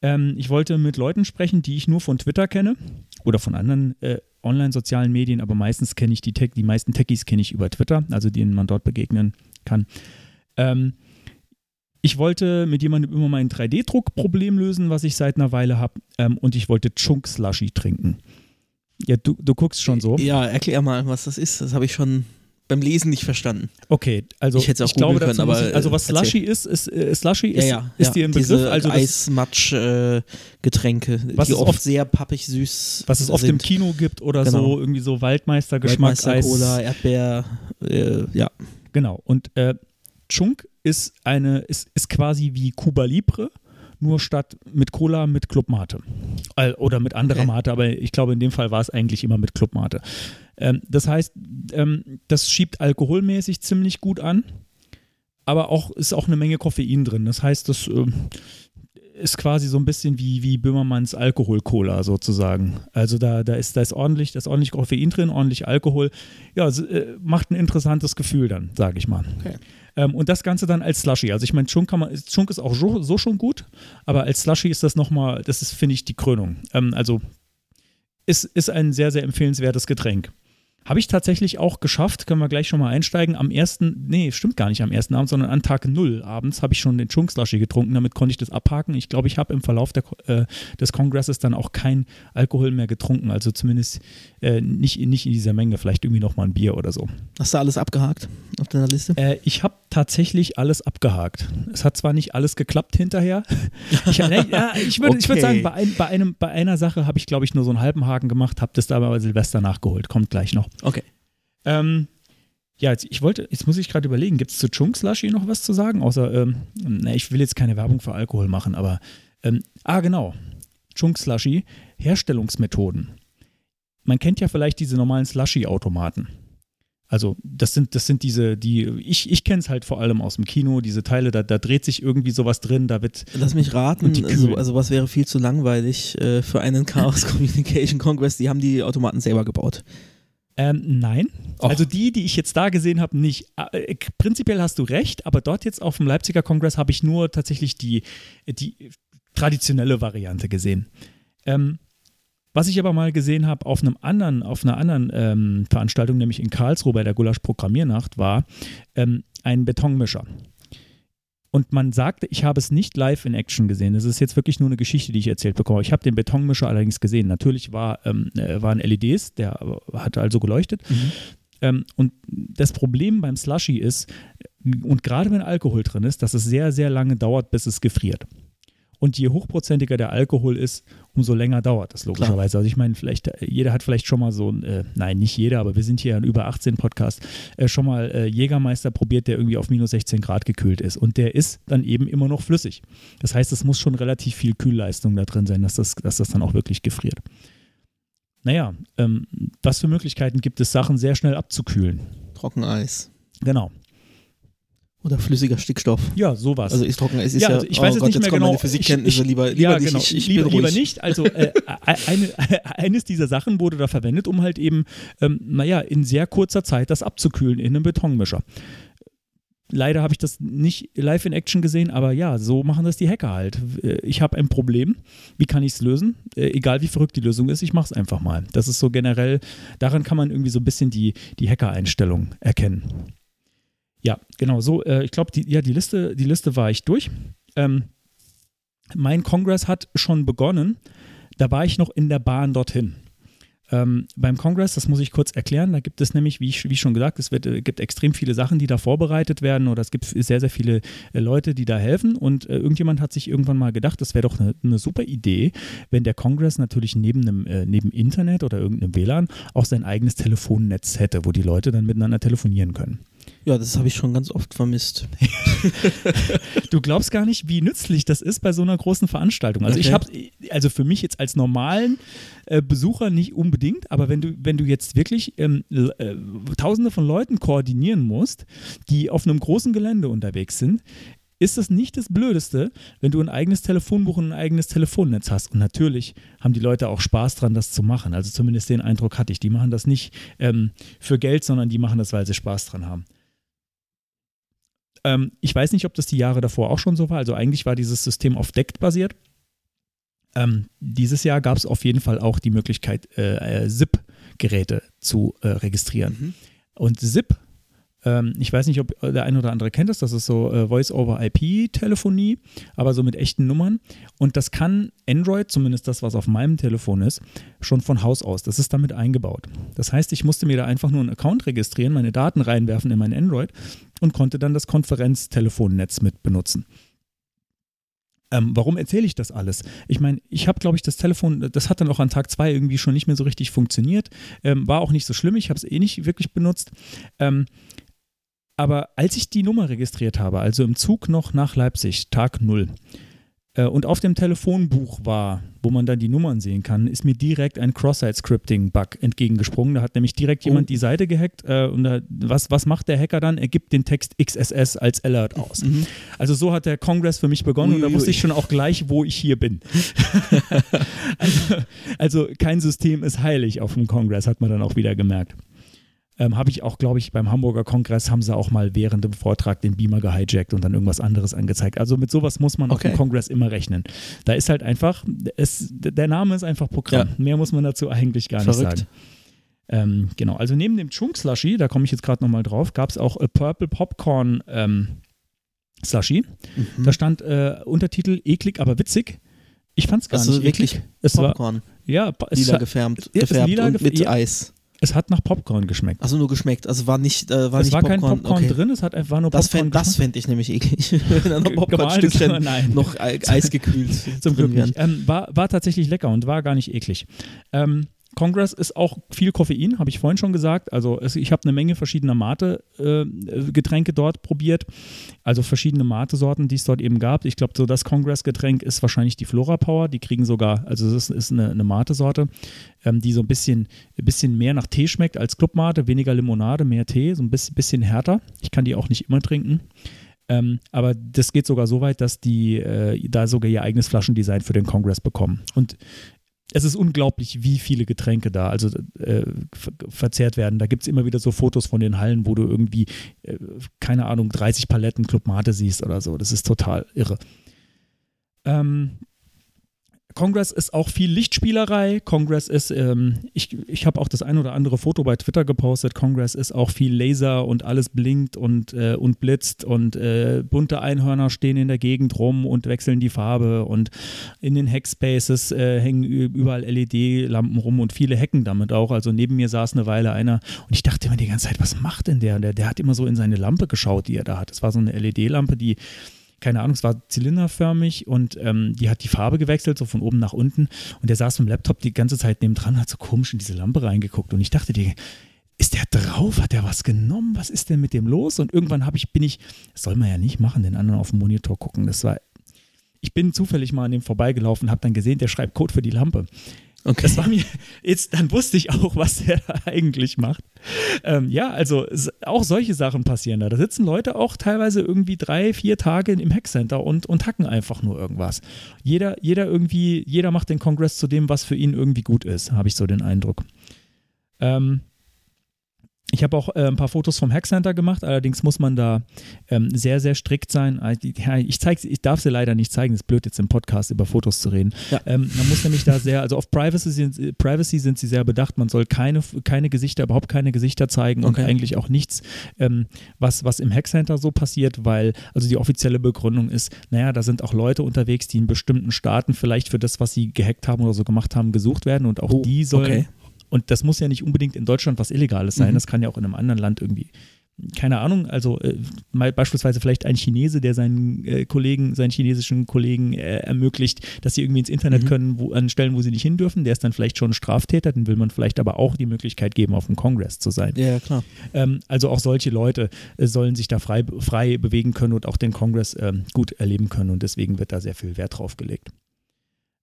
Ähm, ich wollte mit Leuten sprechen, die ich nur von Twitter kenne oder von anderen äh, online-sozialen Medien, aber meistens kenne ich die Tech, die meisten Techies kenne ich über Twitter, also denen man dort begegnen kann. Ähm, ich wollte mit jemandem immer mein 3D-Druck-Problem lösen, was ich seit einer Weile habe, ähm, und ich wollte Chunk-Slushy trinken. Ja, du, du guckst schon so. Ja, erklär mal, was das ist. Das habe ich schon beim Lesen nicht verstanden. Okay, also Ich hätte es auch glaube, können, aber, ich, also äh, was. Slushy ist, ist äh, Slushy ist, ja, ja. ist ja. dir im Begriff, Diese also Eismatsch-Getränke, Was die oft, oft- sehr pappig süß was es oft im sind. Kino gibt oder Genau. so, irgendwie so Waldmeister-Geschmack. Waldmeister, Cola, Erdbeer, äh, ja. Genau. Und äh, Chunk ist eine, ist, ist quasi wie Cuba Libre, nur statt mit Cola mit Club Mate. Äh, Oder mit anderer Okay. Mate, aber ich glaube, in dem Fall war es eigentlich immer mit Club Mate. Ähm, das heißt, ähm, das schiebt alkoholmäßig ziemlich gut an, aber auch ist auch eine Menge Koffein drin. Das heißt, das ähm, ist quasi so ein bisschen wie, wie Böhmermanns Alkohol-Cola sozusagen. Also da, da, ist, da ist ordentlich, da ist ordentlich Koffein drin, ordentlich Alkohol. Ja, äh, macht ein interessantes Gefühl dann, sage ich mal. Okay. Ähm, und das Ganze dann als Slushy. Also ich meine, Chunk, kann man, Chunk ist auch so, so schon gut, aber als Slushy ist das nochmal, das ist, finde ich, die Krönung. Ähm, also ist, ist ein sehr, sehr empfehlenswertes Getränk. Habe ich tatsächlich auch geschafft, können wir gleich schon mal einsteigen. Am ersten, nee, stimmt gar nicht am ersten Abend, sondern an Tag null abends habe ich schon den Chunk Slushy getrunken. Damit konnte ich das abhaken. Ich glaube, ich habe im Verlauf der, äh, des Kongresses dann auch kein Alkohol mehr getrunken. Also zumindest äh, nicht, nicht in dieser Menge. Vielleicht irgendwie nochmal ein Bier oder so. Hast du alles abgehakt auf deiner Liste? Äh, ich habe tatsächlich alles abgehakt. Es hat zwar nicht alles geklappt hinterher. Ich, ne, ja, ich würde ich würd Okay. sagen, bei, ein, bei, einem, bei einer Sache habe ich, glaube ich, nur so einen halben Haken gemacht, habe das aber bei Silvester nachgeholt. Kommt gleich noch. Okay. Ähm, ja, jetzt, ich wollte, jetzt muss ich gerade überlegen, gibt es zu Chunk Slushy noch was zu sagen? Außer, ähm, na, ich will jetzt keine Werbung für Alkohol machen, aber, ähm, ah, genau. Chunk Slushy, Herstellungsmethoden. Man kennt ja vielleicht diese normalen Slushy-Automaten. Also, das sind, das sind diese, die, ich, ich kenne es halt vor allem aus dem Kino, diese Teile, da, da dreht sich irgendwie sowas drin, da wird, Lass mich raten, also, also was wäre viel zu langweilig äh, für einen Chaos Communication Congress, die haben die Automaten selber gebaut. Ähm, nein. Och. Also die, die ich jetzt da gesehen habe, nicht. Äh, prinzipiell hast du recht, aber dort jetzt auf dem Leipziger Kongress habe ich nur tatsächlich die, die traditionelle Variante gesehen. Ähm, was ich aber mal gesehen habe auf einem anderen, auf einer anderen ähm, Veranstaltung, nämlich in Karlsruhe bei der Gulasch Programmiernacht, war ähm, ein Betonmischer. Und man sagte, ich habe es nicht live in Action gesehen. Das ist jetzt wirklich nur eine Geschichte, die ich erzählt bekomme. Ich habe den Betonmischer allerdings gesehen. Natürlich war, ähm, äh, waren LEDs, der äh, hatte also geleuchtet. Ähm, und das Problem beim Slushy ist, und gerade wenn Alkohol drin ist, dass es sehr, sehr lange dauert, bis es gefriert. Und je hochprozentiger der Alkohol ist, umso länger dauert das logischerweise. Also ich meine, vielleicht, äh, jeder hat vielleicht schon mal so ein, äh, nein, nicht jeder, aber wir sind hier ein über 18 Podcast, äh, schon mal äh, Jägermeister probiert, der irgendwie auf minus 16 Grad gekühlt ist. Und der ist dann eben immer noch flüssig. Das heißt, es muss schon relativ viel Kühlleistung da drin sein, dass das, dass das dann auch wirklich gefriert. Naja, ähm, was für Möglichkeiten gibt es, Sachen sehr schnell abzukühlen? Trockeneis. Genau. Oder flüssiger Stickstoff. Ja, sowas. Also ist Trockeneis ist Ja, ja, also ich weiß oh jetzt Gott, nicht mehr genau. Meine Physikkenntnisse Ich- lieber, lieber ja, nicht. genau. Ich, ich lieber, lieber nicht. Also äh, eine, eines dieser Sachen wurde da verwendet, um halt eben, ähm, naja, in sehr kurzer Zeit das abzukühlen in einem Betonmischer. Leider habe ich das nicht live in Action gesehen, aber ja, so machen das die Hacker halt. Äh, ich habe ein Problem, wie kann ich es lösen? Äh, egal wie verrückt die Lösung ist, ich mache es einfach mal. Das ist so generell, daran kann man irgendwie so ein bisschen die, die Hacker-Einstellung erkennen. Ja, genau, so, äh, ich glaube, die, ja, die Liste, die Liste war ich durch. Ähm, mein Kongress hat schon begonnen. Da war ich noch in der Bahn dorthin. Ähm, beim Kongress, das muss ich kurz erklären, da gibt es nämlich, wie, ich, wie schon gesagt, es wird, äh, gibt extrem viele Sachen, die da vorbereitet werden oder es gibt sehr, sehr viele äh, Leute, die da helfen und äh, irgendjemand hat sich irgendwann mal gedacht, das wäre doch eine, eine, super Idee, wenn der Kongress natürlich neben, einem, äh, neben Internet oder irgendeinem WLAN auch sein eigenes Telefonnetz hätte, wo die Leute dann miteinander telefonieren können. Ja, das habe ich schon ganz oft vermisst. du glaubst gar nicht, wie nützlich das ist bei so einer großen Veranstaltung. Also okay. ich habe, also für mich jetzt als normalen äh, Besucher nicht unbedingt, aber wenn du, wenn du jetzt wirklich ähm, äh, Tausende von Leuten koordinieren musst, die auf einem großen Gelände unterwegs sind, ist das nicht das Blödeste, wenn du ein eigenes Telefonbuch und ein eigenes Telefonnetz hast. Und natürlich haben die Leute auch Spaß dran, das zu machen. Also zumindest den Eindruck hatte ich. Die machen das nicht ähm, für Geld, sondern die machen das, weil sie Spaß dran haben. Ähm, ich weiß nicht, ob das die Jahre davor auch schon so war. Also eigentlich war dieses System auf DECT basiert. Ähm, dieses Jahr gab es auf jeden Fall auch die Möglichkeit, äh, äh, SIP-Geräte zu äh, registrieren. Mhm. Und SIP ähm, ich weiß nicht, ob der ein oder andere kennt das, das ist so äh, Voice-over-IP-Telefonie, aber so mit echten Nummern. Und das kann Android, zumindest das, was auf meinem Telefon ist, schon von Haus aus. Das ist damit eingebaut. Das heißt, ich musste mir da einfach nur einen Account registrieren, meine Daten reinwerfen in mein Android und konnte dann das Konferenztelefonnetz mit benutzen. Ähm, warum erzähle ich das alles? Ich meine, ich habe, glaube ich, das Telefon, das hat dann auch an Tag zwei irgendwie schon nicht mehr so richtig funktioniert. Ähm, war auch nicht so schlimm, ich habe es eh nicht wirklich benutzt. Ähm, aber als ich die Nummer registriert habe, also im Zug noch nach Leipzig, Tag 0, äh, und auf dem Telefonbuch war, wo man dann die Nummern sehen kann, ist mir direkt ein Cross-Site-Scripting-Bug entgegengesprungen. Da hat nämlich direkt oh. jemand die Seite gehackt. Äh, und da, was, was macht der Hacker dann? Er gibt den Text XSS als Alert aus. Mhm. Also so hat der Kongress für mich begonnen Uiuiui. und da wusste ich schon auch gleich, wo ich hier bin. also, also kein System ist heilig auf dem Kongress, hat man dann auch wieder gemerkt. Ähm, habe ich auch, glaube ich, beim Hamburger Kongress haben sie auch mal während dem Vortrag den Beamer gehijackt und dann irgendwas anderes angezeigt. Also mit sowas muss man okay. auf dem Kongress immer rechnen. Da ist halt einfach, es, der Name ist einfach Programm. Ja. Mehr muss man dazu eigentlich gar Verrückt. nicht sagen. Ähm, genau, also neben dem Chunk Slushy, da komme ich jetzt gerade nochmal drauf, gab es auch a Purple Popcorn ähm, Slushy. Mhm. Da stand äh, Untertitel eklig, aber witzig. Ich fand es gar also nicht wirklich eklig. Es Popcorn. War, ja, lila gefärbt, gefärbt lila und mit ja, Eis. Es hat nach Popcorn geschmeckt. Also nur geschmeckt. Also war nicht, äh, war es nicht war Popcorn. kein Popcorn okay. drin, es hat einfach nur das Popcorn. Fänd, das fände ich nämlich eklig. Wenn da noch Popcornstückchen noch eisgekühlt Zum Glück nicht. Ähm, war, war tatsächlich lecker und war gar nicht eklig. Ähm, Congress ist auch viel Koffein, habe ich vorhin schon gesagt. Also es, ich habe eine Menge verschiedener Mate-Getränke äh, dort probiert. Also verschiedene Mate-Sorten, die es dort eben gab. Ich glaube, so das Congress-Getränk ist wahrscheinlich die Flora Power. Die kriegen sogar, also das ist eine, eine Mate-Sorte, ähm, die so ein bisschen, ein bisschen mehr nach Tee schmeckt als Clubmate. Weniger Limonade, mehr Tee, so ein bisschen, bisschen härter. Ich kann die auch nicht immer trinken. Ähm, aber das geht sogar so weit, dass die äh, da sogar ihr eigenes Flaschendesign für den Congress bekommen. Und es ist unglaublich, wie viele Getränke da also äh, verzehrt werden. Da gibt es immer wieder so Fotos von den Hallen, wo du irgendwie, äh, keine Ahnung, 30 Paletten Club Mate siehst oder so. Das ist total irre. Ähm, Congress ist auch viel Lichtspielerei. Congress ist, ähm, ich, ich habe auch das ein oder andere Foto bei Twitter gepostet. Congress ist auch viel Laser und alles blinkt und, äh, und blitzt und äh, bunte Einhörner stehen in der Gegend rum und wechseln die Farbe und in den Hackspaces äh, hängen überall LED-Lampen rum und viele hacken damit auch. Also neben mir saß eine Weile einer und ich dachte immer die ganze Zeit, was macht denn der? Der, der hat immer so in seine Lampe geschaut, die er da hat. Das war so eine LED-Lampe, die keine Ahnung, es war zylinderförmig und ähm, die hat die Farbe gewechselt, so von oben nach unten. Und der saß mit dem Laptop die ganze Zeit nebendran, hat so komisch in diese Lampe reingeguckt. Und ich dachte dir, ist der drauf? Hat der was genommen? Was ist denn mit dem los? Und irgendwann habe ich, bin ich, das soll man ja nicht machen, den anderen auf dem Monitor gucken. Das war, ich bin zufällig mal an dem vorbeigelaufen, habe dann gesehen, der schreibt Code für die Lampe. Okay. Das war mir, jetzt, dann wusste ich auch, was der da eigentlich macht. Ähm, ja, also auch solche Sachen passieren da. Da sitzen Leute auch teilweise irgendwie drei, vier Tage im Hackcenter und, und hacken einfach nur irgendwas. Jeder, jeder irgendwie, jeder macht den Kongress zu dem, was für ihn irgendwie gut ist, habe ich so den Eindruck. Ähm, Ich habe auch äh, ein paar Fotos vom Hackcenter gemacht, allerdings muss man da ähm, sehr, sehr strikt sein. Ja, ich, zeig, ich darf sie leider nicht zeigen, es ist blöd jetzt im Podcast über Fotos zu reden. Ja. Ähm, man muss nämlich da sehr, also auf Privacy sind, Privacy sind sie sehr bedacht, man soll keine, keine Gesichter, überhaupt keine Gesichter zeigen okay. und eigentlich auch nichts, ähm, was, was im Hackcenter so passiert, weil also die offizielle Begründung ist, naja, da sind auch Leute unterwegs, die in bestimmten Staaten vielleicht für das, was sie gehackt haben oder so gemacht haben, gesucht werden und auch oh, die sollen okay und das muss ja nicht unbedingt in Deutschland was Illegales sein, mhm. das kann ja auch in einem anderen Land irgendwie keine Ahnung, also äh, mal beispielsweise vielleicht ein Chinese, der seinen äh, Kollegen, seinen chinesischen Kollegen äh, ermöglicht, dass sie irgendwie ins Internet mhm. können, wo, an Stellen, wo sie nicht hin dürfen, der ist dann vielleicht schon Straftäter, den will man vielleicht aber auch die Möglichkeit geben, auf dem Kongress zu sein. Ja, klar. Ähm, also auch solche Leute äh, sollen sich da frei, frei bewegen können und auch den Kongress ähm, gut erleben können und deswegen wird da sehr viel Wert drauf gelegt.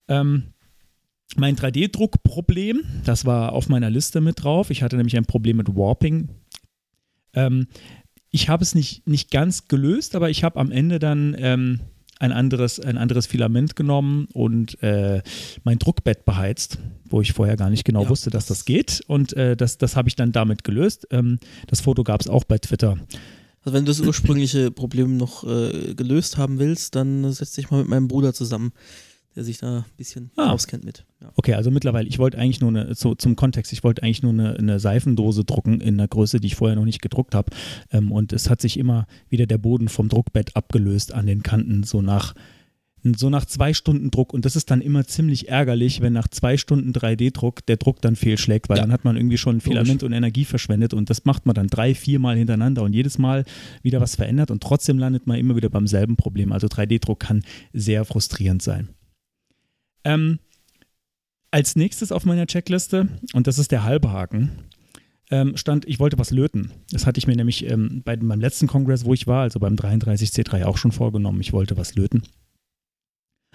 Ähm, mein 3D-Druckproblem, das war auf meiner Liste mit drauf. Ich hatte nämlich ein Problem mit Warping. Ähm, ich habe es nicht, nicht ganz gelöst, aber ich habe am Ende dann ähm, ein, anderes, ein anderes Filament genommen und äh, mein Druckbett beheizt, wo ich vorher gar nicht genau ja, wusste, dass das, geht. Und äh, das, das habe ich dann damit gelöst. Ähm, das Foto gab es auch bei Twitter. Also wenn du das ursprüngliche Problem noch äh, gelöst haben willst, dann setz dich mal mit meinem Bruder zusammen der sich da ein bisschen ah. auskennt mit. Ja. Okay, also mittlerweile, ich wollte eigentlich nur eine, so, zum Kontext, ich wollte eigentlich nur eine, eine, Seifendose drucken in einer Größe, die ich vorher noch nicht gedruckt habe. Ähm, und es hat sich immer wieder der Boden vom Druckbett abgelöst an den Kanten, so nach, so nach zwei Stunden Druck. Und das ist dann immer ziemlich ärgerlich, wenn nach zwei Stunden 3D-Druck der Druck dann fehlschlägt, weil ja. dann hat man irgendwie schon Filament und Energie verschwendet und das macht man dann drei, vier Mal hintereinander und jedes Mal wieder was verändert und trotzdem landet man immer wieder beim selben Problem. Also 3D-Druck kann sehr frustrierend sein. Ähm, als nächstes auf meiner Checkliste, und das ist der halbe Haken, ähm, stand, ich wollte was löten. Das hatte ich mir nämlich ähm, bei meinem letzten Kongress, wo ich war, also beim 33C3 auch schon vorgenommen. Ich wollte was löten.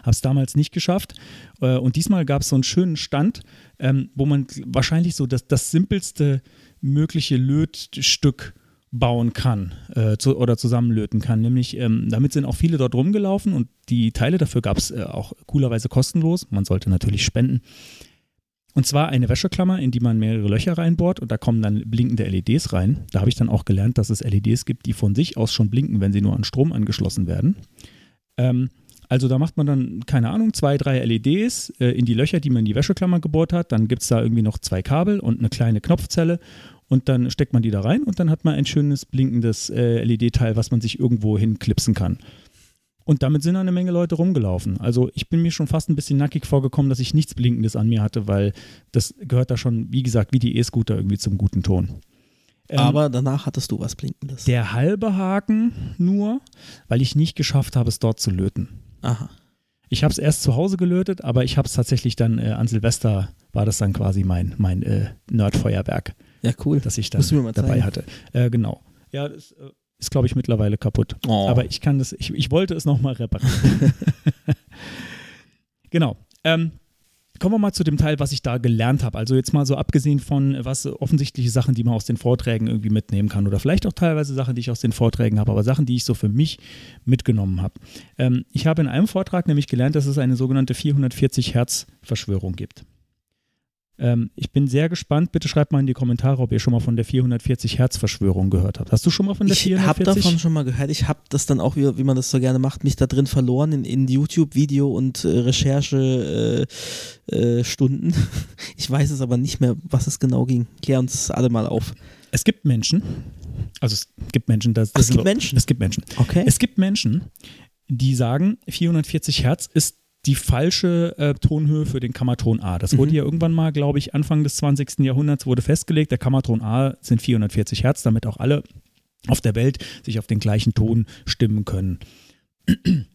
Habe es damals nicht geschafft. Äh, und diesmal gab es so einen schönen Stand, ähm, wo man wahrscheinlich so das, das simpelste mögliche Lötstück bauen kann äh, zu, oder zusammenlöten kann. Nämlich, ähm, damit sind auch viele dort rumgelaufen und die Teile dafür gab es äh, auch coolerweise kostenlos. Man sollte natürlich spenden. Und zwar eine Wäscheklammer, in die man mehrere Löcher reinbohrt und da kommen dann blinkende LEDs rein. Da habe ich dann auch gelernt, dass es LEDs gibt, die von sich aus schon blinken, wenn sie nur an Strom angeschlossen werden. Ähm, also da macht man dann, keine Ahnung, zwei, drei LEDs äh, in die Löcher, die man in die Wäscheklammer gebohrt hat. Dann gibt es da irgendwie noch zwei Kabel und eine kleine Knopfzelle und dann steckt man die da rein und dann hat man ein schönes blinkendes äh, LED-Teil, was man sich irgendwo hinklipsen kann. Und damit sind eine Menge Leute rumgelaufen. Also ich bin mir schon fast ein bisschen nackig vorgekommen, dass ich nichts Blinkendes an mir hatte, weil das gehört da schon, wie gesagt, wie die E-Scooter irgendwie zum guten Ton. Ähm, Aber danach hattest du was Blinkendes. Der halbe Haken nur, weil ich nicht geschafft habe, es dort zu löten. Aha. Ich habe es erst zu Hause gelötet, aber ich habe es tatsächlich dann äh, an Silvester, war das dann quasi mein, mein äh, Nerdfeuerwerk. Ja, cool. Das ich dann dabei hatte. Äh, genau. Ja, das äh, ist, glaube ich, mittlerweile kaputt. Oh. Aber ich kann das, ich, ich wollte es nochmal reparieren. genau. Ähm, kommen wir mal zu dem Teil, was ich da gelernt habe. Also jetzt mal so abgesehen von was offensichtliche Sachen, die man aus den Vorträgen irgendwie mitnehmen kann oder vielleicht auch teilweise Sachen, die ich aus den Vorträgen habe, aber Sachen, die ich so für mich mitgenommen habe. Ähm, ich habe in einem Vortrag nämlich gelernt, dass es eine sogenannte 440 Hertz Verschwörung gibt. Ähm, ich bin sehr gespannt. Bitte schreibt mal in die Kommentare, ob ihr schon mal von der 440 Hertz Verschwörung gehört habt. Hast du schon mal von der ich 440? Ich habe davon schon mal gehört. Ich habe das dann auch, wie, wie, man das so gerne macht, mich da drin verloren in, in YouTube-Video und äh, Recherche-Stunden. Äh, äh, ich weiß es aber nicht mehr, was es genau ging. Klär uns alle mal auf. Es gibt Menschen, also es gibt Menschen, das, das es gibt Menschen. Es gibt Menschen. Okay. Es gibt Menschen, die sagen, 440 Hertz ist die falsche äh, Tonhöhe für den Kammerton A. Das wurde mhm. ja irgendwann mal, glaube ich, Anfang des 20. Jahrhunderts wurde festgelegt, der Kammerton A sind 440 Hertz, damit auch alle auf der Welt sich auf den gleichen Ton stimmen können.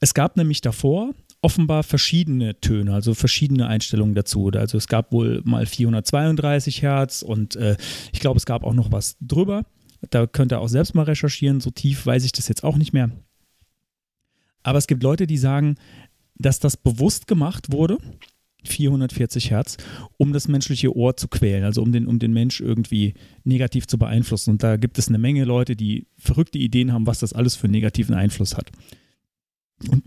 Es gab nämlich davor offenbar verschiedene Töne, also verschiedene Einstellungen dazu. Also es gab wohl mal 432 Hertz und äh, ich glaube, es gab auch noch was drüber. Da könnt ihr auch selbst mal recherchieren, so tief weiß ich das jetzt auch nicht mehr. Aber es gibt Leute, die sagen, dass das bewusst gemacht wurde, 440 Hertz, um das menschliche Ohr zu quälen, also um den, um den Mensch irgendwie negativ zu beeinflussen. Und da gibt es eine Menge Leute, die verrückte Ideen haben, was das alles für einen negativen Einfluss hat. Und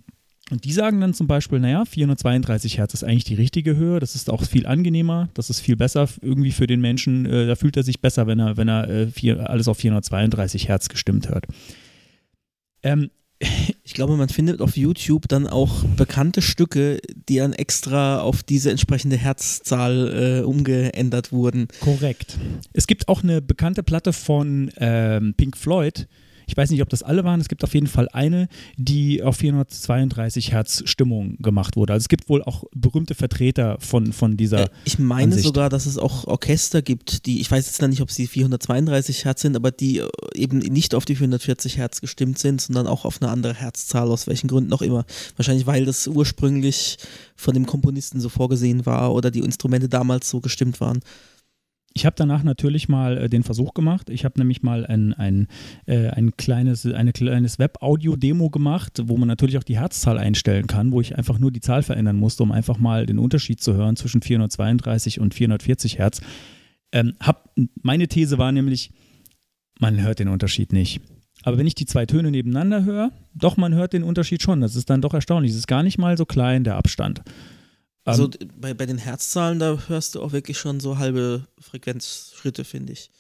Und die sagen dann zum Beispiel, naja, 432 Hertz ist eigentlich die richtige Höhe, das ist auch viel angenehmer, das ist viel besser irgendwie für den Menschen, äh, da fühlt er sich besser, wenn er, wenn er äh, vier, alles auf 432 Hertz gestimmt hört. Ähm, ich glaube, man findet auf YouTube dann auch bekannte Stücke, die dann extra auf diese entsprechende Herzzahl äh, umgeändert wurden. Korrekt. Es gibt auch eine bekannte Platte von ähm, Pink Floyd, ich weiß nicht, ob das alle waren. Es gibt auf jeden Fall eine, die auf 432 Hertz Stimmung gemacht wurde. Also es gibt wohl auch berühmte Vertreter von, von dieser. Äh, ich meine Ansicht. sogar, dass es auch Orchester gibt, die, ich weiß jetzt nicht, ob sie 432 Hertz sind, aber die äh, eben nicht auf die 440 Hertz gestimmt sind, sondern auch auf eine andere Herzzahl, aus welchen Gründen auch immer. Wahrscheinlich, weil das ursprünglich von dem Komponisten so vorgesehen war oder die Instrumente damals so gestimmt waren. Ich habe danach natürlich mal äh, den Versuch gemacht. Ich habe nämlich mal ein, ein, äh, ein kleines, eine kleines Web-Audio-Demo gemacht, wo man natürlich auch die Herzzahl einstellen kann, wo ich einfach nur die Zahl verändern musste, um einfach mal den Unterschied zu hören zwischen 432 und 440 Hertz. Ähm, hab, meine These war nämlich, man hört den Unterschied nicht. Aber wenn ich die zwei Töne nebeneinander höre, doch, man hört den Unterschied schon. Das ist dann doch erstaunlich. Es ist gar nicht mal so klein, der Abstand. Also ähm, bei, bei den Herzzahlen, da hörst du auch wirklich schon so halbe Frequenzschritte, finde ich.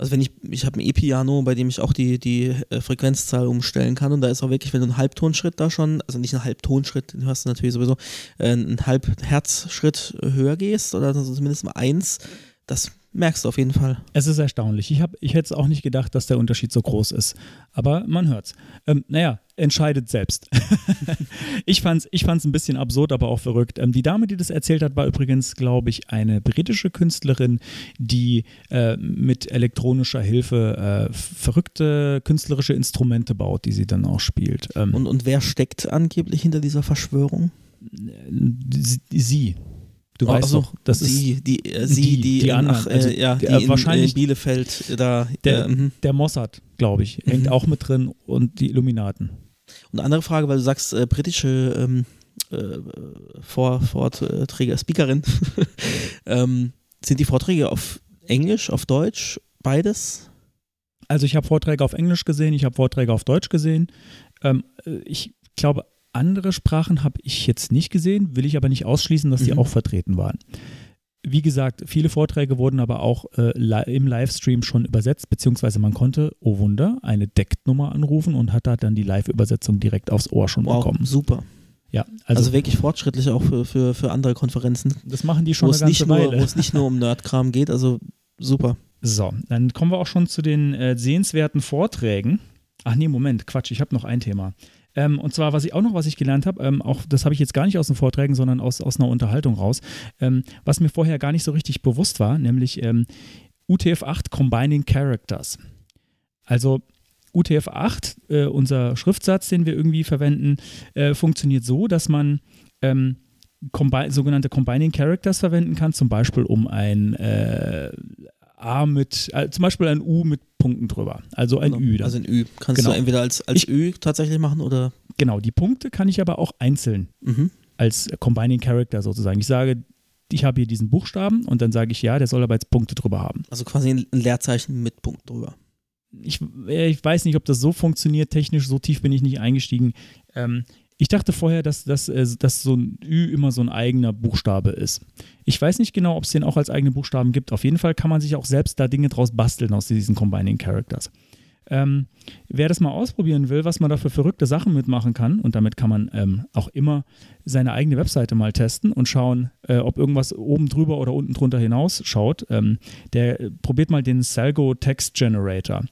Also wenn ich, ich habe ein E-Piano, bei dem ich auch die, die äh, Frequenzzahl umstellen kann und da ist auch wirklich, wenn du einen Halbtonschritt da schon, also nicht einen Halbtonschritt, den hörst du natürlich sowieso, äh, einen Halbherzschritt höher gehst oder zumindest mal eins, das merkst du auf jeden Fall. Es ist erstaunlich. Ich, hab, ich hätte es auch nicht gedacht, dass der Unterschied so groß ist. Aber man hört's. Ähm, naja, entscheidet selbst. ich fand es ich fand's ein bisschen absurd, aber auch verrückt. Ähm, die Dame, die das erzählt hat, war übrigens, glaube ich, eine britische Künstlerin, die äh, mit elektronischer Hilfe äh, verrückte künstlerische Instrumente baut, die sie dann auch spielt. Ähm, und, und wer steckt angeblich hinter dieser Verschwörung? Sie. Du oh, weißt also, doch, das sie, ist die, äh, sie, die, die, die anderen, äh, also, ja, die äh, wahrscheinlich in, Bielefeld da. Der, äh, der Mossad, glaube ich, hängt mhm. auch mit drin und die Illuminaten. Und eine andere Frage, weil du sagst, äh, britische ähm, äh, Vor Vorträge, Speakerin, ähm, sind die Vorträge auf Englisch, auf Deutsch, beides? Also ich habe Vorträge auf Englisch gesehen, ich habe Vorträge auf Deutsch gesehen. Ähm, ich glaube, andere Sprachen habe ich jetzt nicht gesehen, will ich aber nicht ausschließen, dass die mhm. auch vertreten waren. Wie gesagt, viele Vorträge wurden aber auch äh, li im Livestream schon übersetzt, beziehungsweise man konnte, oh Wunder, eine Decknummer anrufen und hat da dann die Live-Übersetzung direkt aufs Ohr schon wow, bekommen. Super. Ja, also, also, wirklich fortschrittlich auch für, für, für andere Konferenzen. Das machen die schon eine ganze Weile. Wo es nicht nur um Nerdkram geht, also super. So, dann kommen wir auch schon zu den äh, sehenswerten Vorträgen. Ach nee, Moment, Quatsch, ich habe noch ein Thema. Ähm, und zwar, was ich auch noch, was ich gelernt habe, ähm, auch das habe ich jetzt gar nicht aus den Vorträgen, sondern aus, aus einer Unterhaltung raus, ähm, was mir vorher gar nicht so richtig bewusst war, nämlich ähm, UTF-8 Combining Characters. Also UTF-8, äh, unser Schriftsatz, den wir irgendwie verwenden, äh, funktioniert so, dass man ähm, combi sogenannte Combining Characters verwenden kann, zum Beispiel um ein äh, A mit, äh, zum Beispiel ein U mit Punkten drüber. Also ein genau. Ü. Dann. Also ein Ü. Kannst genau. du entweder als, als ich, Ü tatsächlich machen oder? Genau, die Punkte kann ich aber auch einzeln mhm. als Combining Character sozusagen. Ich sage, ich habe hier diesen Buchstaben und dann sage ich, ja, der soll aber jetzt Punkte drüber haben. Also quasi ein Leerzeichen mit Punkt drüber. Ich, ich weiß nicht, ob das so funktioniert. Technisch, so tief bin ich nicht eingestiegen. Ähm, ich dachte vorher, dass, dass, äh, dass so ein Ü immer so ein eigener Buchstabe ist. Ich weiß nicht genau, ob es den auch als eigene Buchstaben gibt. Auf jeden Fall kann man sich auch selbst da Dinge draus basteln aus diesen Combining Characters. Ähm, wer das mal ausprobieren will, was man da für verrückte Sachen mitmachen kann, und damit kann man ähm, auch immer seine eigene Webseite mal testen und schauen, äh, ob irgendwas oben drüber oder unten drunter hinaus schaut, ähm, der äh, probiert mal den Salgo Text Generator.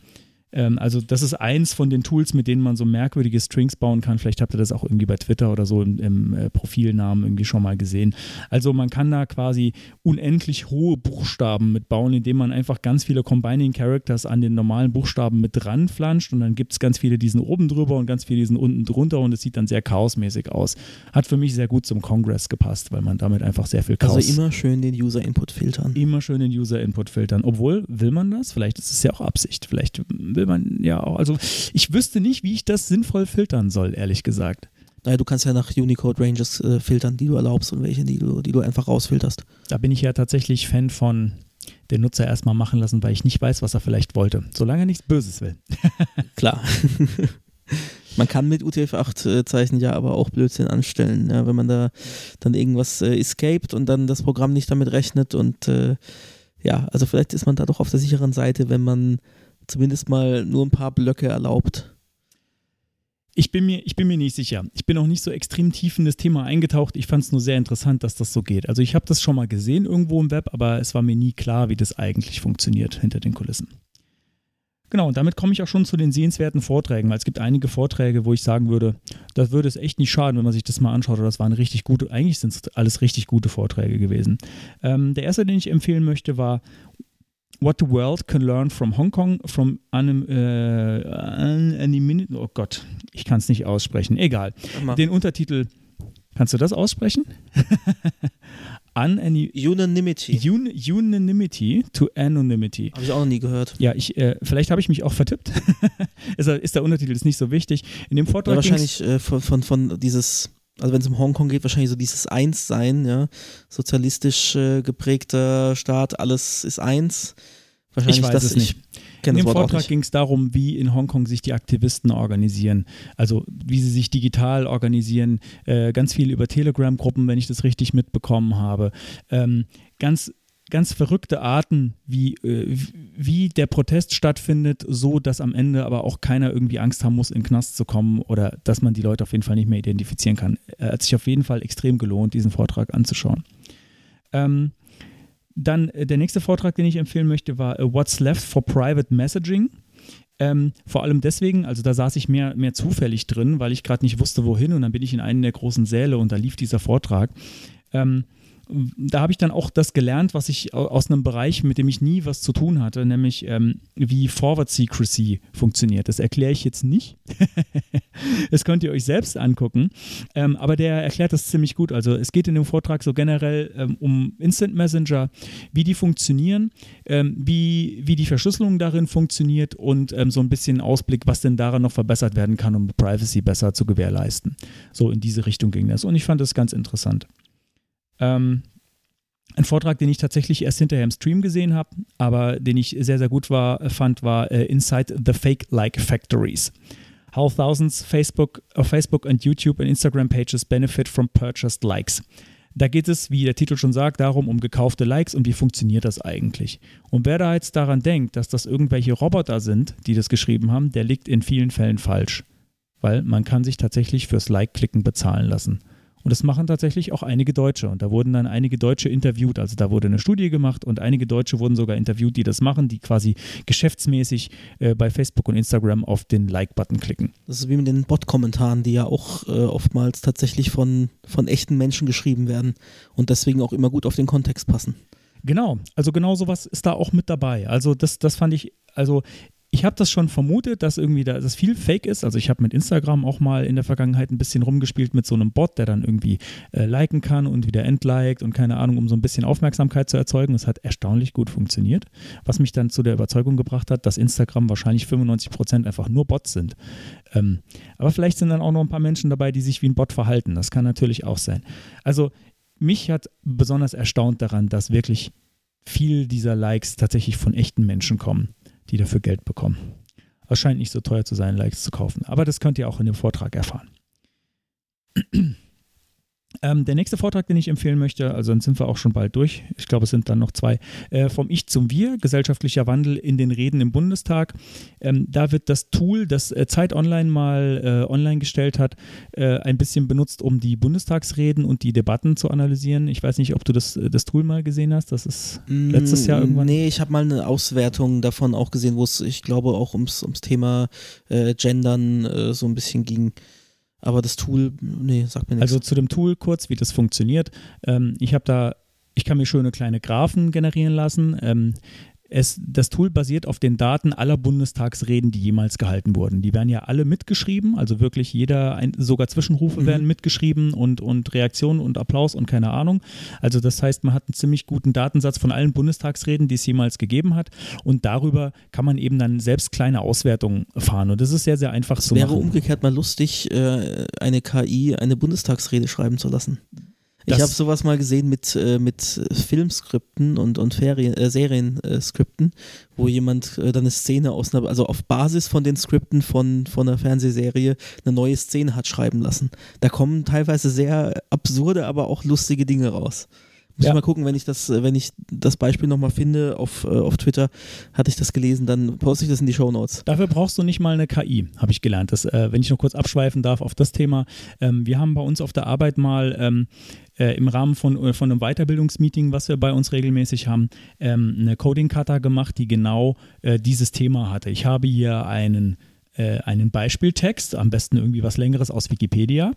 Ähm, also das ist eins von den Tools, mit denen man so merkwürdige Strings bauen kann. Vielleicht habt ihr das auch irgendwie bei Twitter oder so im, im äh, Profilnamen irgendwie schon mal gesehen. Also man kann da quasi unendlich hohe Buchstaben mitbauen, indem man einfach ganz viele Combining Characters an den normalen Buchstaben mit dran flanscht und dann gibt es ganz viele, die sind oben drüber und ganz viele, die sind unten drunter und es sieht dann sehr chaosmäßig aus. Hat für mich sehr gut zum Congress gepasst, weil man damit einfach sehr viel Chaos... Also immer schön den User-Input filtern. Immer schön den User-Input filtern. Obwohl, will man das? Vielleicht ist es ja auch Absicht. Vielleicht will man ja auch, also ich wüsste nicht, wie ich das sinnvoll filtern soll, ehrlich gesagt. Naja, du kannst ja nach Unicode Ranges äh, filtern, die du erlaubst und welche, die du, die du einfach rausfilterst. Da bin ich ja tatsächlich Fan von den Nutzer erstmal machen lassen, weil ich nicht weiß, was er vielleicht wollte. Solange er nichts Böses will. Klar. Man kann mit UTF-8-Zeichen ja aber auch Blödsinn anstellen, ja, wenn man da dann irgendwas äh, escaped und dann das Programm nicht damit rechnet und äh, ja, also vielleicht ist man da doch auf der sicheren Seite, wenn man zumindest mal nur ein paar Blöcke erlaubt. Ich bin, mir, ich bin mir nicht sicher. Ich bin auch nicht so extrem tief in das Thema eingetaucht. Ich fand es nur sehr interessant, dass das so geht. Also ich habe das schon mal gesehen irgendwo im Web, aber es war mir nie klar, wie das eigentlich funktioniert hinter den Kulissen. Genau, und damit komme ich auch schon zu den sehenswerten Vorträgen, weil es gibt einige Vorträge, wo ich sagen würde, das würde es echt nicht schaden, wenn man sich das mal anschaut. Das waren richtig gute, eigentlich sind es alles richtig gute Vorträge gewesen. Ähm, der erste, den ich empfehlen möchte, war What the World Can Learn from Hong Kong from anim, äh, Anonymity. Oh Gott, ich kann es nicht aussprechen. Egal. Den Untertitel. Kannst du das aussprechen? Unanimity. Un Unanimity to Anonymity. Habe ich auch noch nie gehört. Ja, ich, äh, vielleicht habe ich mich auch vertippt. ist, ist, der Untertitel ist nicht so wichtig. In dem Vortrag. Ja, wahrscheinlich äh, von, von, von dieses also wenn es um Hongkong geht, wahrscheinlich so dieses Eins-Sein, ja, sozialistisch äh, geprägter Staat, alles ist eins. Wahrscheinlich, ich weiß es nicht. In dem Vortrag ging es darum, wie in Hongkong sich die Aktivisten organisieren, also wie sie sich digital organisieren, äh, ganz viel über Telegram-Gruppen, wenn ich das richtig mitbekommen habe. Ähm, ganz ganz verrückte Arten, wie, äh, wie der Protest stattfindet, so dass am Ende aber auch keiner irgendwie Angst haben muss, in den Knast zu kommen oder dass man die Leute auf jeden Fall nicht mehr identifizieren kann. Er hat sich auf jeden Fall extrem gelohnt, diesen Vortrag anzuschauen. Ähm, dann äh, der nächste Vortrag, den ich empfehlen möchte, war uh, What's Left for Private Messaging. Ähm, vor allem deswegen, also da saß ich mehr, mehr zufällig drin, weil ich gerade nicht wusste, wohin und dann bin ich in einen der großen Säle und da lief dieser Vortrag. Ähm, da habe ich dann auch das gelernt, was ich aus einem Bereich, mit dem ich nie was zu tun hatte, nämlich ähm, wie Forward Secrecy funktioniert. Das erkläre ich jetzt nicht. das könnt ihr euch selbst angucken. Ähm, aber der erklärt das ziemlich gut. Also es geht in dem Vortrag so generell ähm, um Instant Messenger, wie die funktionieren, ähm, wie, wie die Verschlüsselung darin funktioniert und ähm, so ein bisschen Ausblick, was denn daran noch verbessert werden kann, um Privacy besser zu gewährleisten. So in diese Richtung ging das. Und ich fand das ganz interessant. Ähm, ein Vortrag, den ich tatsächlich erst hinterher im Stream gesehen habe, aber den ich sehr, sehr gut war, fand, war äh, Inside the Fake-Like Factories. How thousands Facebook, of Facebook and YouTube and Instagram pages benefit from purchased likes. Da geht es, wie der Titel schon sagt, darum, um gekaufte Likes und wie funktioniert das eigentlich. Und wer da jetzt daran denkt, dass das irgendwelche Roboter sind, die das geschrieben haben, der liegt in vielen Fällen falsch. Weil man kann sich tatsächlich fürs Like-Klicken bezahlen lassen. Und das machen tatsächlich auch einige Deutsche. Und da wurden dann einige Deutsche interviewt. Also da wurde eine Studie gemacht und einige Deutsche wurden sogar interviewt, die das machen, die quasi geschäftsmäßig äh, bei Facebook und Instagram auf den Like-Button klicken. Das ist wie mit den Bot-Kommentaren, die ja auch äh, oftmals tatsächlich von, von echten Menschen geschrieben werden und deswegen auch immer gut auf den Kontext passen. Genau, also genau sowas ist da auch mit dabei. Also das, das fand ich, also ich habe das schon vermutet, dass irgendwie da, das viel Fake ist. Also ich habe mit Instagram auch mal in der Vergangenheit ein bisschen rumgespielt mit so einem Bot, der dann irgendwie äh, liken kann und wieder entliked und keine Ahnung, um so ein bisschen Aufmerksamkeit zu erzeugen. Es hat erstaunlich gut funktioniert, was mich dann zu der Überzeugung gebracht hat, dass Instagram wahrscheinlich 95 Prozent einfach nur Bots sind. Ähm, aber vielleicht sind dann auch noch ein paar Menschen dabei, die sich wie ein Bot verhalten. Das kann natürlich auch sein. Also mich hat besonders erstaunt daran, dass wirklich viel dieser Likes tatsächlich von echten Menschen kommen die dafür Geld bekommen. Es scheint nicht so teuer zu sein, Likes zu kaufen. Aber das könnt ihr auch in dem Vortrag erfahren. Ähm, der nächste Vortrag, den ich empfehlen möchte, also dann sind wir auch schon bald durch. Ich glaube, es sind dann noch zwei. Äh, vom Ich zum Wir, gesellschaftlicher Wandel in den Reden im Bundestag. Ähm, da wird das Tool, das äh, Zeit Online mal äh, online gestellt hat, äh, ein bisschen benutzt, um die Bundestagsreden und die Debatten zu analysieren. Ich weiß nicht, ob du das, äh, das Tool mal gesehen hast. Das ist letztes Jahr irgendwann. Nee, ich habe mal eine Auswertung davon auch gesehen, wo es, ich glaube, auch ums, ums Thema äh, Gendern so ein bisschen ging. Aber das Tool, nee, sagt mir nichts. Also zu dem Tool kurz, wie das funktioniert. Ähm, ich habe da, ich kann mir schöne kleine Graphen generieren lassen. Ähm, es, das Tool basiert auf den Daten aller Bundestagsreden, die jemals gehalten wurden. Die werden ja alle mitgeschrieben, also wirklich jeder, sogar Zwischenrufe mhm. werden mitgeschrieben und, und Reaktionen und Applaus und keine Ahnung. Also das heißt, man hat einen ziemlich guten Datensatz von allen Bundestagsreden, die es jemals gegeben hat und darüber kann man eben dann selbst kleine Auswertungen fahren und das ist sehr, sehr einfach das zu machen. Es wäre umgekehrt mal lustig, äh, eine KI eine Bundestagsrede schreiben zu lassen. Ich habe sowas mal gesehen mit, äh, mit Filmskripten und, und Ferien, äh, Serienskripten, wo jemand äh, dann eine Szene aus einer, also auf Basis von den Skripten von, von einer Fernsehserie eine neue Szene hat schreiben lassen. Da kommen teilweise sehr absurde, aber auch lustige Dinge raus. Muss ja. mal gucken, wenn ich das, wenn ich das Beispiel nochmal finde auf, äh, auf Twitter, hatte ich das gelesen, dann poste ich das in die Show Notes. Dafür brauchst du nicht mal eine KI, habe ich gelernt. Das, äh, wenn ich noch kurz abschweifen darf auf das Thema. Ähm, wir haben bei uns auf der Arbeit mal ähm, äh, im Rahmen von, äh, von einem Weiterbildungsmeeting, was wir bei uns regelmäßig haben, ähm, eine Coding-Kata gemacht, die genau äh, dieses Thema hatte. Ich habe hier einen äh, einen Beispieltext, am besten irgendwie was längeres aus Wikipedia.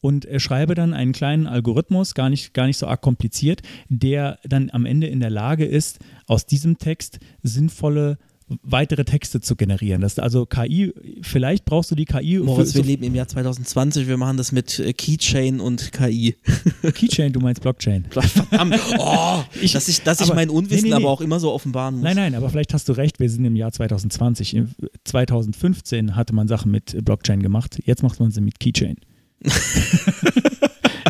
Und schreibe dann einen kleinen Algorithmus, gar nicht, gar nicht so arg kompliziert, der dann am Ende in der Lage ist, aus diesem Text sinnvolle weitere Texte zu generieren. Das also KI, vielleicht brauchst du die KI. Moritz, für, wir leben im Jahr 2020, wir machen das mit äh, Keychain und KI. Keychain, du meinst Blockchain. Verdammt, oh, ich, dass ich, dass ich mein Unwissen nee, nee, nee. aber auch immer so offenbaren muss. Nein, nein, aber vielleicht hast du recht, wir sind im Jahr 2020. 2015 hatte man Sachen mit Blockchain gemacht, jetzt macht man sie mit Keychain.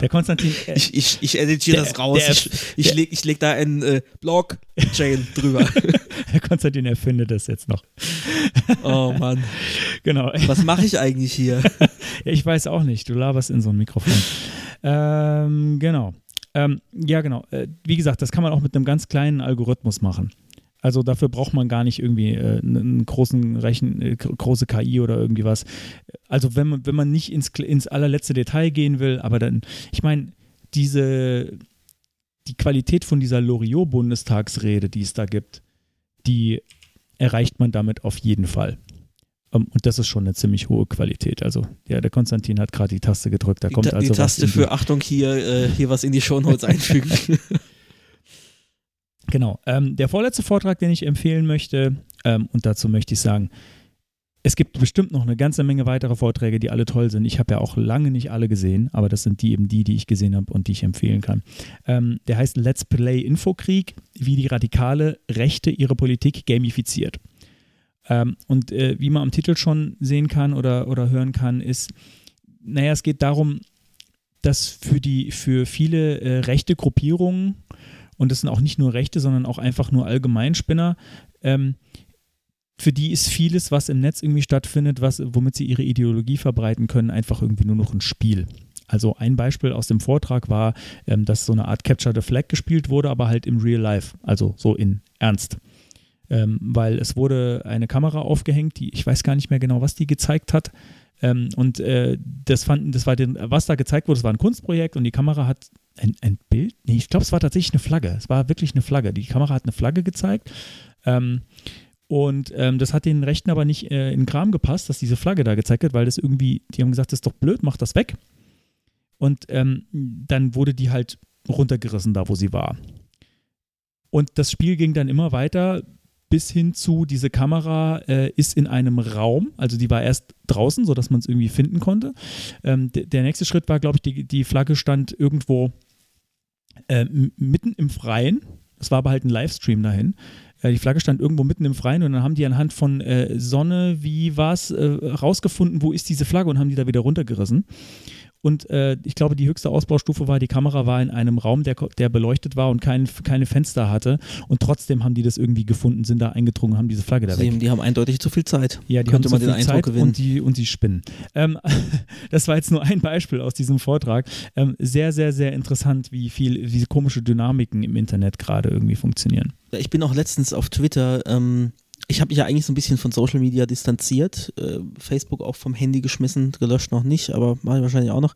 Der Konstantin. Äh, ich, ich, ich editiere das raus. Der, ich ich lege leg da einen äh, Blockchain drüber. Herr Konstantin erfindet das jetzt noch. Oh Mann. Genau. Was mache ich eigentlich hier? ja, ich weiß auch nicht. Du laberst in so ein Mikrofon. Ähm, genau. Ähm, ja, genau. Äh, wie gesagt, das kann man auch mit einem ganz kleinen Algorithmus machen. Also dafür braucht man gar nicht irgendwie äh, einen großen Rechen, äh, große KI oder irgendwie was. Also wenn man, wenn man nicht ins, ins allerletzte Detail gehen will, aber dann, ich meine, diese, die Qualität von dieser Loriot-Bundestagsrede, die es da gibt, die erreicht man damit auf jeden Fall. Um, ähm, und das ist schon eine ziemlich hohe Qualität. Also, ja, der Konstantin hat gerade die Taste gedrückt. Da kommt die, also die Taste für Achtung hier, äh, hier was in die Shownotes einfügen. Genau. Ähm, der vorletzte Vortrag, den ich empfehlen möchte, ähm, und dazu möchte ich sagen, es gibt bestimmt noch eine ganze Menge weitere Vorträge, die alle toll sind. Ich habe ja auch lange nicht alle gesehen, aber das sind die eben die, die ich gesehen habe und die ich empfehlen kann. Ähm, der heißt Let's Play Infokrieg, wie die radikale Rechte ihre Politik gamifiziert. Ähm, und äh, wie man am Titel schon sehen kann oder, oder hören kann, ist, naja, es geht darum, dass für, die, für viele äh, rechte Gruppierungen und das sind auch nicht nur Rechte, sondern auch einfach nur Allgemeinspinner. Ähm, für die ist vieles, was im Netz irgendwie stattfindet, was, womit sie ihre Ideologie verbreiten können, einfach irgendwie nur noch ein Spiel. Also ein Beispiel aus dem Vortrag war, ähm, dass so eine Art Capture the Flag gespielt wurde, aber halt im Real Life, also so in Ernst. Ähm, weil es wurde eine Kamera aufgehängt, die ich weiß gar nicht mehr genau, was die gezeigt hat. Ähm, und äh, das fanden, das war den, was da gezeigt wurde, das war ein Kunstprojekt und die Kamera hat ein, ein Bild? Nee, ich glaube, es war tatsächlich eine Flagge. Es war wirklich eine Flagge. Die Kamera hat eine Flagge gezeigt. Ähm, und ähm, das hat den Rechten aber nicht äh, in den Kram gepasst, dass diese Flagge da gezeigt wird, weil das irgendwie, die haben gesagt, das ist doch blöd, mach das weg. Und ähm, dann wurde die halt runtergerissen, da wo sie war. Und das Spiel ging dann immer weiter bis hin zu, diese Kamera äh, ist in einem Raum, also die war erst draußen, sodass man es irgendwie finden konnte. Ähm, der nächste Schritt war, glaube ich, die, die Flagge stand irgendwo äh, mitten im Freien. Es war aber halt ein Livestream dahin. Äh, die Flagge stand irgendwo mitten im Freien und dann haben die anhand von äh, Sonne, wie war es, äh, rausgefunden, wo ist diese Flagge und haben die da wieder runtergerissen. Und äh, ich glaube, die höchste Ausbaustufe war, die Kamera war in einem Raum, der, der beleuchtet war und kein, keine Fenster hatte. Und trotzdem haben die das irgendwie gefunden, sind da eingedrungen, haben diese Flagge da weg. Die haben eindeutig zu viel Zeit. Ja, die Könnte haben zu viel Zeit gewinnen. und die, und die spinnen. Ähm, das war jetzt nur ein Beispiel aus diesem Vortrag. Ähm, sehr, sehr, sehr interessant, wie viel, wie komische Dynamiken im Internet gerade irgendwie funktionieren. Ich bin auch letztens auf Twitter ähm, ich habe mich ja eigentlich so ein bisschen von Social Media distanziert. Äh, Facebook auch vom Handy geschmissen, gelöscht noch nicht, aber mache ich wahrscheinlich auch noch.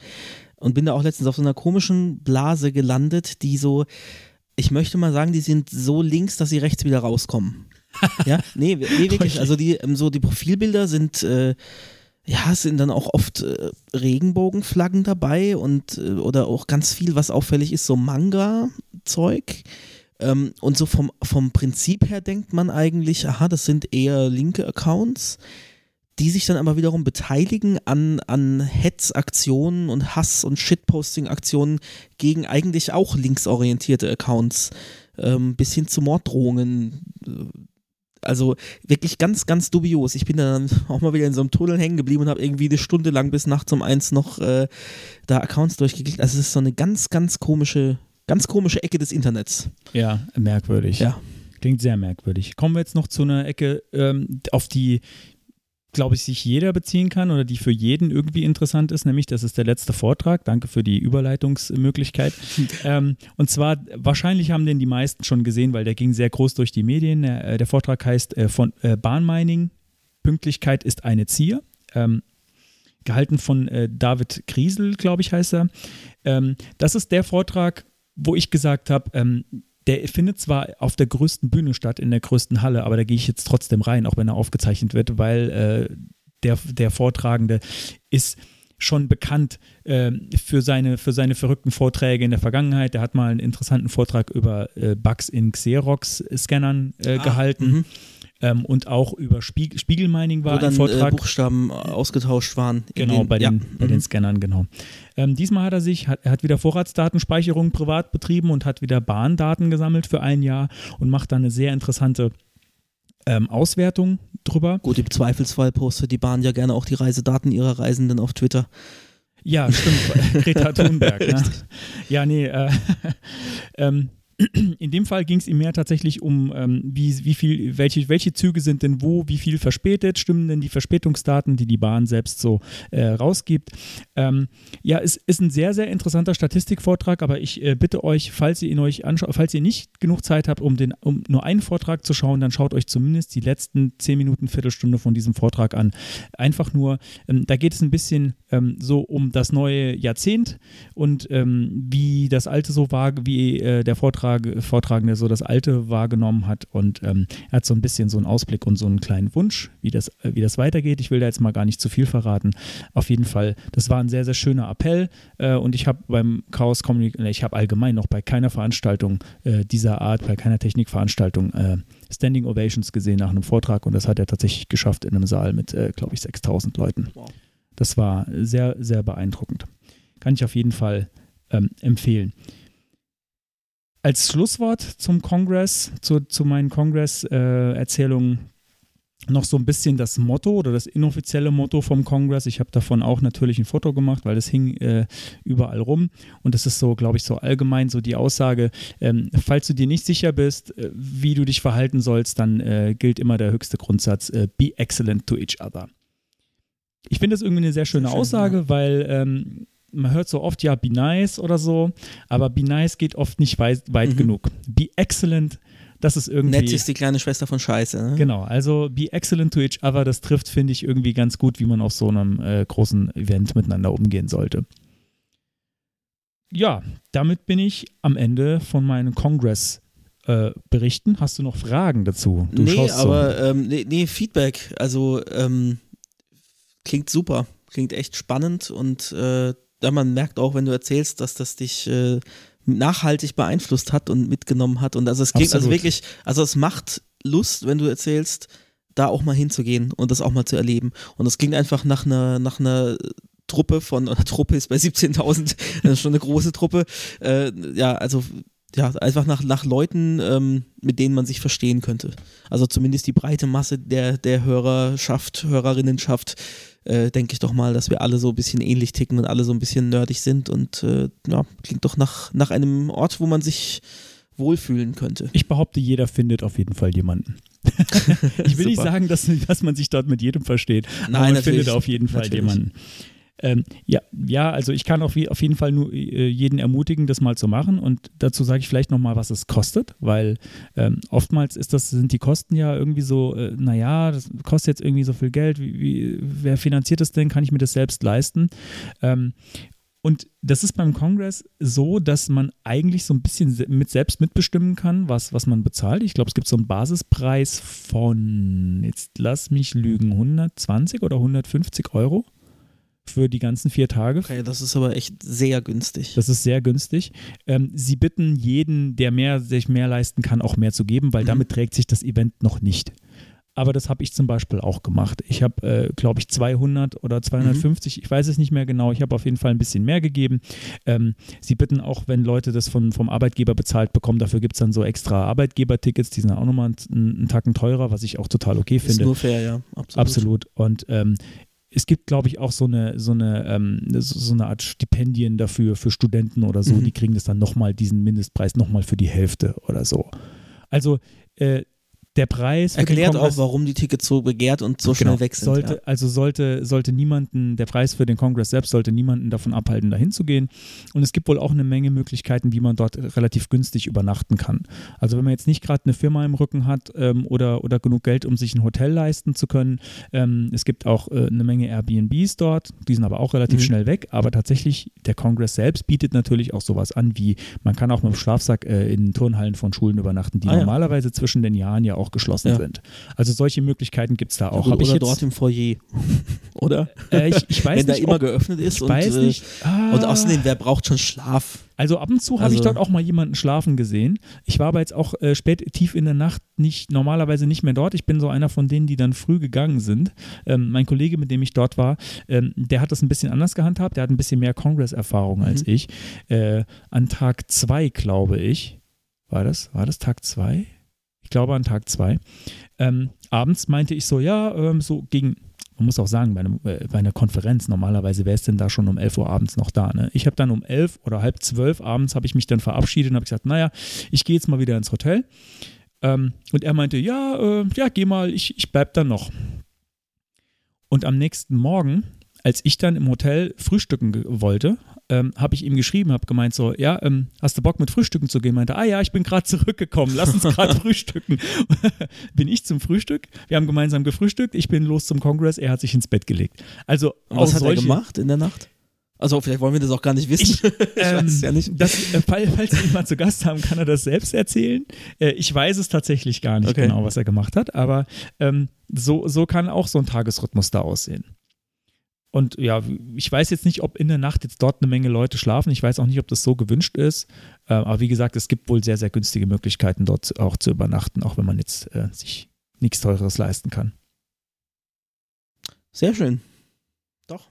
Und bin da auch letztens auf so einer komischen Blase gelandet, die so, ich möchte mal sagen, die sind so links, dass sie rechts wieder rauskommen. ja, nee, nee wirklich. Also die, ähm, so die Profilbilder sind, äh, ja, es sind dann auch oft äh, Regenbogenflaggen dabei und äh, oder auch ganz viel, was auffällig ist, so Manga-Zeug. Ähm, und so vom, vom Prinzip her denkt man eigentlich, aha, das sind eher linke Accounts, die sich dann aber wiederum beteiligen an, an Hetzaktionen und Hass- und Shitposting-Aktionen gegen eigentlich auch linksorientierte Accounts, ähm, bis hin zu Morddrohungen. also wirklich ganz, ganz dubios. Ich bin dann auch mal wieder in so einem Tunnel hängen geblieben und habe irgendwie eine Stunde lang bis nachts um eins noch äh, da Accounts durchgeklickt. Also es ist so eine ganz, ganz komische, ganz komische Ecke des Internets. Ja, merkwürdig. Ja. Klingt sehr merkwürdig. Kommen wir jetzt noch zu einer Ecke, ähm, auf die glaube ich, sich jeder beziehen kann oder die für jeden irgendwie interessant ist, nämlich das ist der letzte Vortrag. Danke für die Überleitungsmöglichkeit. ähm, und zwar, wahrscheinlich haben den die meisten schon gesehen, weil der ging sehr groß durch die Medien. Der, äh, der Vortrag heißt äh, von äh, Bahnmining, Pünktlichkeit ist eine Zier. Ähm, gehalten von äh, David Kriesel, glaube ich, heißt er. Ähm, das ist der Vortrag, wo ich gesagt habe, ähm, der findet zwar auf der größten Bühne statt, in der größten Halle, aber da gehe ich jetzt trotzdem rein, auch wenn er aufgezeichnet wird, weil äh, der, der Vortragende ist schon bekannt äh, für, seine, für seine verrückten Vorträge in der Vergangenheit. Der hat mal einen interessanten Vortrag über äh, Bugs in Xerox-Scannern äh, ah, gehalten. Mhm. Ähm, und auch über Spiegel, Spiegelmining war Wo dann, ein Vortrag. Äh, Buchstaben ausgetauscht waren. Genau, den, bei, den, ja. bei mhm. den Scannern, genau. Ähm, diesmal hat er sich, hat, er hat wieder Vorratsdatenspeicherung privat betrieben und hat wieder Bahndaten gesammelt für ein Jahr und macht da eine sehr interessante ähm, Auswertung drüber. Gut, im Zweifelsfall postet die Bahn ja gerne auch die Reisedaten ihrer Reisenden auf Twitter. Ja, stimmt. Greta Thunberg. ne? Ja, nee. Äh, ähm, in dem Fall ging es ihm mehr tatsächlich um, ähm, wie, wie viel, welche, welche Züge sind denn wo, wie viel verspätet, stimmen denn die Verspätungsdaten, die die Bahn selbst so äh, rausgibt. Ähm, ja, es ist ein sehr, sehr interessanter Statistikvortrag, aber ich äh, bitte euch, falls ihr ihn euch anschaut, falls ihr nicht genug Zeit habt, um, den, um nur einen Vortrag zu schauen, dann schaut euch zumindest die letzten zehn Minuten, Viertelstunde von diesem Vortrag an. Einfach nur, ähm, da geht es ein bisschen ähm, so um das neue Jahrzehnt und ähm, wie das alte so war, wie äh, der Vortrag Vortrag, Vortragende so das Alte wahrgenommen hat und ähm, er hat so ein bisschen so einen Ausblick und so einen kleinen Wunsch, wie das, äh, wie das weitergeht. Ich will da jetzt mal gar nicht zu viel verraten. Auf jeden Fall, das war ein sehr, sehr schöner Appell äh, und ich habe beim Chaos Community, ich habe allgemein noch bei keiner Veranstaltung äh, dieser Art, bei keiner Technikveranstaltung äh, Standing Ovations gesehen nach einem Vortrag und das hat er tatsächlich geschafft in einem Saal mit, äh, glaube ich, 6000 Leuten. Wow. Das war sehr, sehr beeindruckend. Kann ich auf jeden Fall ähm, empfehlen als Schlusswort zum Kongress, zu, zu meinen Kongress-Erzählungen, äh, noch so ein bisschen das Motto oder das inoffizielle Motto vom Kongress. Ich habe davon auch natürlich ein Foto gemacht, weil das hing äh, überall rum. Und das ist so, glaube ich, so allgemein so die Aussage, ähm, falls du dir nicht sicher bist, äh, wie du dich verhalten sollst, dann äh, gilt immer der höchste Grundsatz, äh, be excellent to each other. Ich finde das irgendwie eine sehr schöne sehr Aussage, ja. weil ähm, man hört so oft ja be nice oder so, aber be nice geht oft nicht weit, weit mhm. genug. Be excellent, das ist irgendwie. Nett ist die kleine Schwester von Scheiße. Ne? Genau, also be excellent to each other, das trifft, finde ich, irgendwie ganz gut, wie man auf so einem äh, großen Event miteinander umgehen sollte. Ja, damit bin ich am Ende von meinen Kongress. Äh, berichten. Hast du noch Fragen dazu? Du nee, aber so. ähm, nee, nee, Feedback. Also ähm, klingt super, klingt echt spannend und äh, ja, man merkt auch, wenn du erzählst, dass das dich äh, nachhaltig beeinflusst hat und mitgenommen hat. Und also es geht also wirklich, also es macht Lust, wenn du erzählst, da auch mal hinzugehen und das auch mal zu erleben. Und das klingt einfach nach einer, nach einer Truppe von, oder Truppe ist bei 17.000, das ist schon eine große Truppe. Äh, ja, also ja, einfach nach, nach Leuten, ähm, mit denen man sich verstehen könnte. Also zumindest die breite Masse der, der Hörerschaft, Hörerinnenschaft äh, denke ich doch mal, dass wir alle so ein bisschen ähnlich ticken und alle so ein bisschen nerdig sind und äh, ja, klingt doch nach, nach einem Ort, wo man sich wohlfühlen könnte. Ich behaupte, jeder findet auf jeden Fall jemanden. ich will nicht sagen, dass, dass man sich dort mit jedem versteht, Nein, aber man findet auf jeden Fall natürlich. jemanden. Ähm, ja, ja, also ich kann auf, auf jeden Fall nur äh, jeden ermutigen, das mal zu machen. Und dazu sage ich vielleicht nochmal, was es kostet, weil ähm, oftmals ist das, sind die Kosten ja irgendwie so, äh, naja, das kostet jetzt irgendwie so viel Geld. Wie, wie, wer finanziert das denn? Kann ich mir das selbst leisten? Ähm, und das ist beim Kongress so, dass man eigentlich so ein bisschen mit selbst mitbestimmen kann, was, was man bezahlt. Ich glaube, es gibt so einen Basispreis von, jetzt lass mich lügen, 120 oder 150 Euro für die ganzen vier Tage. Okay, das ist aber echt sehr günstig. Das ist sehr günstig. Ähm, sie bitten jeden, der mehr, sich mehr leisten kann, auch mehr zu geben, weil mhm. damit trägt sich das Event noch nicht. aber das habe ich zum Beispiel auch gemacht. Ich habe, äh, glaube ich, 200 oder 250, mhm. ich weiß es nicht mehr genau, ich habe auf jeden Fall ein bisschen mehr gegeben. Ähm, sie bitten auch, wenn Leute das von, vom Arbeitgeber bezahlt bekommen, dafür gibt es dann so extra Arbeitgebertickets, die sind auch nochmal einen, einen Tacken teurer, was ich auch total okay finde. Ist nur fair, ja, absolut. Absolut. Und ähm, es gibt, glaube ich, auch so eine, so eine, ähm, so eine Art Stipendien dafür für Studenten oder so, mhm. die kriegen das dann nochmal, diesen Mindestpreis nochmal für die Hälfte oder so. Also äh, der Preis. Erklärt auch, warum die Tickets so begehrt und so genau, schnell weg sind. Sollte, ja. Also sollte, sollte niemanden, der Preis für den Kongress selbst sollte niemanden davon abhalten, dahin zu gehen. Und es gibt wohl auch eine Menge Möglichkeiten, wie man dort relativ günstig übernachten kann. Also wenn man jetzt nicht gerade eine Firma im Rücken hat ähm, oder, oder genug Geld, um sich ein Hotel leisten zu können, ähm, es gibt auch äh, eine Menge Airbnbs dort, die sind aber auch relativ mhm. schnell weg. Aber tatsächlich, der Kongress selbst bietet natürlich auch sowas an, wie man kann auch mit dem Schlafsack äh, in Turnhallen von Schulen übernachten, die ah, normalerweise ja. zwischen den Jahren ja auch geschlossen ja. sind. Also solche Möglichkeiten gibt es da auch. Oder, oder jetzt, dort im Foyer. oder? Äh, ich, ich, weiß Wenn nicht, da immer geöffnet ist. Ich und, weiß nicht. Ah. Und außerdem, wer braucht schon Schlaf? Also ab und zu habe also, ich dort auch mal jemanden schlafen gesehen. Ich war aber jetzt auch äh, spät, tief in der Nacht nicht, normalerweise nicht mehr dort. Ich bin so einer von denen, die dann früh gegangen sind. Ähm, mein Kollege, mit dem ich dort war, ähm, der hat das ein bisschen anders gehandhabt. Der hat ein bisschen mehr Congress-Erfahrung als mhm. ich. Äh, an Tag zwei, glaube ich, war das, war das Tag zwei? Ich glaube an Tag zwei. Ähm, abends meinte ich so, ja, ähm, so gegen, man muss auch sagen, bei, einem, äh, bei einer Konferenz, normalerweise wäre es denn da schon um 11 Uhr abends noch da. Ne? Ich habe dann um 11 oder halb zwölf abends habe ich mich dann verabschiedet und habe gesagt, naja, ich gehe jetzt mal wieder ins Hotel. Ähm, und er meinte, ja, äh, ja, geh mal, ich, ich bleib dann noch. Und am nächsten Morgen, als ich dann im Hotel frühstücken wollte, ähm, habe ich ihm geschrieben, habe gemeint so, ja, ähm, hast du Bock mit Frühstücken zu gehen? Meinte, ah ja, ich bin gerade zurückgekommen, lass uns gerade frühstücken. bin ich zum Frühstück, wir haben gemeinsam gefrühstückt, ich bin los zum Kongress, er hat sich ins Bett gelegt. Also was hat er gemacht in der Nacht? Also vielleicht wollen wir das auch gar nicht wissen. Ich, ich ähm, weiß es ja nicht. Das, äh, falls wir ihn mal zu Gast haben, kann er das selbst erzählen. Äh, ich weiß es tatsächlich gar nicht okay. genau, was er gemacht hat, aber ähm, so, so kann auch so ein Tagesrhythmus da aussehen. Und ja, ich weiß jetzt nicht, ob in der Nacht jetzt dort eine Menge Leute schlafen. Ich weiß auch nicht, ob das so gewünscht ist. Äh, aber wie gesagt, es gibt wohl sehr, sehr günstige Möglichkeiten, dort auch zu übernachten, auch wenn man jetzt äh, sich nichts Teures leisten kann. Sehr schön. Doch.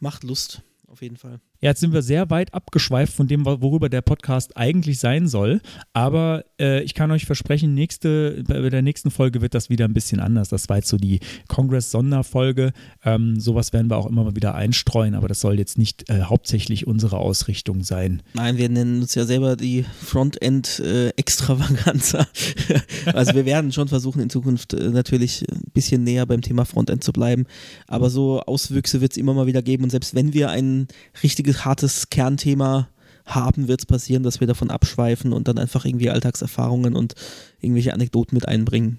Macht Lust, auf jeden Fall. Jetzt sind wir sehr weit abgeschweift von dem, worüber der Podcast eigentlich sein soll. Aber äh, ich kann euch versprechen, nächste, bei der nächsten Folge wird das wieder ein bisschen anders. Das war jetzt so die Congress-Sonderfolge. Ähm, sowas werden wir auch immer mal wieder einstreuen, aber das soll jetzt nicht äh, hauptsächlich unsere Ausrichtung sein. Nein, wir nennen uns ja selber die Frontend-Extravaganza. Äh, also wir werden schon versuchen, in Zukunft äh, natürlich ein bisschen näher beim Thema Frontend zu bleiben. Aber so Auswüchse wird es immer mal wieder geben. Und selbst wenn wir ein richtiges richtiges hartes Kernthema haben, wird es passieren, dass wir davon abschweifen und dann einfach irgendwie Alltagserfahrungen und irgendwelche Anekdoten mit einbringen.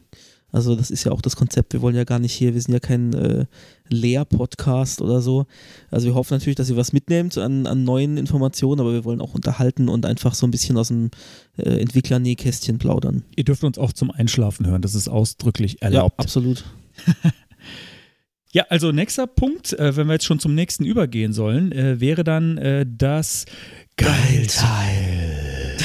Also das ist ja auch das Konzept. Wir wollen ja gar nicht hier, wir sind ja kein äh, Lehr-Podcast oder so. Also wir hoffen natürlich, dass ihr was mitnehmt an, an neuen Informationen, aber wir wollen auch unterhalten und einfach so ein bisschen aus dem äh, Entwicklernähkästchen plaudern. Ihr dürft uns auch zum Einschlafen hören, das ist ausdrücklich erlaubt. Ja, absolut. Ja, also nächster Punkt, äh, wenn wir jetzt schon zum nächsten übergehen sollen, äh, wäre dann äh, das Geilteil.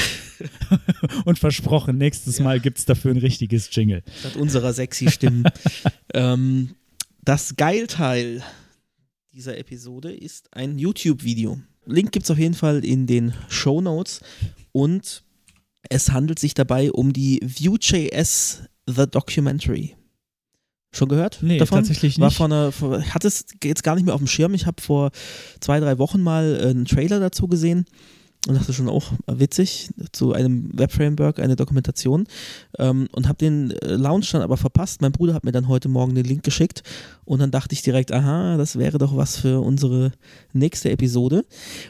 Und versprochen, nächstes ja. Mal gibt es dafür ein richtiges Jingle. Statt unserer sexy Stimmen. ähm, das Geilteil dieser Episode ist ein YouTube-Video. Link gibt es auf jeden Fall in den Show Notes und es handelt sich dabei um die Vue.js The Documentary. Schon gehört? Nee, davon? tatsächlich nicht. War vor einer, vor, hatte es jetzt gar nicht mehr auf dem Schirm. Ich habe vor zwei, drei Wochen mal äh, einen Trailer dazu gesehen und dachte schon auch witzig zu einem Web-Framework, eine Dokumentation ähm, und habe den äh, Launch dann aber verpasst. Mein Bruder hat mir dann heute Morgen den Link geschickt und dann dachte ich direkt, aha, das wäre doch was für unsere nächste Episode.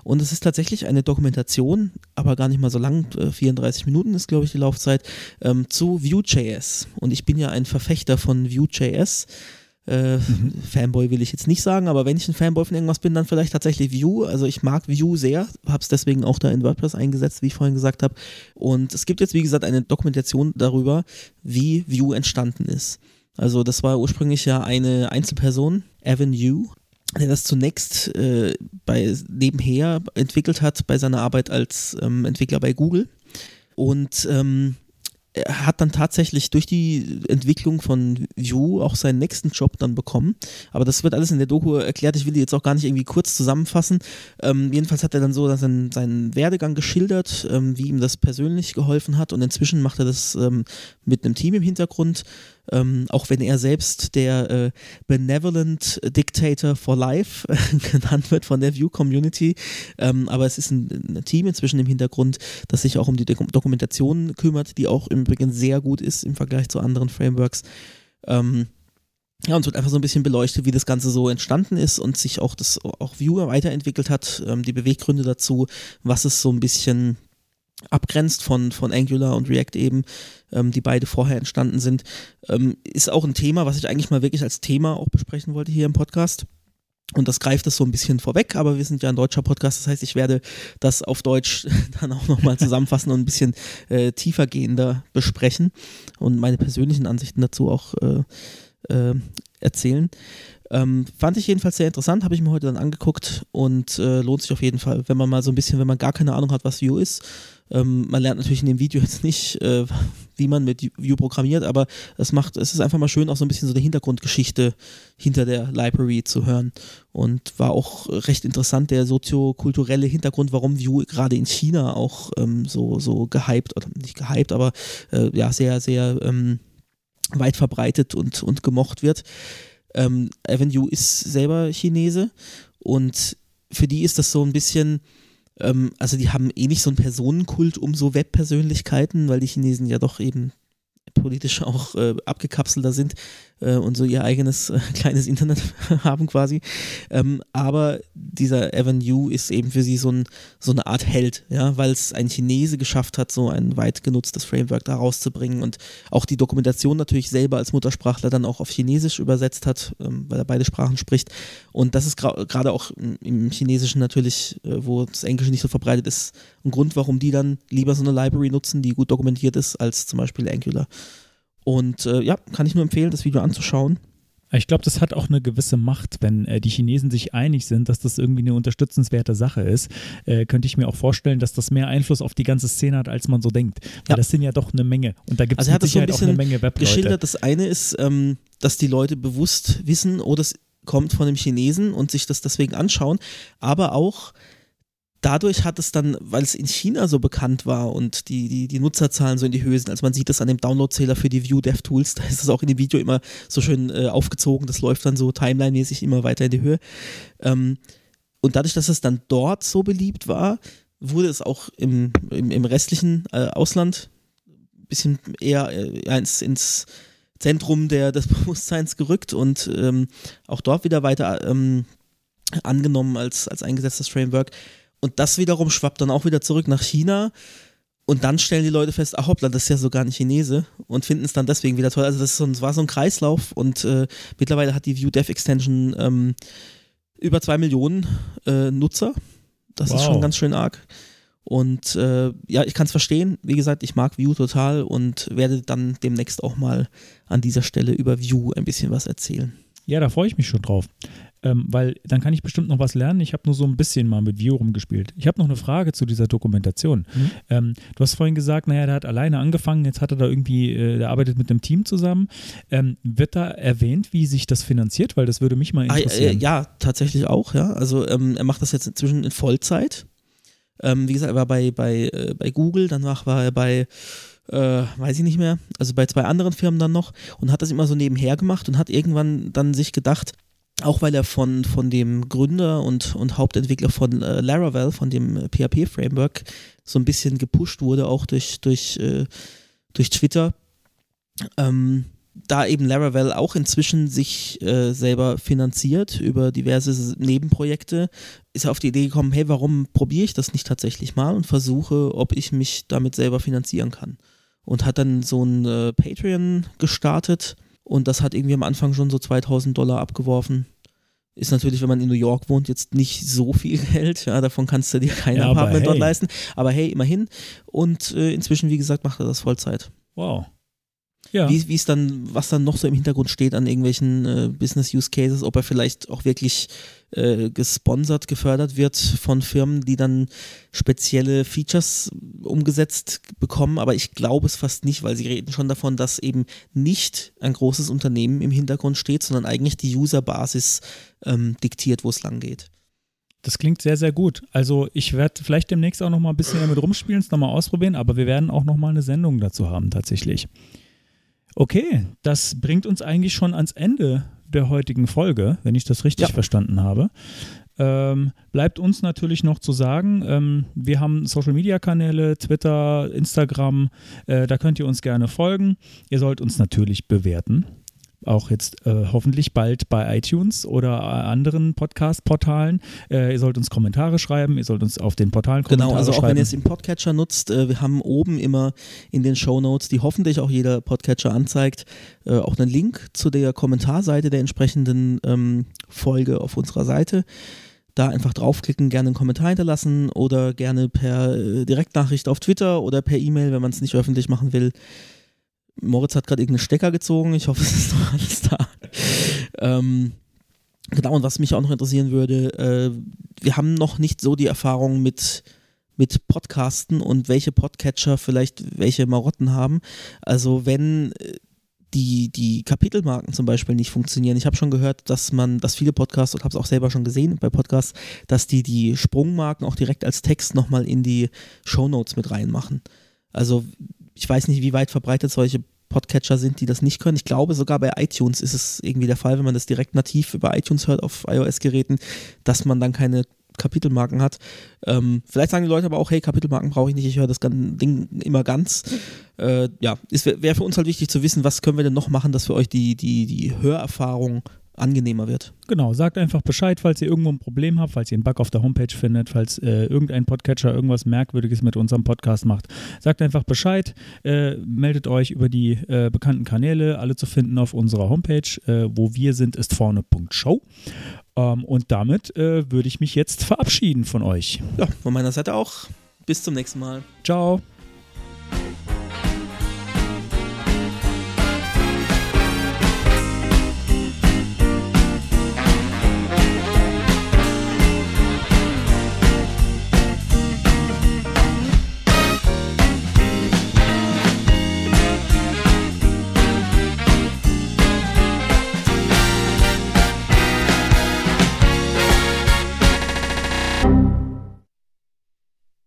Und es ist tatsächlich eine Dokumentation, aber gar nicht mal so lang, 34 äh, Minuten ist glaube ich die Laufzeit, ähm, zu Vue.js. Und ich bin ja ein Verfechter von Vue.js. Äh, mhm. Fanboy will ich jetzt nicht sagen, aber wenn ich ein Fanboy von irgendwas bin, dann vielleicht tatsächlich Vue. Also ich mag Vue sehr, habe es deswegen auch da in WordPress eingesetzt, wie ich vorhin gesagt habe. Und es gibt jetzt, wie gesagt, eine Dokumentation darüber, wie Vue entstanden ist. Also das war ursprünglich ja eine Einzelperson, Evan Yu, der das zunächst äh, bei, nebenher entwickelt hat bei seiner Arbeit als ähm, Entwickler bei Google. Und ähm, er hat dann tatsächlich durch die Entwicklung von Vue auch seinen nächsten Job dann bekommen. Aber das wird alles in der Doku erklärt. Ich will die jetzt auch gar nicht irgendwie kurz zusammenfassen. Ähm, jedenfalls hat er dann so seinen, seinen Werdegang geschildert, ähm, wie ihm das persönlich geholfen hat. Und inzwischen macht er das ähm, mit einem Team im Hintergrund. Ähm, auch wenn er selbst der äh, Benevolent Dictator for Life genannt wird von der View Community. Ähm, aber es ist ein, ein, Team inzwischen im Hintergrund, das sich auch um die Dokumentation kümmert, die auch im Übrigen sehr gut ist im Vergleich zu anderen Frameworks. Ähm, ja, und es wird einfach so ein bisschen beleuchtet, wie das Ganze so entstanden ist und sich auch das auch Viewer weiterentwickelt hat, ähm, die Beweggründe dazu, was es so ein bisschen abgrenzt von, von Angular und React eben, ähm, die beide vorher entstanden sind, ähm, ist auch ein Thema, was ich eigentlich mal wirklich als Thema auch besprechen wollte hier im Podcast. Und das greift es so ein bisschen vorweg, aber wir sind ja ein deutscher Podcast, das heißt, ich werde das auf Deutsch dann auch nochmal zusammenfassen und ein bisschen äh, tiefergehender besprechen und meine persönlichen Ansichten dazu auch äh, äh, erzählen. Ähm, fand ich jedenfalls sehr interessant, habe ich mir heute dann angeguckt und äh, lohnt sich auf jeden Fall, wenn man mal so ein bisschen, wenn man gar keine Ahnung hat, was Vue ist. Ähm, man lernt natürlich in dem Video jetzt nicht, äh, wie man mit Vue programmiert, aber es macht, es ist einfach mal schön, auch so ein bisschen so eine Hintergrundgeschichte hinter der Library zu hören. Und war auch recht interessant, der soziokulturelle Hintergrund, warum Vue gerade in China auch ähm, so, so gehypt, oder nicht gehypt, aber äh, ja, sehr, sehr ähm, weit verbreitet und, und gemocht wird. Ähm, Yu ist selber Chinese und für die ist das so ein bisschen, ähm, also die haben eh nicht so einen Personenkult um so Webpersönlichkeiten, weil die Chinesen ja doch eben politisch auch äh, abgekapselter sind äh, und so ihr eigenes äh, kleines Internet haben quasi. Ähm, aber dieser Evan Yu ist eben für sie so, ein, so eine Art Held, ja, weil es ein Chinese geschafft hat, so ein weit genutztes Framework da rauszubringen und auch die Dokumentation natürlich selber als Muttersprachler dann auch auf Chinesisch übersetzt hat, ähm, weil er beide Sprachen spricht. Und das ist gerade auch im Chinesischen natürlich, äh, wo das Englische nicht so verbreitet ist, ein Grund, warum die dann lieber so eine Library nutzen, die gut dokumentiert ist, als zum Beispiel Angular. Und äh, ja, kann ich nur empfehlen, das Video anzuschauen. Ich glaube, das hat auch eine gewisse Macht, wenn äh, die Chinesen sich einig sind, dass das irgendwie eine unterstützenswerte Sache ist. Äh, könnte ich mir auch vorstellen, dass das mehr Einfluss auf die ganze Szene hat, als man so denkt. Weil ja. das sind ja doch eine Menge. Und da gibt es also mit Sicherheit so ein auch eine Menge Webleute. Geschildert. Das eine ist, ähm, dass die Leute bewusst wissen, oh, das kommt von einem Chinesen und sich das deswegen anschauen, aber auch dadurch hat es dann, weil es in China so bekannt war und die, die, die Nutzerzahlen so in die Höhe sind, also man sieht das an dem Downloadzähler für die View DevTools, da ist das auch in dem Video immer so schön äh, aufgezogen, das läuft dann so timeline-mäßig immer weiter in die Höhe. Ähm, und dadurch, dass es dann dort so beliebt war, wurde es auch im, im, im restlichen äh, Ausland ein bisschen eher äh, ins, ins Zentrum der, des Bewusstseins gerückt und ähm, auch dort wieder weiter ähm, angenommen als, als eingesetztes Framework. Und das wiederum schwappt dann auch wieder zurück nach China. Und dann stellen die Leute fest, ach hoppla, das ist ja so gar nicht Chinese und finden es dann deswegen wieder toll. Also das, so, das war so ein Kreislauf und äh, mittlerweile hat die Vue Dev Extension ähm, über zwei Millionen äh, Nutzer. Das wow. ist schon ganz schön arg. Und äh, ja, ich kann es verstehen. Wie gesagt, ich mag Vue total und werde dann demnächst auch mal an dieser Stelle über Vue ein bisschen was erzählen. Ja, da freue ich mich schon drauf ähm, weil dann kann ich bestimmt noch was lernen. Ich habe nur so ein bisschen mal mit Vue rumgespielt. Ich habe noch eine Frage zu dieser Dokumentation. Mhm. Ähm, du hast vorhin gesagt, naja, der hat alleine angefangen, jetzt hat er da irgendwie, äh, der arbeitet mit einem Team zusammen. Ähm, wird da erwähnt, wie sich das finanziert? Weil das würde mich mal interessieren. Ah, äh, ja, tatsächlich auch, ja. Also ähm, er macht das jetzt inzwischen in Vollzeit. Ähm, wie gesagt, er war bei, bei, äh, bei Google, danach war er bei äh, weiß ich nicht mehr, also bei zwei anderen Firmen dann noch und hat das immer so nebenher gemacht und hat irgendwann dann sich gedacht, auch weil er von, von dem Gründer und, und Hauptentwickler von äh, Laravel, von dem PHP-Framework, so ein bisschen gepusht wurde, auch durch, durch, äh, durch Twitter. Ähm, da eben Laravel auch inzwischen sich äh, selber finanziert über diverse Nebenprojekte, ist er auf die Idee gekommen, hey, warum probiere ich das nicht tatsächlich mal und versuche, ob ich mich damit selber finanzieren kann. Und hat dann so ein äh, Patreon gestartet, und das hat irgendwie am Anfang schon so 2000 Dollar abgeworfen. Ist natürlich, wenn man in New York wohnt, jetzt nicht so viel Geld. Ja, davon kannst du dir kein ja, Apartment hey. dort leisten. Aber hey, immerhin. Und äh, inzwischen, wie gesagt, macht er das Vollzeit. Wow. Ja. wie es dann, was dann noch so im Hintergrund steht an irgendwelchen äh, Business Use Cases, ob er vielleicht auch wirklich äh, gesponsert, gefördert wird von Firmen, die dann spezielle Features umgesetzt bekommen. Aber ich glaube es fast nicht, weil sie reden schon davon, dass eben nicht ein großes Unternehmen im Hintergrund steht, sondern eigentlich die Userbasis ähm, diktiert, wo es lang geht. Das klingt sehr, sehr gut. Also ich werde vielleicht demnächst auch noch mal ein bisschen damit rumspielen, es nochmal ausprobieren, aber wir werden auch noch mal eine Sendung dazu haben tatsächlich. Okay, das bringt uns eigentlich schon ans Ende der heutigen Folge, wenn ich das richtig ja. verstanden habe. Ähm, bleibt uns natürlich noch zu sagen, ähm, wir haben Social-Media-Kanäle, Twitter, Instagram, äh, da könnt ihr uns gerne folgen. Ihr sollt uns natürlich bewerten auch jetzt äh, hoffentlich bald bei iTunes oder äh, anderen Podcast-Portalen. Äh, ihr sollt uns Kommentare schreiben, ihr sollt uns auf den Portalen Kommentare schreiben. Genau, also auch wenn ihr es im Podcatcher nutzt, äh, wir haben oben immer in den Show Notes, die hoffentlich auch jeder Podcatcher anzeigt, äh, auch einen Link zu der Kommentarseite der entsprechenden ähm, Folge auf unserer Seite da einfach draufklicken, gerne einen Kommentar hinterlassen oder gerne per äh, Direktnachricht auf Twitter oder per E-Mail, wenn man es nicht öffentlich machen will. Moritz hat gerade irgendeinen Stecker gezogen. Ich hoffe, es ist noch alles da. ähm, genau, und was mich auch noch interessieren würde, äh, wir haben noch nicht so die Erfahrung mit, mit Podcasten und welche Podcatcher vielleicht welche Marotten haben. Also wenn äh, die, die Kapitelmarken zum Beispiel nicht funktionieren. Ich habe schon gehört, dass man, dass viele Podcasts, und habe es auch selber schon gesehen bei Podcasts, dass die die Sprungmarken auch direkt als Text nochmal in die Shownotes mit reinmachen. Also ich weiß nicht, wie weit verbreitet solche Podcatcher sind, die das nicht können. Ich glaube, sogar bei iTunes ist es irgendwie der Fall, wenn man das direkt nativ über iTunes hört auf iOS-Geräten, dass man dann keine Kapitelmarken hat. Ähm, vielleicht sagen die Leute aber auch, hey, Kapitelmarken brauche ich nicht, ich höre das Ding immer ganz. Äh, ja, es wäre für uns halt wichtig zu wissen, was können wir denn noch machen, dass für euch die, die, die Hörerfahrung angenehmer wird. Genau, sagt einfach Bescheid, falls ihr irgendwo ein Problem habt, falls ihr einen Bug auf der Homepage findet, falls äh, irgendein Podcatcher irgendwas Merkwürdiges mit unserem Podcast macht. Sagt einfach Bescheid, äh, meldet euch über die äh, bekannten Kanäle, alle zu finden auf unserer Homepage, äh, wo wir sind, ist vorne.show. Ähm, und damit äh, würde ich mich jetzt verabschieden von euch. Ja, von meiner Seite auch. Bis zum nächsten Mal. Ciao.